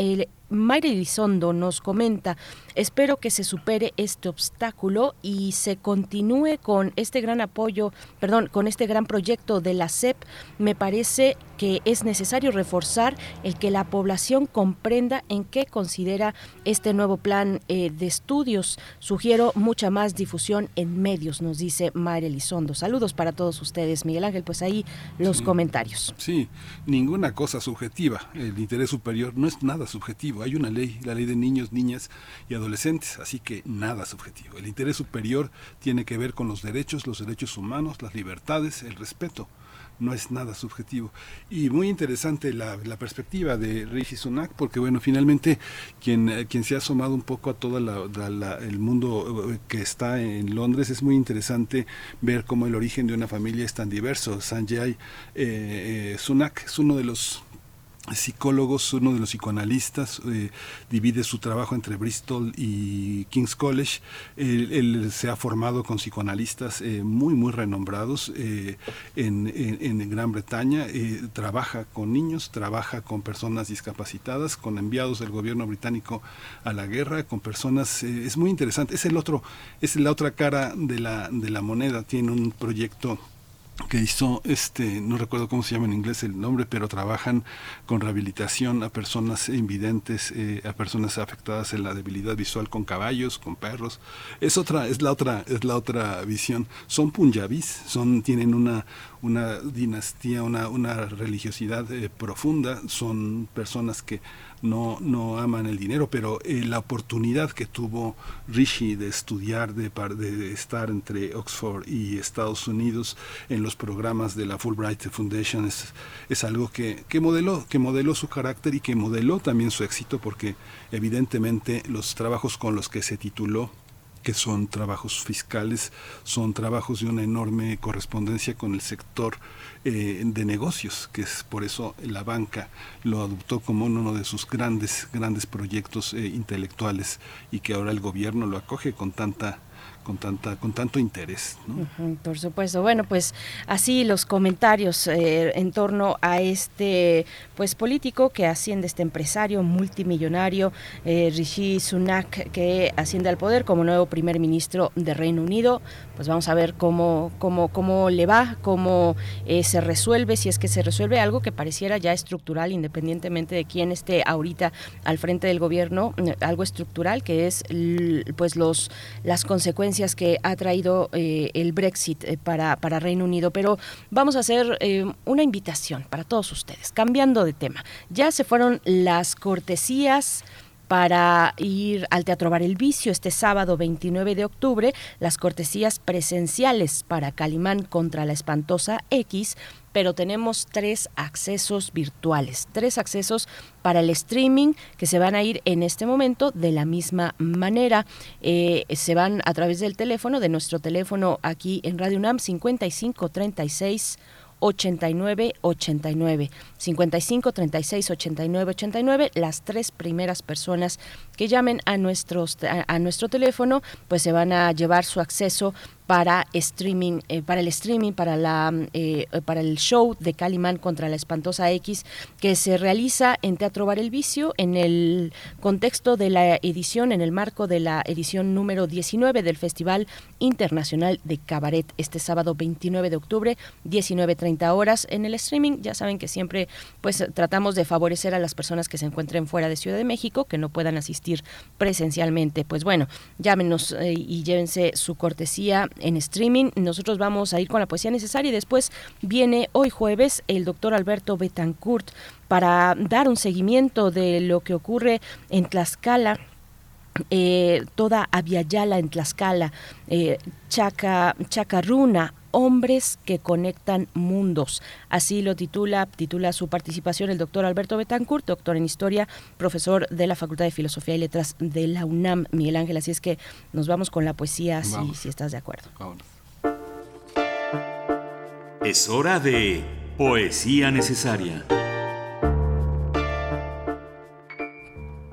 Mayra Elizondo nos comenta, espero que se supere este obstáculo y se continúe con este gran apoyo, perdón, con este gran proyecto de la SEP. Me parece que es necesario reforzar el que la población comprenda en qué considera este nuevo plan eh, de estudios. Sugiero mucha más difusión en medios, nos dice Mayra Elizondo. Saludos para todos ustedes, Miguel Ángel, pues ahí los comentarios. Sí, ninguna cosa subjetiva. El interés superior no es nada subjetivo hay una ley, la ley de niños, niñas y adolescentes, así que nada subjetivo. El interés superior tiene que ver con los derechos, los derechos humanos, las libertades, el respeto no es nada subjetivo. Y muy interesante la, perspectiva de Rishi Sunak, porque bueno, finalmente quien, eh, quien se ha asomado un poco a todo el mundo eh, que está en Londres, es muy interesante ver cómo el origen de una familia es tan diverso. Sanjay eh, Sunak es uno de los psicólogos, uno de los psicoanalistas, eh, divide su trabajo entre Bristol y King's College. Él, se ha formado con psicoanalistas eh, muy, muy renombrados eh, en, en, Gran Bretaña. trabaja con niños, trabaja con personas discapacitadas, con enviados del gobierno británico a la guerra, con personas... es muy interesante. Es el otro, es la otra cara de la, de la moneda. Tiene un proyecto que hizo, este, no recuerdo cómo se llama en inglés el nombre, pero trabajan con rehabilitación a personas invidentes, eh, a personas afectadas en la debilidad visual con caballos, con perros. Es otra, es la otra, es la otra visión. Son punjabis, son, tienen una, una dinastía, una, una religiosidad eh, profunda, son personas que no, no aman el dinero, pero eh, la oportunidad que tuvo Rishi de estudiar, de, de estar entre Oxford y Estados Unidos en los programas de la Fulbright Foundation es, es algo que, que, modeló, que modeló su carácter y que modeló también su éxito porque evidentemente los trabajos con los que se tituló que son trabajos fiscales, son trabajos de una enorme correspondencia con el sector eh, de negocios, que es por eso la banca lo adoptó como uno de sus grandes, grandes proyectos eh, intelectuales y que ahora el gobierno lo acoge con tanta con tanta con tanto interés por supuesto. Bueno pues así los comentarios eh, en torno a este pues político que asciende este empresario multimillonario eh, Rishi Sunak que asciende al poder como nuevo primer ministro de Reino Unido. Pues vamos a ver cómo cómo cómo le va cómo eh, se resuelve si es que se resuelve algo que pareciera ya estructural independientemente de quién esté ahorita al frente del gobierno algo estructural que es pues los las consecuencias que ha traído eh, el Brexit eh, para, para Reino Unido, pero vamos a hacer eh, una invitación para todos ustedes, cambiando de tema. Ya se fueron las cortesías para ir al Teatro Bar El Vicio este sábado 29 de octubre, las cortesías presenciales para Calimán contra la espantosa X pero tenemos tres accesos virtuales, tres accesos para el streaming que se van a ir en este momento de la misma manera. Eh, se van a través del teléfono, de nuestro teléfono aquí en Radio UNAM 5536 89 89 55 36 89 89 las tres primeras personas que llamen a nuestros a, nuestro teléfono pues se van a llevar su acceso para streaming, eh, para el streaming, para la eh, para el show de Calimán contra la espantosa X que se realiza en Teatro Bar El Vicio en el contexto de la edición, en el marco de la edición número 19 del Festival Internacional de Cabaret este sábado 29 de octubre, 19.30 horas en el streaming. Ya saben que siempre pues tratamos de favorecer a las personas que se encuentren fuera de Ciudad de México, que no puedan asistir presencialmente. Pues bueno, llámenos eh, y llévense su cortesía en streaming. Nosotros vamos a ir con la poesía necesaria y después viene hoy jueves el doctor Alberto Betancourt para dar un seguimiento de lo que ocurre en Tlaxcala eh, toda Aviala en Tlaxcala, eh, Chaca, Chacarruna, hombres que conectan mundos. Así lo titula, titula su participación el doctor Alberto Betancourt, doctor en historia, profesor de la Facultad de Filosofía y Letras de la UNAM, Miguel Ángel. Así es que nos vamos con la poesía, si, si, estás de acuerdo. Es hora de poesía necesaria.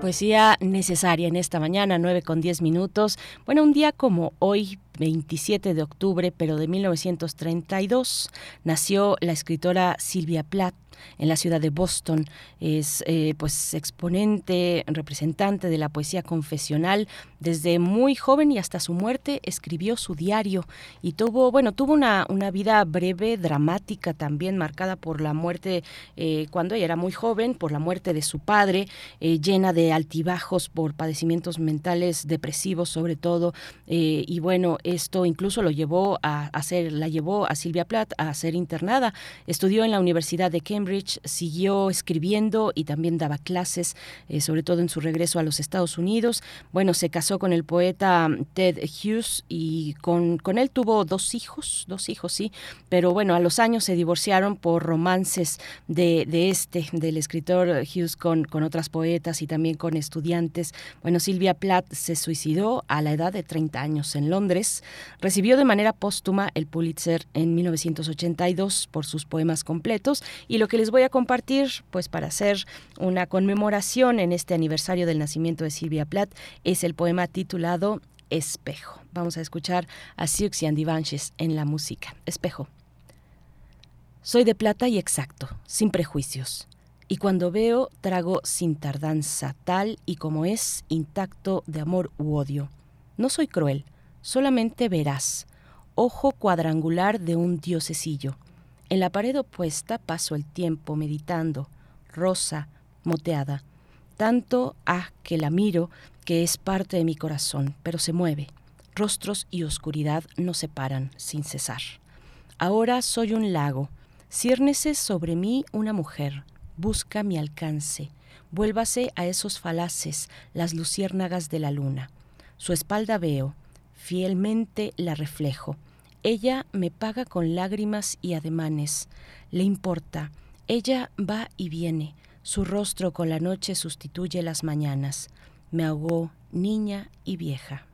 Poesía necesaria en esta mañana, 9 con 10 minutos. Bueno, un día como hoy, 27 de octubre, pero de 1932, nació la escritora Silvia Plath en la ciudad de Boston. Es eh, pues exponente, representante de la poesía confesional. Desde muy joven y hasta su muerte escribió su diario y tuvo, bueno, tuvo una, una vida breve, dramática también, marcada por la muerte eh, cuando ella era muy joven, por la muerte de su padre, eh, llena de altibajos por padecimientos mentales depresivos sobre todo. y bueno, esto incluso lo llevó a, hacer, la llevó a Silvia Plath a ser internada. Estudió en la Universidad de Cambridge siguió escribiendo y también daba clases, eh, sobre todo en su regreso a los Estados Unidos. Bueno, se casó con el poeta Ted Hughes y con, con él tuvo dos hijos, dos hijos, sí, pero bueno, a los años se divorciaron por romances de, de este, del escritor Hughes con, con otras poetas y también con estudiantes. Bueno, Silvia Plath se suicidó a la edad de 30 años en Londres. Recibió de manera póstuma el Pulitzer en 1982 por sus poemas completos y lo que les voy a compartir, pues para hacer una conmemoración en este aniversario del nacimiento de Silvia Plath, es el poema titulado Espejo. Vamos a escuchar a Siouxsie and Divanches en la música. Espejo. Soy de plata y exacto, sin prejuicios. Y cuando veo, trago sin tardanza, tal y como es, intacto de amor u odio. No soy cruel, solamente verás, ojo cuadrangular de un diosecillo en la pared opuesta paso el tiempo meditando, rosa, moteada. Tanto ah que la miro que es parte de mi corazón, pero se mueve. Rostros y oscuridad no separan sin cesar. Ahora soy un lago. Ciérnese sobre mí una mujer. Busca mi alcance. Vuélvase a esos falaces, las luciérnagas de la luna. Su espalda veo. Fielmente la reflejo ella me paga con lágrimas y ademanes. Le importa. Ella va y viene. Su rostro con la noche sustituye las mañanas. Me ahogó niña y vieja.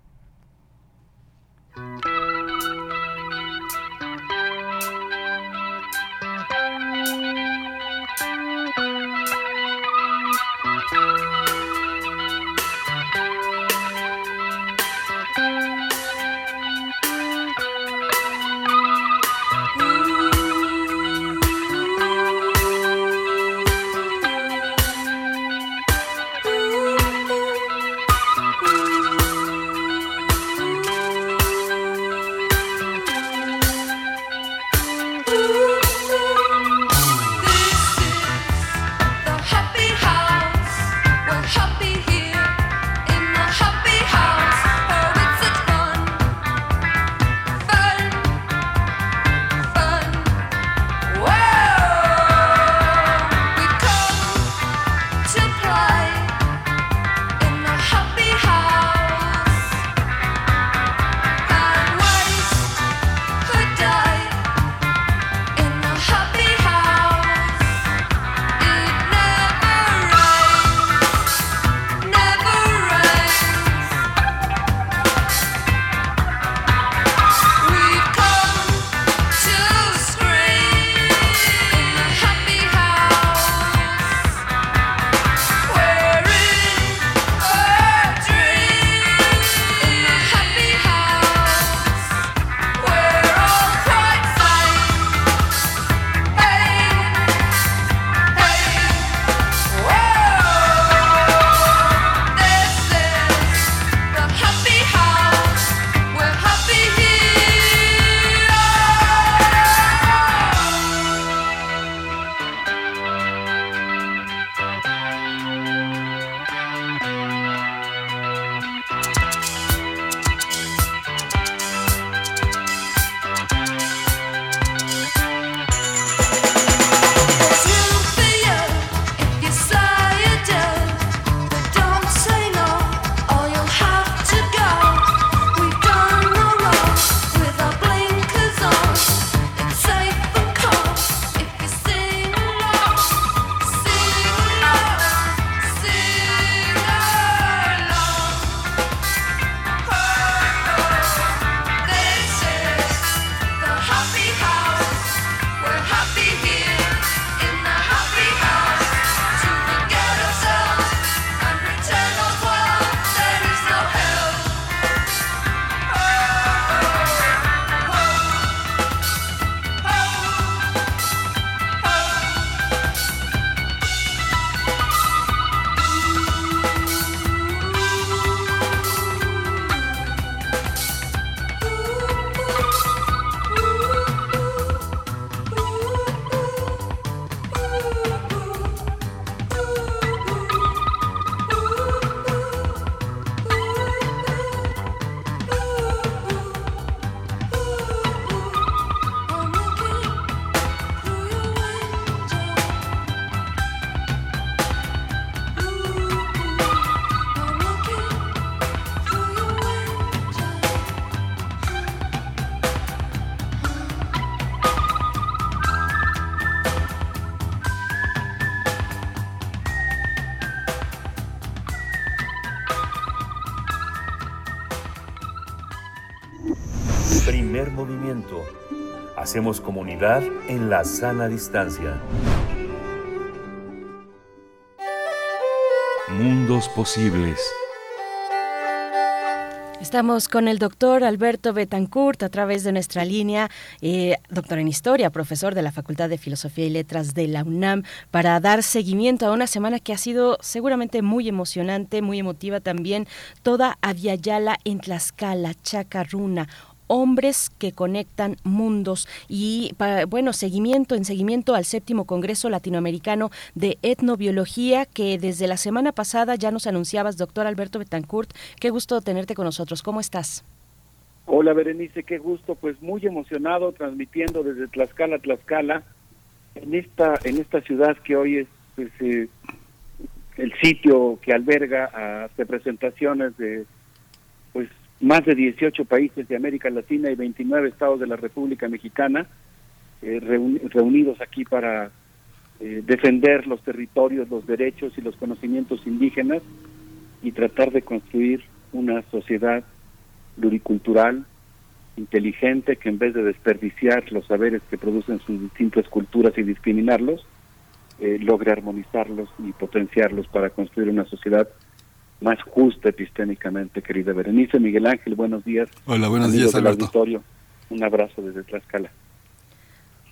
Hacemos comunidad en la sana distancia. Mundos posibles. Estamos con el doctor Alberto Betancourt a través de nuestra línea, eh, doctor en historia, profesor de la Facultad de Filosofía y Letras de la UNAM, para dar seguimiento a una semana que ha sido seguramente muy emocionante, muy emotiva también, toda Aviala en Tlaxcala, Chacarruna, hombres que conectan mundos. Y bueno seguimiento en seguimiento al séptimo congreso latinoamericano de etnobiología que desde la semana pasada ya nos anunciabas doctor Alberto Betancourt. Qué gusto tenerte con nosotros. Cómo estás hola Berenice qué gusto. Pues muy emocionado transmitiendo desde Tlaxcala Tlaxcala en esta en esta ciudad que hoy es pues, eh, el sitio que alberga a representaciones de más de 18 países de América Latina y 29 estados de la República Mexicana eh, reunidos aquí para eh, defender los territorios, los derechos y los conocimientos indígenas y tratar de construir una sociedad pluricultural, inteligente, que en vez de desperdiciar los saberes que producen sus distintas culturas y discriminarlos, eh, logre armonizarlos y potenciarlos para construir una sociedad más justa epistémicamente, querida Berenice. Miguel Ángel, buenos días. Hola, buenos días, Alberto. Auditorio. Un abrazo desde Tlaxcala.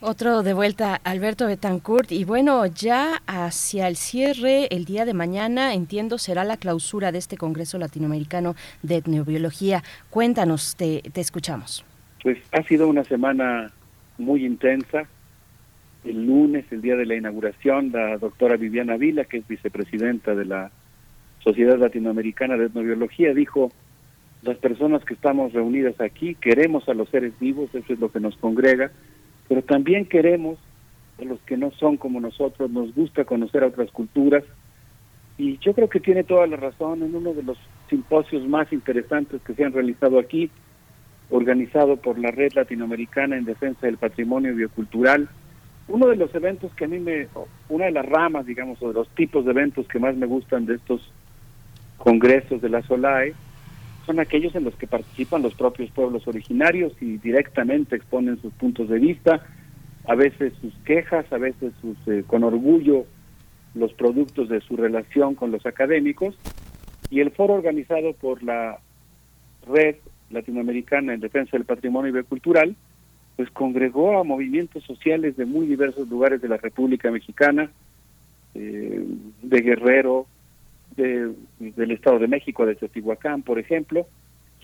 Otro de vuelta, Alberto Betancourt. Y bueno, ya hacia el cierre, el día de mañana, entiendo, será la clausura de este Congreso Latinoamericano de Etnobiología. Cuéntanos, te, te escuchamos. Pues ha sido una semana muy intensa. El lunes, el día de la inauguración, la doctora Viviana Vila, que es vicepresidenta de la Sociedad Latinoamericana de Etnobiología, dijo, las personas que estamos reunidas aquí queremos a los seres vivos, eso es lo que nos congrega, pero también queremos a los que no son como nosotros, nos gusta conocer a otras culturas, y yo creo que tiene toda la razón en uno de los simposios más interesantes que se han realizado aquí, organizado por la Red Latinoamericana en Defensa del Patrimonio Biocultural, uno de los eventos que a mí me, una de las ramas, digamos, o de los tipos de eventos que más me gustan de estos congresos de la SOLAE son aquellos en los que participan los propios pueblos originarios y directamente exponen sus puntos de vista, a veces sus quejas, a veces sus, eh, con orgullo los productos de su relación con los académicos. Y el foro organizado por la Red Latinoamericana en Defensa del Patrimonio Biocultural pues congregó a movimientos sociales de muy diversos lugares de la República Mexicana, eh, de Guerrero, del Estado de México, de Teotihuacán, por ejemplo,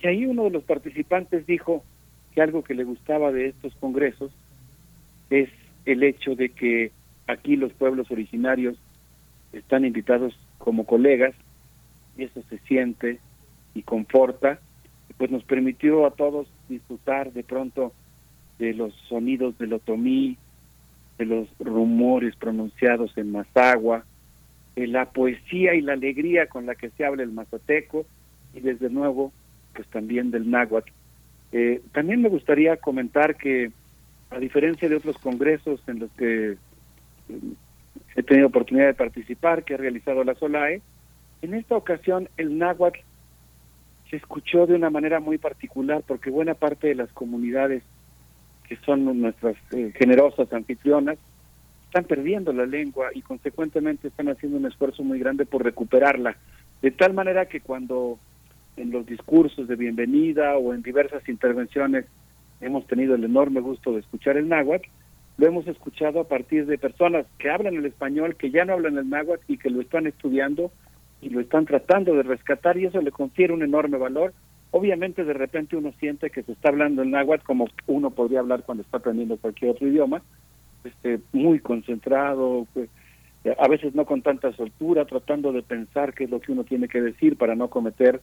y ahí uno de los participantes dijo que algo que le gustaba de estos congresos es el hecho de que aquí los pueblos originarios están invitados como colegas y eso se siente y conforta, pues nos permitió a todos disfrutar de pronto de los sonidos del otomí, de los rumores pronunciados en Mazagua, la poesía y la alegría con la que se habla el mazateco y desde nuevo pues también del náhuatl. Eh, también me gustaría comentar que a diferencia de otros congresos en los que mm, he tenido oportunidad de participar, que ha realizado la SOLAE, en esta ocasión el náhuatl se escuchó de una manera muy particular porque buena parte de las comunidades que son nuestras eh, generosas anfitrionas están perdiendo la lengua y consecuentemente están haciendo un esfuerzo muy grande por recuperarla. De tal manera que cuando en los discursos de bienvenida o en diversas intervenciones hemos tenido el enorme gusto de escuchar el náhuatl, lo hemos escuchado a partir de personas que hablan el español, que ya no hablan el náhuatl y que lo están estudiando y lo están tratando de rescatar y eso le confiere un enorme valor. Obviamente de repente uno siente que se está hablando el náhuatl como uno podría hablar cuando está aprendiendo cualquier otro idioma, este, muy concentrado, pues, a veces no con tanta soltura, tratando de pensar qué es lo que uno tiene que decir para no cometer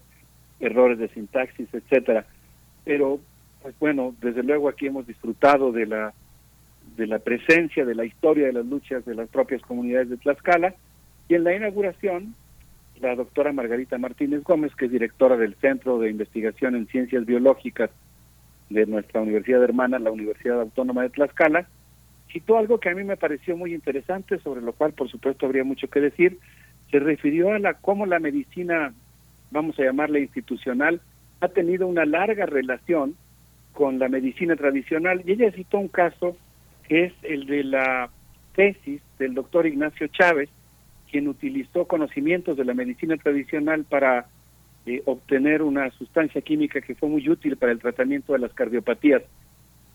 errores de sintaxis, etcétera. Pero, pues bueno, desde luego aquí hemos disfrutado de la de la presencia, de la historia de las luchas de las propias comunidades de Tlaxcala, y en la inauguración, la doctora Margarita Martínez Gómez, que es directora del Centro de Investigación en Ciencias Biológicas de nuestra universidad hermana, la Universidad Autónoma de Tlaxcala, citó algo que a mí me pareció muy interesante, sobre lo cual por supuesto habría mucho que decir, se refirió a la cómo la medicina, vamos a llamarla institucional, ha tenido una larga relación con la medicina tradicional y ella citó un caso que es el de la tesis del doctor Ignacio Chávez, quien utilizó conocimientos de la medicina tradicional para eh, obtener una sustancia química que fue muy útil para el tratamiento de las cardiopatías.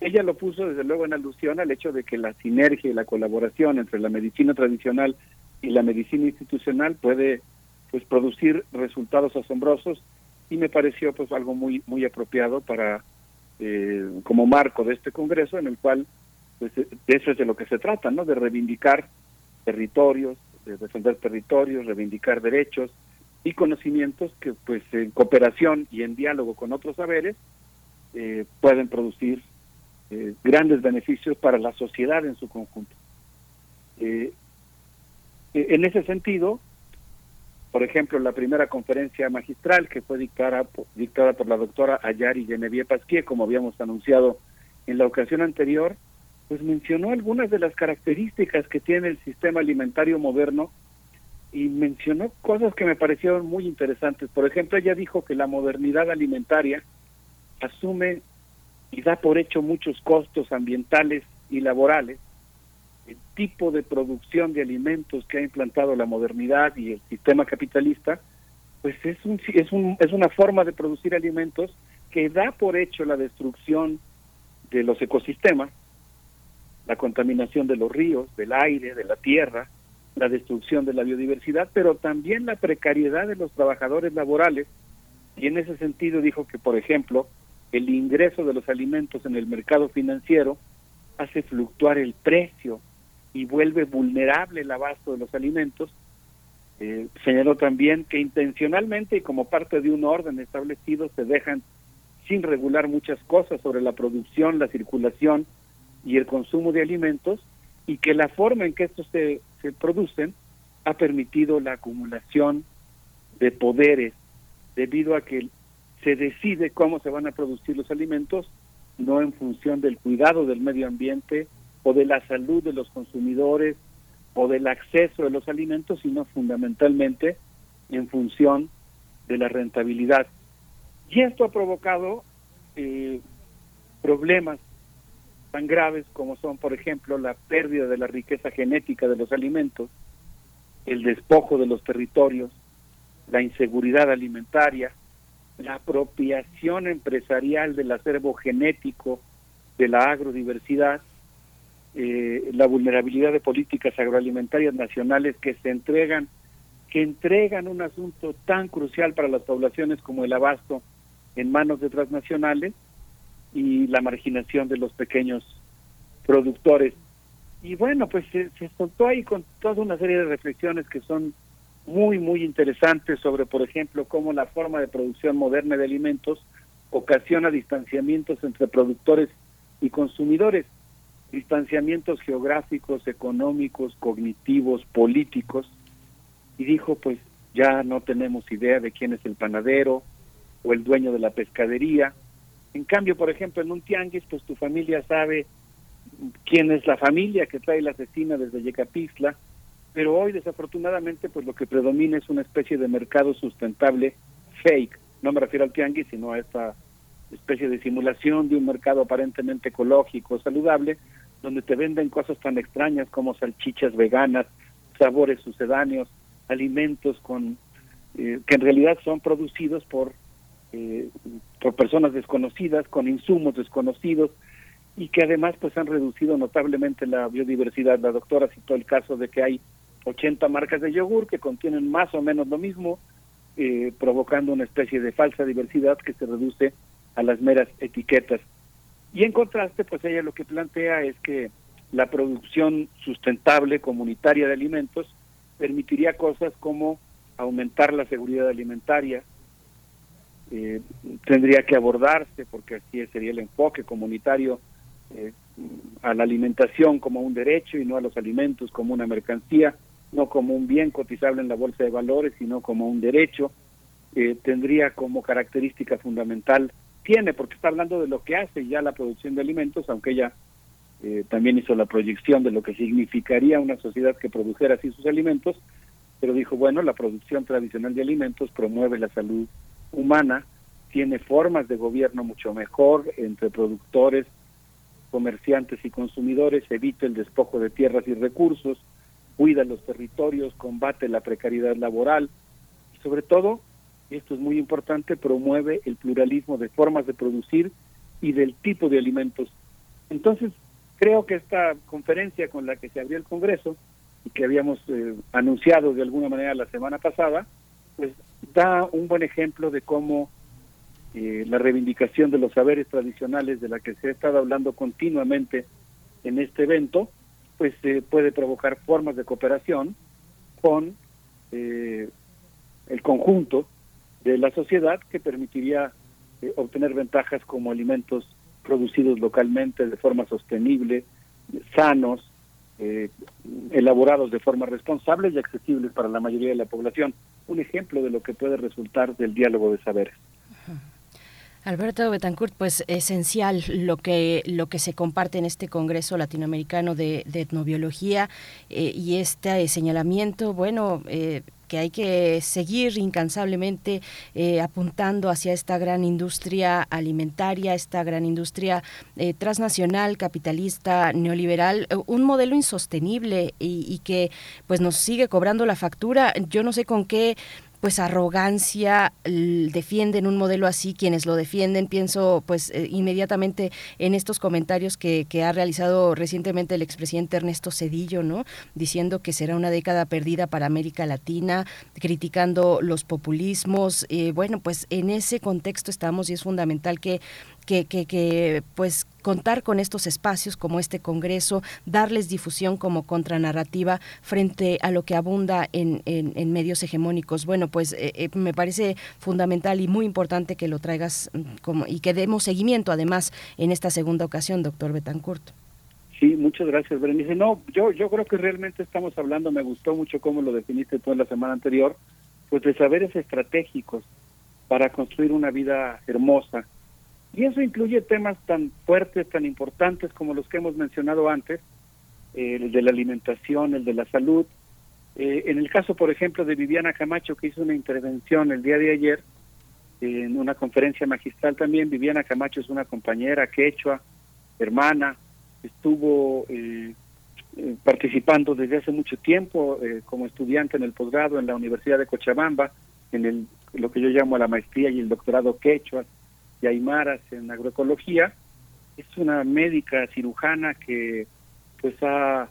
Ella lo puso desde luego en alusión al hecho de que la sinergia y la colaboración entre la medicina tradicional y la medicina institucional puede pues producir resultados asombrosos y me pareció pues algo muy muy apropiado para eh, como marco de este congreso en el cual pues de eso es de lo que se trata no de reivindicar territorios de defender territorios reivindicar derechos y conocimientos que pues en cooperación y en diálogo con otros saberes eh, pueden producir eh, grandes beneficios para la sociedad en su conjunto eh, en ese sentido por ejemplo, la primera conferencia magistral que fue dictada dictada por la doctora Ayari Genevieve Pasquier, como habíamos anunciado en la ocasión anterior, pues mencionó algunas de las características que tiene el sistema alimentario moderno y mencionó cosas que me parecieron muy interesantes. Por ejemplo, ella dijo que la modernidad alimentaria asume y da por hecho muchos costos ambientales y laborales el tipo de producción de alimentos que ha implantado la modernidad y el sistema capitalista, pues es, un, es, un, es una forma de producir alimentos que da por hecho la destrucción de los ecosistemas, la contaminación de los ríos, del aire, de la tierra, la destrucción de la biodiversidad, pero también la precariedad de los trabajadores laborales. Y en ese sentido dijo que, por ejemplo, el ingreso de los alimentos en el mercado financiero hace fluctuar el precio y vuelve vulnerable el abasto de los alimentos. Eh, señaló también que intencionalmente y como parte de un orden establecido se dejan sin regular muchas cosas sobre la producción, la circulación y el consumo de alimentos y que la forma en que estos se, se producen ha permitido la acumulación de poderes debido a que se decide cómo se van a producir los alimentos, no en función del cuidado del medio ambiente, o de la salud de los consumidores o del acceso de los alimentos, sino fundamentalmente en función de la rentabilidad. Y esto ha provocado eh, problemas tan graves como son, por ejemplo, la pérdida de la riqueza genética de los alimentos, el despojo de los territorios, la inseguridad alimentaria, la apropiación empresarial del acervo genético de la agrodiversidad eh, la vulnerabilidad de políticas agroalimentarias nacionales que se entregan, que entregan un asunto tan crucial para las poblaciones como el abasto en manos de transnacionales y la marginación de los pequeños productores. Y bueno, pues se, se soltó ahí con toda una serie de reflexiones que son muy, muy interesantes sobre, por ejemplo, cómo la forma de producción moderna de alimentos ocasiona distanciamientos entre productores y consumidores distanciamientos geográficos, económicos, cognitivos, políticos, y dijo, pues ya no tenemos idea de quién es el panadero o el dueño de la pescadería. En cambio, por ejemplo, en un tianguis, pues tu familia sabe quién es la familia que trae la asesina desde Yecapixtla, pero hoy desafortunadamente pues lo que predomina es una especie de mercado sustentable fake. No me refiero al tianguis, sino a esta especie de simulación de un mercado aparentemente ecológico, saludable, donde te venden cosas tan extrañas como salchichas veganas, sabores sucedáneos, alimentos con eh, que en realidad son producidos por eh, por personas desconocidas, con insumos desconocidos y que además pues han reducido notablemente la biodiversidad. La doctora citó el caso de que hay 80 marcas de yogur que contienen más o menos lo mismo, eh, provocando una especie de falsa diversidad que se reduce a las meras etiquetas. Y en contraste, pues ella lo que plantea es que la producción sustentable comunitaria de alimentos permitiría cosas como aumentar la seguridad alimentaria, eh, tendría que abordarse, porque así sería el enfoque comunitario, eh, a la alimentación como un derecho y no a los alimentos como una mercancía, no como un bien cotizable en la bolsa de valores, sino como un derecho. Eh, tendría como característica fundamental tiene, porque está hablando de lo que hace ya la producción de alimentos, aunque ella eh, también hizo la proyección de lo que significaría una sociedad que produjera así sus alimentos, pero dijo, bueno, la producción tradicional de alimentos promueve la salud humana tiene formas de gobierno mucho mejor entre productores, comerciantes y consumidores, evita el despojo de tierras y recursos, cuida los territorios, combate la precariedad laboral y sobre todo, y esto es muy importante, promueve el pluralismo de formas de producir y del tipo de alimentos. Entonces, creo que esta conferencia con la que se abrió el Congreso y que habíamos eh, anunciado de alguna manera la semana pasada, pues da un buen ejemplo de cómo eh, la reivindicación de los saberes tradicionales de la que se ha estado hablando continuamente en este evento, pues eh, puede provocar formas de cooperación con eh, el conjunto de la sociedad que permitiría obtener ventajas como alimentos producidos localmente de forma sostenible, sanos, elaborados de forma responsable y accesibles para la mayoría de la población. Un ejemplo de lo que puede resultar del diálogo de saberes. Alberto Betancourt, pues esencial lo que lo que se comparte en este Congreso Latinoamericano de, Etnobiología eh, y este señalamiento, bueno, eh, que hay que seguir incansablemente eh, apuntando hacia esta gran industria alimentaria, esta gran industria transnacional, capitalista, neoliberal, un modelo insostenible y, y, que pues nos sigue cobrando la factura. Yo no sé con qué pues arrogancia defienden un modelo así quienes lo defienden pienso pues eh, inmediatamente en estos comentarios que, que, ha realizado recientemente el expresidente Ernesto Cedillo no diciendo que será una década perdida para América Latina criticando los populismos. Eh, bueno pues en ese contexto estamos y es fundamental que que, que, pues contar con estos espacios como este Congreso, darles difusión como contranarrativa frente a lo que abunda en, en, medios hegemónicos. Bueno, pues eh, eh, me parece fundamental y muy importante que lo traigas mm, como, y que demos seguimiento además en esta segunda ocasión, doctor Betancourt. Sí, muchas gracias, Berenice. No, yo, yo creo que realmente estamos hablando, me gustó mucho cómo lo definiste tú en la semana anterior, pues de saberes estratégicos para construir una vida hermosa, y eso incluye temas tan fuertes, tan importantes como los que hemos mencionado antes, el de la alimentación, el de la salud. Eh, en el caso, por ejemplo, de Viviana Camacho, que hizo una intervención el día de ayer en una conferencia magistral también, Viviana Camacho es una compañera quechua, hermana, estuvo eh, eh, participando desde hace mucho tiempo como estudiante en el posgrado en la Universidad de Cochabamba, en el, lo que yo llamo la maestría y el doctorado quechua, y Aymaras en agroecología. Es una médica cirujana que pues ha,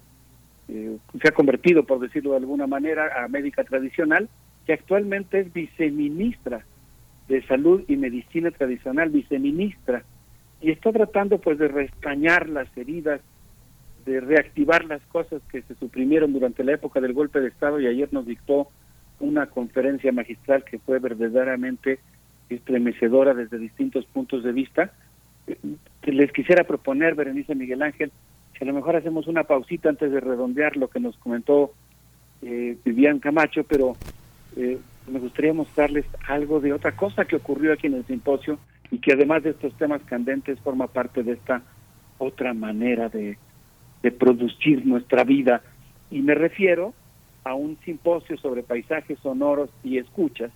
eh, se ha convertido, por decirlo de alguna manera, a médica tradicional, que actualmente es viceministra de Salud y Medicina Tradicional, viceministra, y está tratando pues de restañar las heridas, de reactivar las cosas que se suprimieron durante la época del golpe de Estado y ayer nos dictó una conferencia magistral que fue verdaderamente estremecedora desde distintos puntos de vista. Eh, les quisiera proponer, Berenice Miguel Ángel, que a lo mejor hacemos una pausita antes de redondear lo que nos comentó eh, Vivian Camacho, pero eh, me gustaría mostrarles algo de otra cosa que ocurrió aquí en el simposio y que además de estos temas candentes forma parte de esta otra manera de, de producir nuestra vida. Y me refiero a un simposio sobre paisajes sonoros y escuchas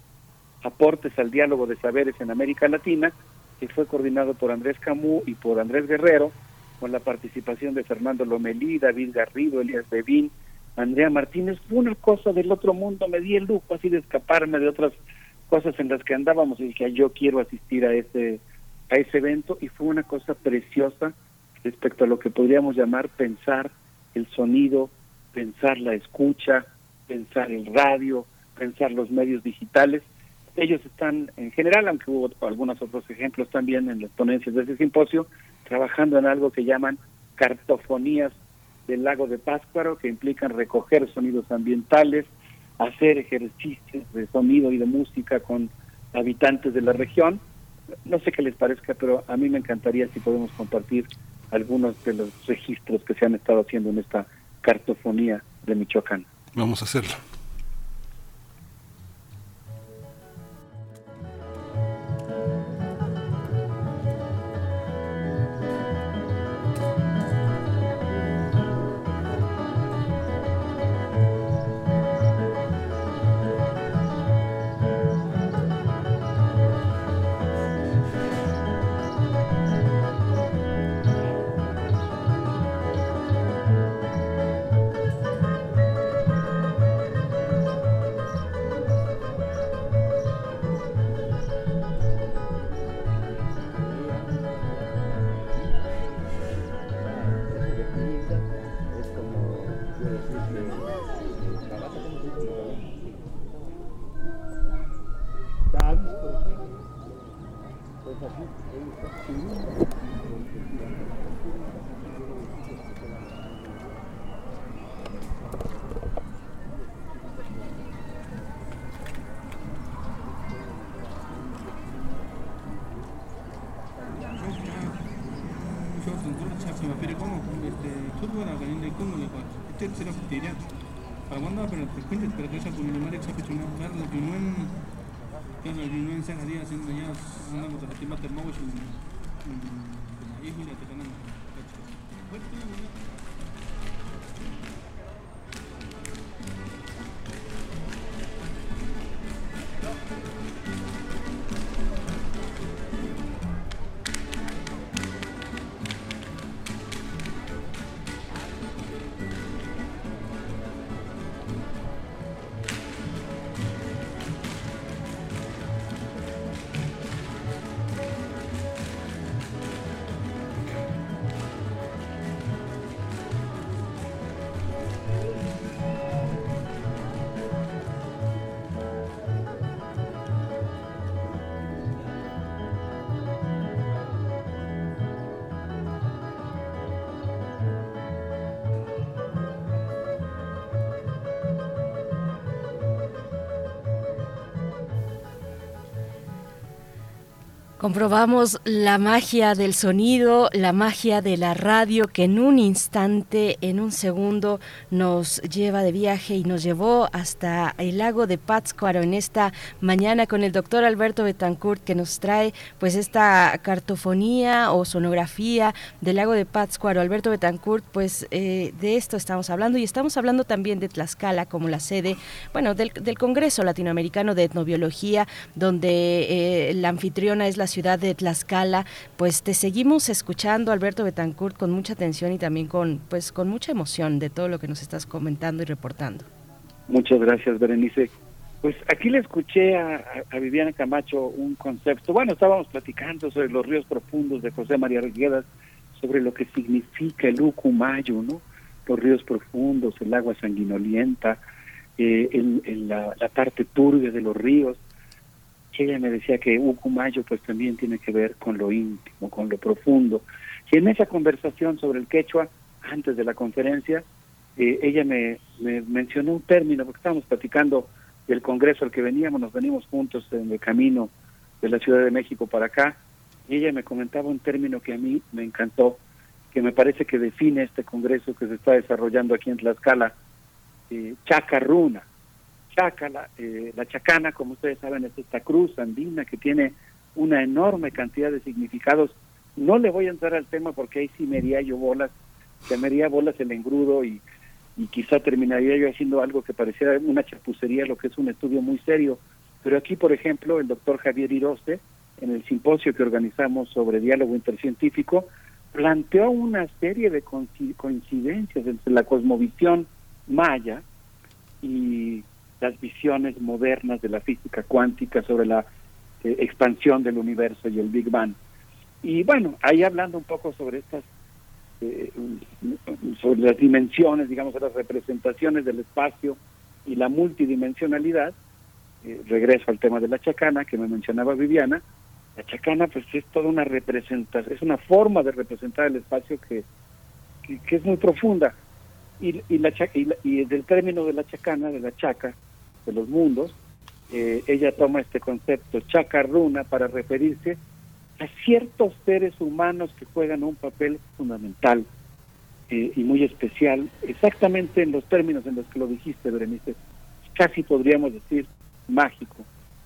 aportes al diálogo de saberes en América Latina, que fue coordinado por Andrés Camus y por Andrés Guerrero, con la participación de Fernando Lomelí, David Garrido, Elías Bevín, Andrea Martínez. Fue una cosa del otro mundo, me di el lujo así de escaparme de otras cosas en las que andábamos y dije, yo quiero asistir a ese, a ese evento y fue una cosa preciosa respecto a lo que podríamos llamar pensar el sonido, pensar la escucha, pensar el radio, pensar los medios digitales ellos están, en general, aunque hubo algunos otros ejemplos también en las ponencias de ese simposio, trabajando en algo que llaman cartofonías del lago de Páscuaro, que implican recoger sonidos ambientales, hacer ejercicios de sonido y de música con habitantes de la región. No sé qué les parezca, pero a mí me encantaría si podemos compartir algunos de los registros que se han estado haciendo en esta cartofonía de Michoacán. Vamos a hacerlo. 嗯嗯。Comprobamos la magia del sonido, la magia de la radio que en un instante, en un segundo, nos lleva de viaje y nos llevó hasta el lago de Pátzcuaro en esta mañana con el doctor Alberto Betancourt que nos trae pues esta cartofonía o sonografía del lago de Pátzcuaro. Alberto Betancourt, pues eh, de esto estamos hablando y estamos hablando también de Tlaxcala como la sede, bueno, del, Congreso Latinoamericano de Etnobiología, donde eh, la anfitriona es la ciudad de Tlaxcala. Pues te seguimos escuchando, Alberto Betancourt, con mucha atención y también con, pues, con mucha emoción de todo lo que nos estás comentando y reportando. Muchas gracias, Berenice. Pues aquí le escuché a, Viviana Camacho un concepto. Bueno, estábamos platicando sobre los ríos profundos de José María Reguedas, sobre lo que significa el Ucumayo, ¿no? Los ríos profundos, el agua sanguinolienta, eh, la, la, parte turbia de los ríos ella me decía que Ucumayo pues también tiene que ver con lo íntimo, con lo profundo. Y en esa conversación sobre el quechua, antes de la conferencia, eh, ella me, mencionó un término, porque estábamos platicando del congreso al que veníamos, nos venimos juntos en el camino de la Ciudad de México para acá, y ella me comentaba un término que a mí me encantó, que me parece que define este congreso que se está desarrollando aquí en Tlaxcala, eh, chacarruna Chácala, eh, la chacana, como ustedes saben, es esta cruz andina que tiene una enorme cantidad de significados. No le voy a entrar al tema porque ahí sí me haría yo bolas, se me haría bolas el engrudo y, y quizá terminaría yo haciendo algo que pareciera una chapucería, lo que es un estudio muy serio. Pero aquí, por ejemplo, el doctor Javier Iroste, en el simposio que organizamos sobre diálogo intercientífico, planteó una serie de coincidencias entre la cosmovisión maya y las visiones modernas de la física cuántica sobre la eh, expansión del universo y el Big Bang. Y bueno, ahí hablando un poco sobre estas, eh, sobre las dimensiones, digamos, las representaciones del espacio y la multidimensionalidad, eh, regreso al tema de la chacana que me mencionaba Viviana, la chacana pues es toda una representación, es una forma de representar el espacio que, que, es muy profunda. Y, y, la, y, y del término de la chacana, de la chaca, de los mundos, eh, ella toma este concepto chacarruna para referirse a ciertos seres humanos que juegan un papel fundamental eh, y muy especial, exactamente en los términos en los que lo dijiste, Berenice, casi podríamos decir mágico,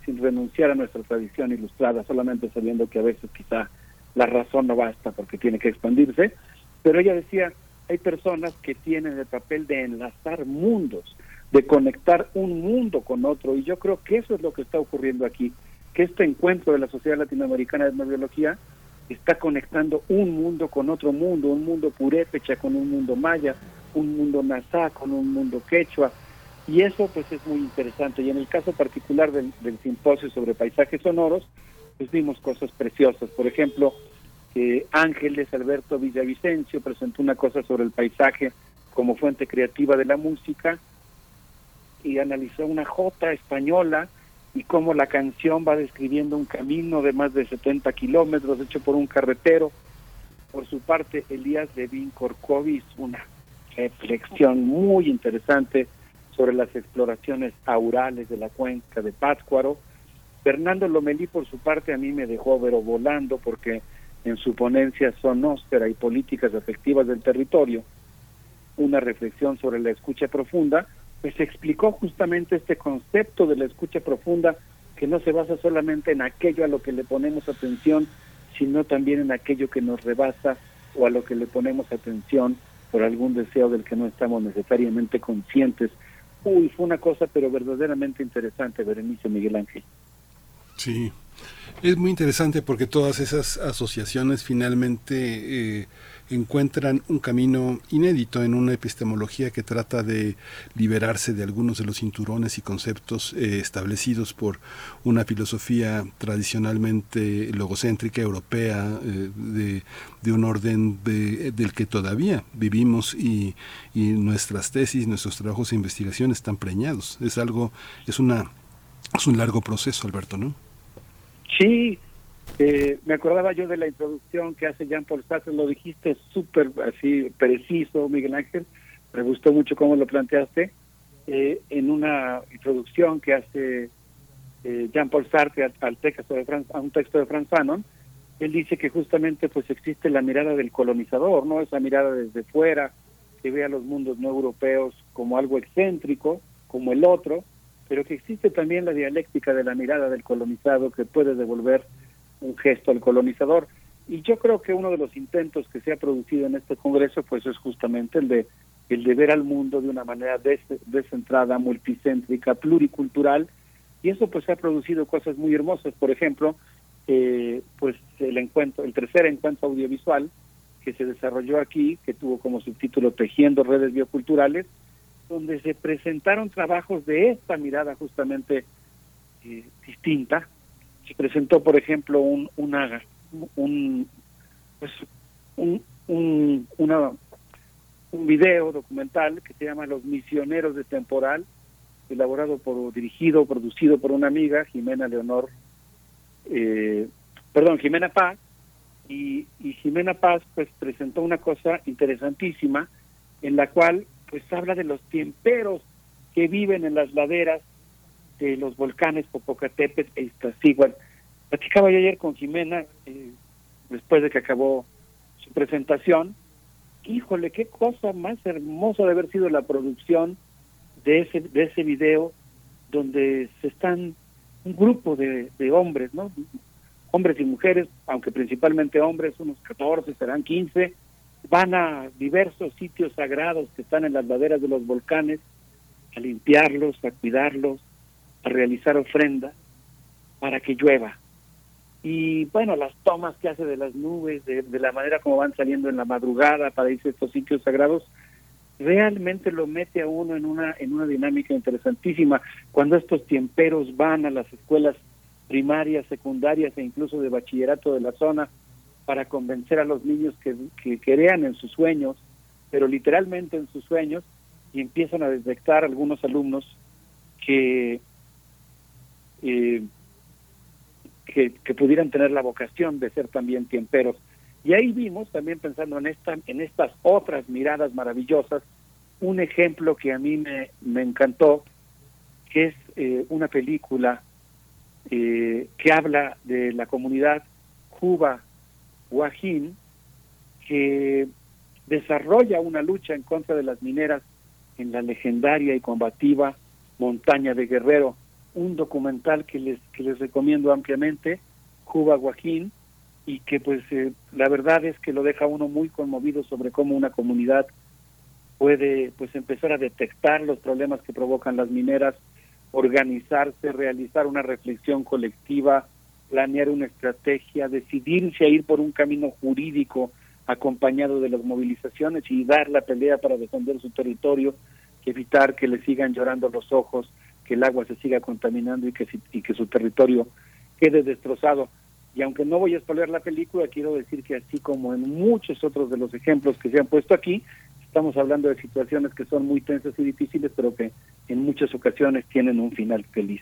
sin renunciar a nuestra tradición ilustrada, solamente sabiendo que a veces quizá la razón no basta porque tiene que expandirse, pero ella decía, hay personas que tienen el papel de enlazar mundos, de conectar un mundo con otro. Y yo creo que eso es lo que está ocurriendo aquí, que este encuentro de la Sociedad Latinoamericana de Etnobiología está conectando un mundo con otro mundo, un mundo purépecha con un mundo maya, un mundo nazá con un mundo quechua. Y eso pues es muy interesante. Y en el caso particular del, del simposio sobre paisajes sonoros, pues vimos cosas preciosas. Por ejemplo, que Ángeles Alberto Villavicencio presentó una cosa sobre el paisaje como fuente creativa de la música y analizó una jota española y cómo la canción va describiendo un camino de más de 70 kilómetros hecho por un carretero. Por su parte, Elías Levin Corcovis, una reflexión muy interesante sobre las exploraciones aurales de la cuenca de Pátzcuaro. Fernando Lomelí, por su parte, a mí me dejó pero volando porque en su ponencia Sonósfera y Políticas Afectivas del Territorio, una reflexión sobre la escucha profunda, pues explicó justamente este concepto de la escucha profunda que no se basa solamente en aquello a lo que le ponemos atención, sino también en aquello que nos rebasa o a lo que le ponemos atención por algún deseo del que no estamos necesariamente conscientes. Uy, fue una cosa pero verdaderamente interesante, Berenice Miguel Ángel. Sí, es muy interesante porque todas esas asociaciones finalmente eh, encuentran un camino inédito en una epistemología que trata de liberarse de algunos de los cinturones y conceptos eh, establecidos por una filosofía tradicionalmente logocéntrica europea eh, de, un orden del que todavía vivimos y, y nuestras tesis, nuestros trabajos de investigación están preñados. Es algo, es una, es un largo proceso, Alberto, ¿no? Sí, eh, me acordaba yo de la introducción que hace Jean-Paul Sartre, lo dijiste súper así preciso, Miguel Ángel, me gustó mucho cómo lo planteaste, eh, en una introducción que hace eh, Jean-Paul Sartre al, texto de a un texto de Franz Fanon, él dice que justamente pues existe la mirada del colonizador, ¿no? Esa mirada desde fuera, que ve a los mundos no europeos como algo excéntrico, como el otro, pero que existe también la dialéctica de la mirada del colonizado que puede devolver un gesto al colonizador. Y yo creo que uno de los intentos que se ha producido en este Congreso pues es justamente el de el de ver al mundo de una manera descentrada, multicéntrica, pluricultural, y eso pues ha producido cosas muy hermosas. Por ejemplo, eh, pues el encuentro, el tercer encuentro audiovisual que se desarrolló aquí, que tuvo como subtítulo Tejiendo redes bioculturales, donde se presentaron trabajos de esta mirada justamente eh, distinta, se presentó, por ejemplo, un un pues un, un, una, un video documental que se llama Los Misioneros de Temporal, elaborado por, dirigido, producido por una amiga, Jimena Leonor, eh, perdón, Jimena Paz, y, y Jimena Paz pues presentó una cosa interesantísima en la cual pues habla de los tiemperos que viven en las laderas de los volcanes Popocatépetl e Iztaccíhuatl. Platicaba yo ayer con Jimena, eh, después de que acabó su presentación, híjole, qué cosa más hermosa de haber sido la producción de ese, de ese video donde se están un grupo de, de hombres, ¿no? Hombres y mujeres, aunque principalmente hombres, unos 14, serán 15, van a diversos sitios sagrados que están en las laderas de los volcanes a limpiarlos, a cuidarlos, realizar ofrenda para que llueva. Y bueno, las tomas que hace de las nubes, de, la manera como van saliendo en la madrugada para irse a estos sitios sagrados, realmente lo mete a uno en una, en una dinámica interesantísima. Cuando estos tiemperos van a las escuelas primarias, secundarias e incluso de bachillerato de la zona para convencer a los niños que, que crean en sus sueños, pero literalmente en sus sueños, y empiezan a detectar algunos alumnos que, que, pudieran tener la vocación de ser también tiemperos. Y ahí vimos, también pensando en, esta, en estas otras miradas maravillosas, un ejemplo que a mí me, me encantó, que es eh, una película eh, que habla de la comunidad Cuba Guajín, que desarrolla una lucha en contra de las mineras en la legendaria y combativa montaña de Guerrero, un documental que les, que les recomiendo ampliamente, Cuba Guajín, y que pues eh, la verdad es que lo deja uno muy conmovido sobre cómo una comunidad puede pues empezar a detectar los problemas que provocan las mineras, organizarse, realizar una reflexión colectiva, planear una estrategia, decidirse a ir por un camino jurídico acompañado de las movilizaciones y dar la pelea para defender su territorio, evitar que le sigan llorando los ojos, que el agua se siga contaminando y que, y que su territorio quede destrozado. Y aunque no voy a exponer la película, quiero decir que así como en muchos otros de los ejemplos que se han puesto aquí, estamos hablando de situaciones que son muy tensas y difíciles, pero que en muchas ocasiones tienen un final feliz.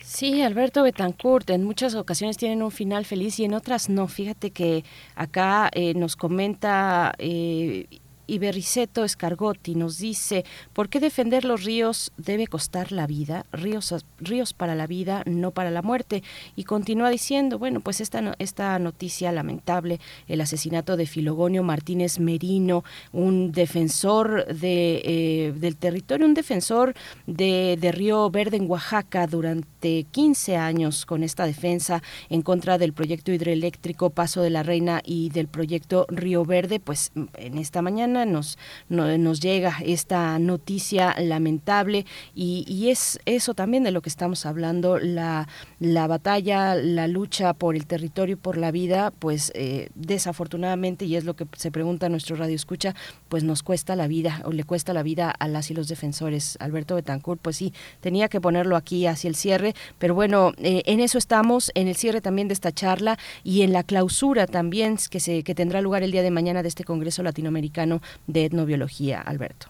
Sí, Alberto Betancourt, en muchas ocasiones tienen un final feliz y en otras no. Fíjate que acá eh, nos comenta eh, y Berriceto Escargotti nos dice, ¿por qué defender los ríos debe costar la vida? Ríos, ríos para la vida, no para la muerte. Y continúa diciendo, bueno, pues esta, esta noticia lamentable, el asesinato de Filogonio Martínez Merino, un defensor de, eh, del territorio, un defensor de, de Río Verde en Oaxaca durante 15 años con esta defensa en contra del proyecto hidroeléctrico Paso de la Reina y del proyecto Río Verde, pues en esta mañana nos, nos llega esta noticia lamentable y, es eso también de lo que estamos hablando, la, la batalla, la lucha por el territorio, por la vida, pues eh, desafortunadamente, y es lo que se pregunta nuestro radio escucha, pues nos cuesta la vida o le cuesta la vida a las y los defensores. Alberto Betancourt, pues sí, tenía que ponerlo aquí hacia el cierre, pero bueno, eh, en eso estamos, en el cierre también de esta charla y en la clausura también que, se, que tendrá lugar el día de mañana de este Congreso Latinoamericano de etnobiología, Alberto.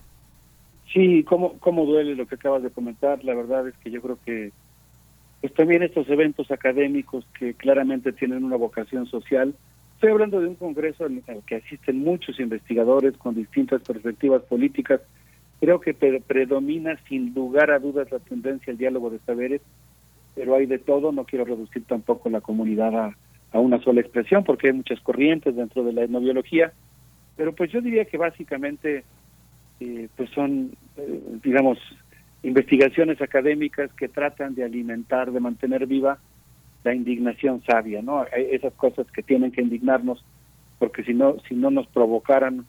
Sí, cómo, cómo duele lo que acabas de comentar. La verdad es que yo creo que pues también estos eventos académicos que claramente tienen una vocación social. Estoy hablando de un congreso el que asisten muchos investigadores con distintas perspectivas políticas. Creo que predomina sin lugar a dudas la tendencia al diálogo de saberes, pero hay de todo. No quiero reducir tampoco la comunidad a, a una sola expresión porque hay muchas corrientes dentro de la etnobiología pero pues yo diría que básicamente eh, pues son, eh, digamos, investigaciones académicas que tratan de alimentar, de mantener viva la indignación sabia, ¿no? Esas cosas que tienen que indignarnos, porque si no, si no nos provocaran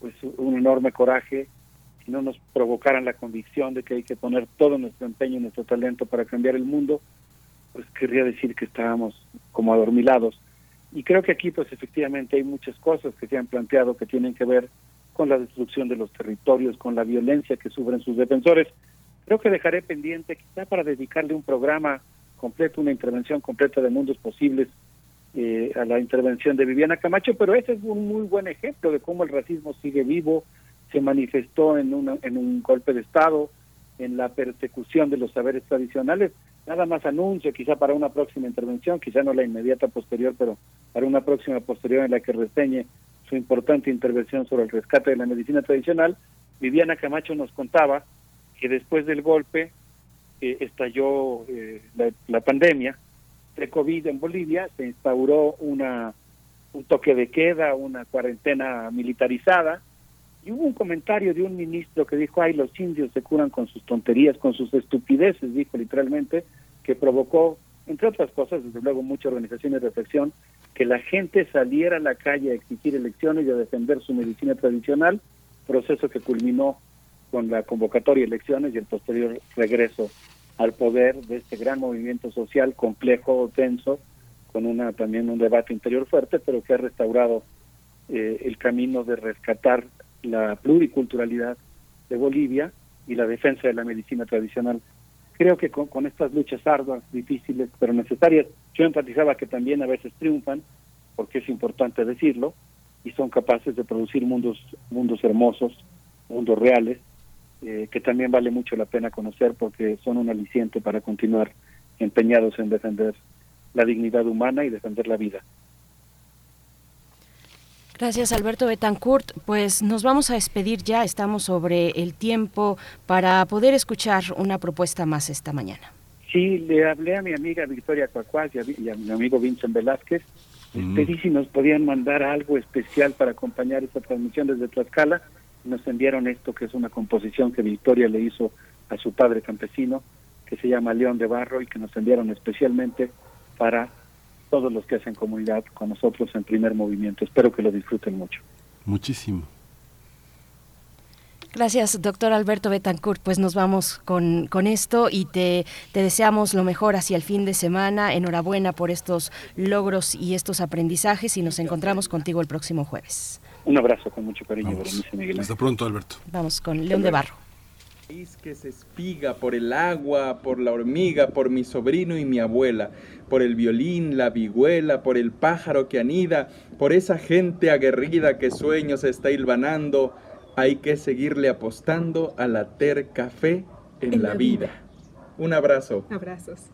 pues un enorme coraje, si no nos provocaran la convicción de que hay que poner todo nuestro empeño y nuestro talento para cambiar el mundo, pues querría decir que estábamos como adormilados. Y creo que aquí, pues efectivamente, hay muchas cosas que se han planteado que tienen que ver con la destrucción de los territorios, con la violencia que sufren sus defensores. Creo que dejaré pendiente, quizá para dedicarle un programa completo, una intervención completa de mundos posibles eh, a la intervención de Viviana Camacho, pero ese es un muy buen ejemplo de cómo el racismo sigue vivo, se manifestó en, una, en un golpe de Estado, en la persecución de los saberes tradicionales, nada más anuncio, quizá para una próxima intervención, quizá no la inmediata posterior, pero para una próxima posterior en la que reseñe su importante intervención sobre el rescate de la medicina tradicional, Viviana Camacho nos contaba que después del golpe eh, estalló eh, la, pandemia de COVID en Bolivia, se instauró una un toque de queda, una cuarentena militarizada, y hubo un comentario de un ministro que dijo, ay, los indios se curan con sus tonterías, con sus estupideces, dijo literalmente, que provocó, entre otras cosas, desde luego, mucha organización y reflexión, que la gente saliera a la calle a exigir elecciones y a defender su medicina tradicional, proceso que culminó con la convocatoria de elecciones y el posterior regreso al poder de este gran movimiento social complejo, tenso, con una también un debate interior fuerte, pero que ha restaurado eh, el camino de rescatar la pluriculturalidad de Bolivia y la defensa de la medicina tradicional. Creo que con, estas luchas arduas, difíciles, pero necesarias, yo enfatizaba que también a veces triunfan, porque es importante decirlo, y son capaces de producir mundos, mundos hermosos, mundos reales, eh, que también vale mucho la pena conocer porque son un aliciente para continuar empeñados en defender la dignidad humana y defender la vida. Gracias, Alberto Betancourt. Pues nos vamos a despedir ya. Estamos sobre el tiempo para poder escuchar una propuesta más esta mañana. Sí, le hablé a mi amiga Victoria Cuacuaz y a, mi amigo Vincent Velázquez. Mm. Pedí si nos podían mandar algo especial para acompañar esta transmisión desde Tlaxcala. Nos enviaron esto, que es una composición que Victoria le hizo a su padre campesino, que se llama León de Barro, y que nos enviaron especialmente para todos los que hacen comunidad con nosotros en primer movimiento. Espero que lo disfruten mucho. Muchísimo. Gracias, doctor Alberto Betancourt. Pues nos vamos con, con esto y te, te, deseamos lo mejor hacia el fin de semana. Enhorabuena por estos logros y estos aprendizajes y nos encontramos contigo el próximo jueves. Un abrazo con mucho cariño, Hasta pronto, Alberto. Vamos con León de Barro que se espiga por el agua, por la hormiga, por mi sobrino y mi abuela, por el violín, la vihuela, por el pájaro que anida, por esa gente aguerrida que sueños está hilvanando, hay que seguirle apostando a la terca fe en, la, vida. Un abrazo. Abrazos.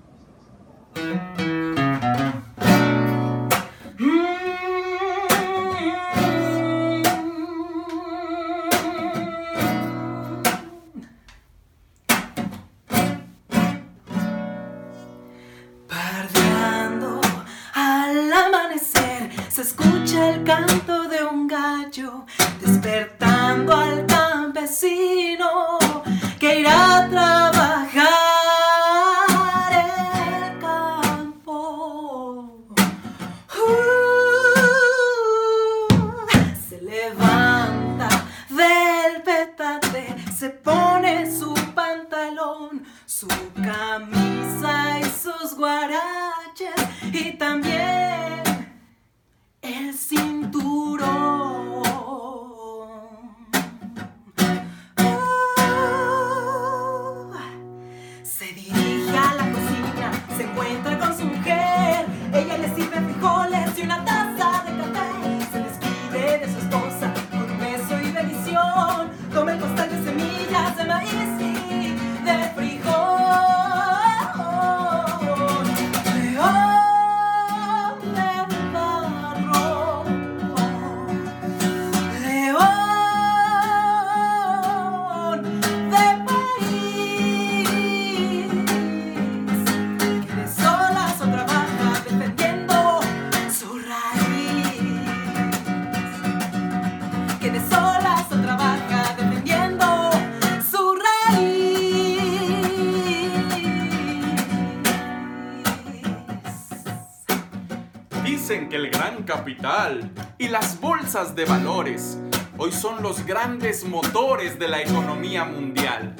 Son los grandes motores de la economía mundial.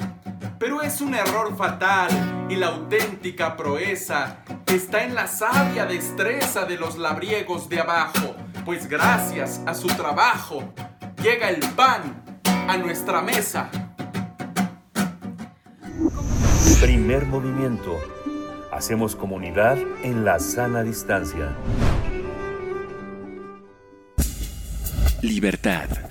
Pero es un error fatal y la auténtica proeza está en la sabia destreza de los labriegos de abajo, pues gracias a su trabajo llega el pan a nuestra mesa. Primer movimiento. Hacemos comunidad en la sana distancia. Libertad,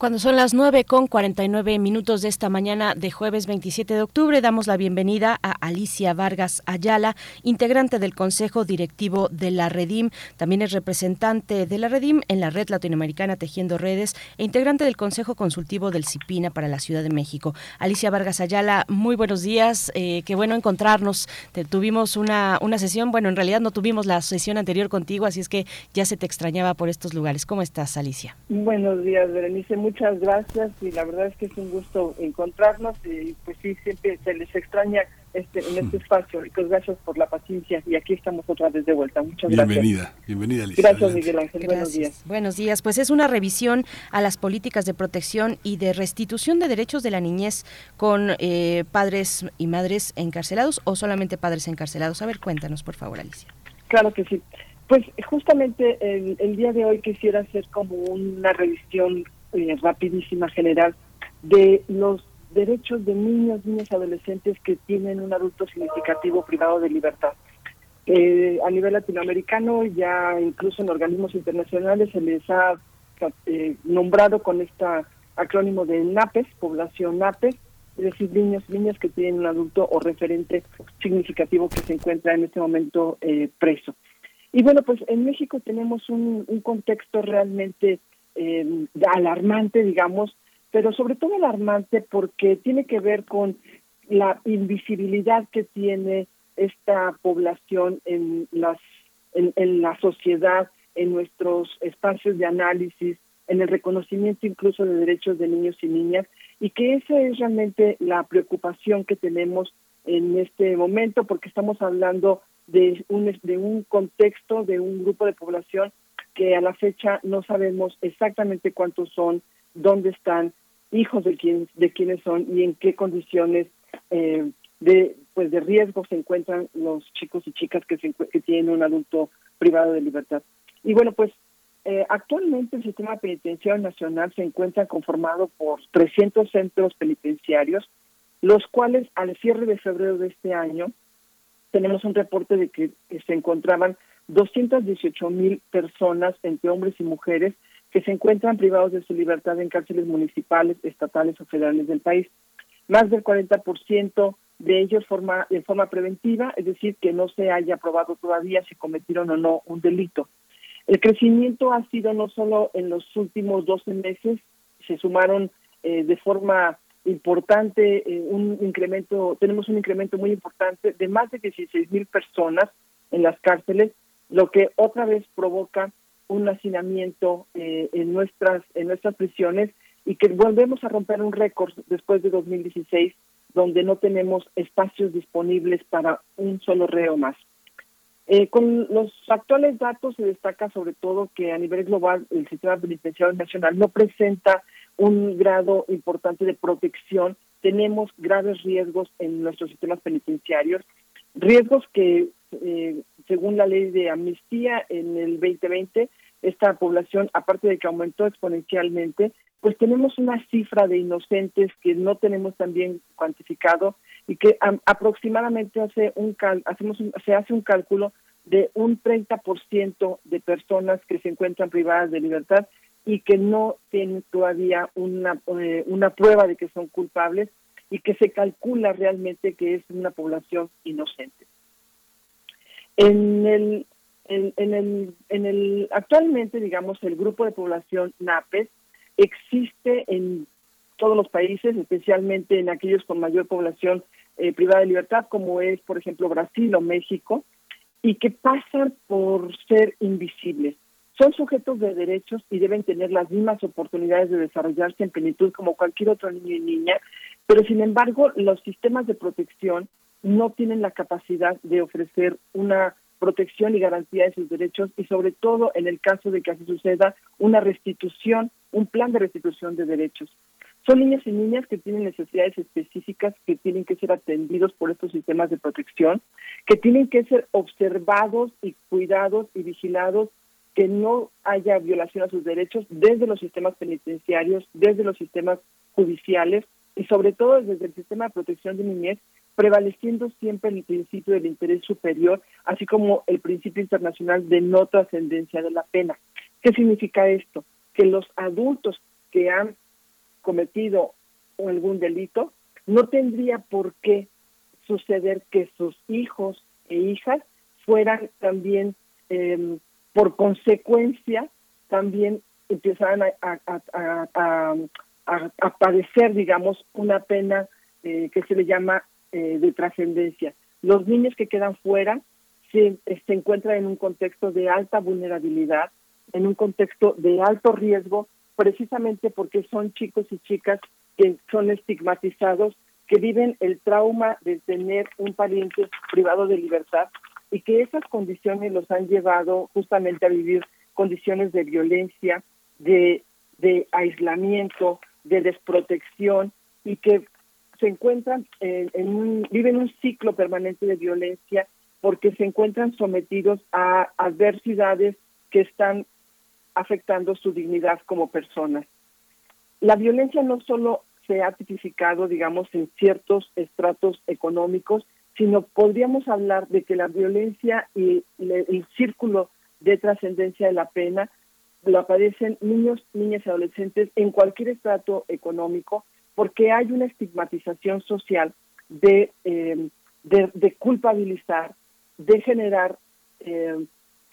Cuando son las 9 con 49 minutos de esta mañana de jueves 27 de octubre, damos la bienvenida a Alicia Vargas Ayala, integrante del Consejo Directivo de la Redim. También es representante de la Redim en la Red Latinoamericana Tejiendo Redes e integrante del Consejo Consultivo del CIPINA para la Ciudad de México. Alicia Vargas Ayala, muy buenos días. Eh, qué bueno encontrarnos. Tuvimos una, una sesión, bueno, en realidad no tuvimos la sesión anterior contigo, así es que ya se te extrañaba por estos lugares. ¿Cómo estás, Alicia? Buenos días, Berenice. Muchas gracias y la verdad es que es un gusto encontrarnos y pues sí, siempre se les extraña este, en este espacio. Y pues gracias por la paciencia y aquí estamos otra vez de vuelta. Muchas gracias. Bienvenida, bienvenida Alicia. Gracias, Adelante. Miguel Ángel. Buenos días. Buenos días. Pues es una revisión a las políticas de protección y de restitución de derechos de la niñez con eh, padres y madres encarcelados o solamente padres encarcelados. A ver, cuéntanos, por favor, Alicia. Claro que sí. Pues justamente el, el día de hoy quisiera hacer como una revisión eh, rapidísima general de los derechos de niños, niñas y adolescentes que tienen un adulto significativo privado de libertad. Eh, a nivel latinoamericano, ya incluso en organismos internacionales se les ha eh, nombrado con este acrónimo de NAPES, población NAPES, es decir, niños niñas que tienen un adulto o referente significativo que se encuentra en este momento eh, preso. Y bueno, pues en México tenemos un, un contexto realmente eh, alarmante, digamos, pero sobre todo alarmante porque tiene que ver con la invisibilidad que tiene esta población en las en, en la sociedad, en nuestros espacios de análisis, en el reconocimiento incluso de derechos de niños y niñas, y que esa es realmente la preocupación que tenemos en este momento, porque estamos hablando de un, de un contexto, de un grupo de población que a la fecha no sabemos exactamente cuántos son, dónde están, hijos de quién, de quiénes son y en qué condiciones eh, de pues de riesgo se encuentran los chicos y chicas que, se, que tienen un adulto privado de libertad. Y bueno, pues eh, actualmente el sistema penitenciario nacional se encuentra conformado por 300 centros penitenciarios, los cuales al cierre de febrero de este año tenemos un reporte de que se encontraban 218 mil personas entre hombres y mujeres que se encuentran privados de su libertad en cárceles municipales, estatales o federales del país. Más del 40% de ellos forma, en forma preventiva, es decir, que no se haya probado todavía si cometieron o no un delito. El crecimiento ha sido no solo en los últimos 12 meses, se sumaron eh, de forma importante eh, un incremento, tenemos un incremento muy importante de más de 16 mil personas en las cárceles, lo que otra vez provoca un hacinamiento eh, en nuestras en nuestras prisiones y que volvemos a romper un récord después de 2016 donde no tenemos espacios disponibles para un solo reo más. Eh, con los actuales datos se destaca sobre todo que a nivel global el sistema penitenciario nacional no presenta un grado importante de protección. Tenemos graves riesgos en nuestros sistemas penitenciarios, riesgos que, eh, según la ley de amnistía en el 2020, esta población, aparte de que aumentó exponencialmente, pues tenemos una cifra de inocentes que no tenemos también cuantificado y que aproximadamente hace un hacemos se hace un cálculo de un 30% de personas que se encuentran privadas de libertad y que no tienen todavía una, eh, una prueba de que son culpables y que se calcula realmente que es una población inocente. En el en, el, en el, actualmente, digamos, el grupo de población NAPES existe en todos los países, especialmente en aquellos con mayor población eh, privada de libertad, como es, por ejemplo, Brasil o México, y que pasan por ser invisibles. Son sujetos de derechos y deben tener las mismas oportunidades de desarrollarse en plenitud como cualquier otro niño y niña, pero sin embargo los sistemas de protección no tienen la capacidad de ofrecer una protección y garantía de sus derechos y sobre todo en el caso de que así suceda una restitución, un plan de restitución de derechos. Son niños y niñas que tienen necesidades específicas que tienen que ser atendidos por estos sistemas de protección, que tienen que ser observados y cuidados y vigilados, que no haya violación a sus derechos desde los sistemas penitenciarios, desde los sistemas judiciales y sobre todo desde el sistema de protección de niñez prevaleciendo siempre el principio del interés superior, así como el principio internacional de no trascendencia de la pena. ¿Qué significa esto? Que los adultos que han cometido algún delito no tendría por qué suceder que sus hijos e hijas fueran también, em, por consecuencia, también empezaran a, a, padecer, digamos, una pena eh, que se le llama eh, de trascendencia. Los niños que quedan fuera se, se encuentran en un contexto de alta vulnerabilidad, en un contexto de alto riesgo, precisamente porque son chicos y chicas que son estigmatizados, que viven el trauma de tener un pariente privado de libertad y que esas condiciones los han llevado justamente a vivir condiciones de violencia, de, de aislamiento, de desprotección y que se encuentran en, un, viven un ciclo permanente de violencia porque se encuentran sometidos a adversidades que están afectando su dignidad como personas. La violencia no solo se ha tipificado, digamos, en ciertos estratos económicos, sino podríamos hablar de que la violencia y el círculo de trascendencia de la pena lo padecen niños, niñas y adolescentes en cualquier estrato económico, porque hay una estigmatización social de, eh, de, culpabilizar, de generar eh,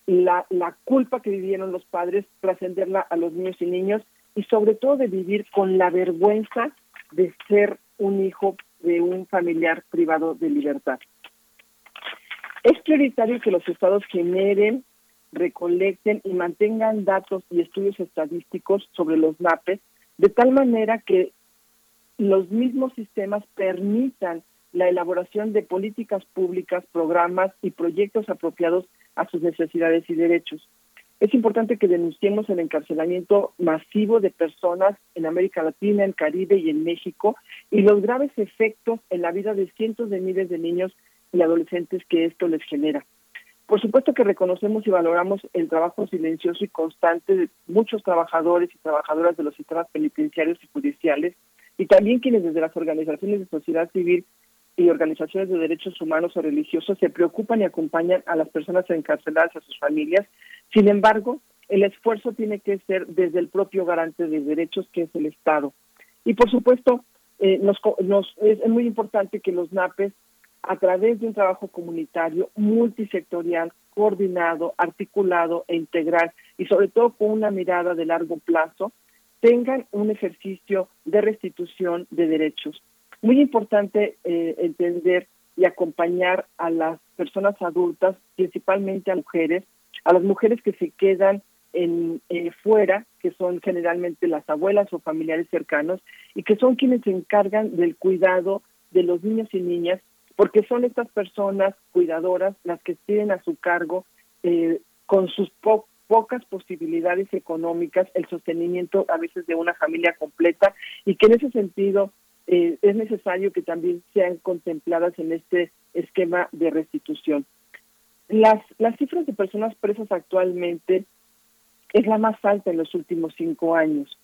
la, la culpa que vivieron los padres, trascenderla a los niños y niños, y sobre todo de vivir con la vergüenza de ser un hijo de un familiar privado de libertad. Es prioritario que los estados generen, recolecten y mantengan datos y estudios estadísticos sobre los NAPES, de tal manera que los mismos sistemas permitan la elaboración de políticas públicas, programas y proyectos apropiados a sus necesidades y derechos. Es importante que denunciemos el encarcelamiento masivo de personas en América Latina, en Caribe y en México y los graves efectos en la vida de cientos de miles de niños y adolescentes que esto les genera. Por supuesto que reconocemos y valoramos el trabajo silencioso y constante de muchos trabajadores y trabajadoras de los sistemas penitenciarios y judiciales y también quienes desde las organizaciones de sociedad civil y organizaciones de derechos humanos o religiosos se preocupan y acompañan a las personas encarceladas a sus familias. Sin embargo, el esfuerzo tiene que ser desde el propio garante de derechos, que es el Estado. Y por supuesto, eh, nos, nos, es muy importante que los NAPES, a través de un trabajo comunitario multisectorial, coordinado, articulado e integral, y sobre todo con una mirada de largo plazo, tengan un ejercicio de restitución de derechos. Muy importante eh, entender y acompañar a las personas adultas, principalmente a mujeres, a las mujeres que se quedan en eh, fuera, que son generalmente las abuelas o familiares cercanos, y que son quienes se encargan del cuidado de los niños y niñas, porque son estas personas cuidadoras las que tienen a su cargo eh, con sus pocas posibilidades económicas el sostenimiento a veces de una familia completa y que en ese sentido eh, es necesario que también sean contempladas en este esquema de restitución. Las, las cifras de personas presas actualmente es la más alta en los últimos cinco años.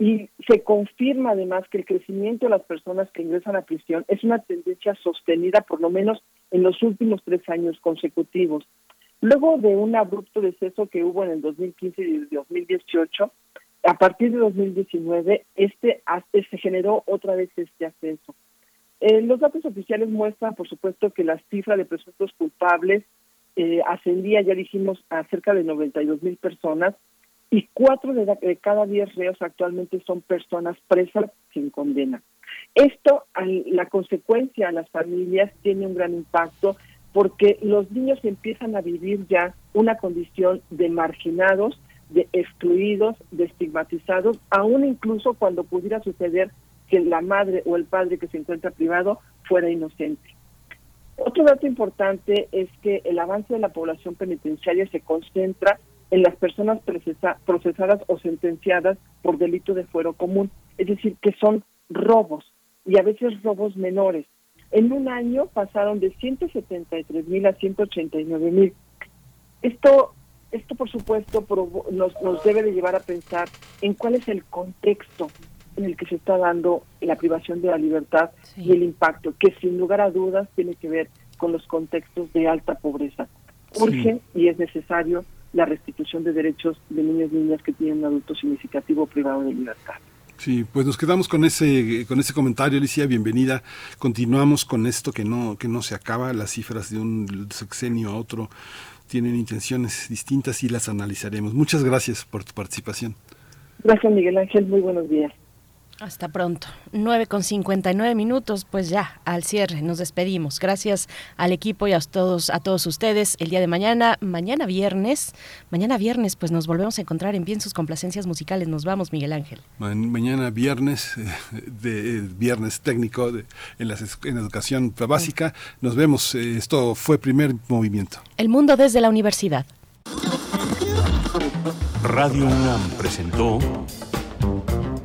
Y se confirma además que el crecimiento de las personas que ingresan a prisión es una tendencia sostenida por lo menos en los últimos tres años consecutivos. Luego de un abrupto deceso que hubo en el 2015 y el 2018, a partir de 2019 este, se generó otra vez este ascenso. Eh, los datos oficiales muestran, por supuesto, que la cifra de presuntos culpables eh, ascendía, ya dijimos, a cerca de 92 mil personas y cuatro de, cada diez reos actualmente son personas presas sin condena. Esto, la consecuencia a las familias tiene un gran impacto porque los niños empiezan a vivir ya una condición de marginados, de excluidos, de estigmatizados, aún incluso cuando pudiera suceder que la madre o el padre que se encuentra privado fuera inocente. Otro dato importante es que el avance de la población penitenciaria se concentra en las personas procesadas o sentenciadas por delito de fuero común, es decir, que son robos y a veces robos menores. En un año pasaron de 173 mil a 189 mil. Esto, esto por supuesto, nos, nos debe de llevar a pensar en cuál es el contexto en el que se está dando la privación de la libertad y el impacto, que sin lugar a dudas tiene que ver con los contextos de alta pobreza. Urge y es necesario la restitución de derechos de niños y niñas que tienen un adulto significativo privado de libertad. Sí, pues nos quedamos con ese con ese comentario, Alicia, bienvenida. Continuamos con esto que no que no se acaba, las cifras de un sexenio a otro tienen intenciones distintas y las analizaremos. Muchas gracias por tu participación. Gracias, Miguel Ángel. Muy buenos días. Hasta pronto. 9 con 59 minutos, pues ya al cierre nos despedimos. Gracias al equipo y a todos, a todos ustedes. El día de mañana, mañana viernes, mañana viernes, pues nos volvemos a encontrar en bien sus complacencias musicales. Nos vamos, Miguel Ángel. mañana viernes, eh, de, eh, viernes técnico en, la, en educación básica. Nos vemos. Eh, esto fue primer movimiento. El mundo desde la universidad. Radio UNAM presentó.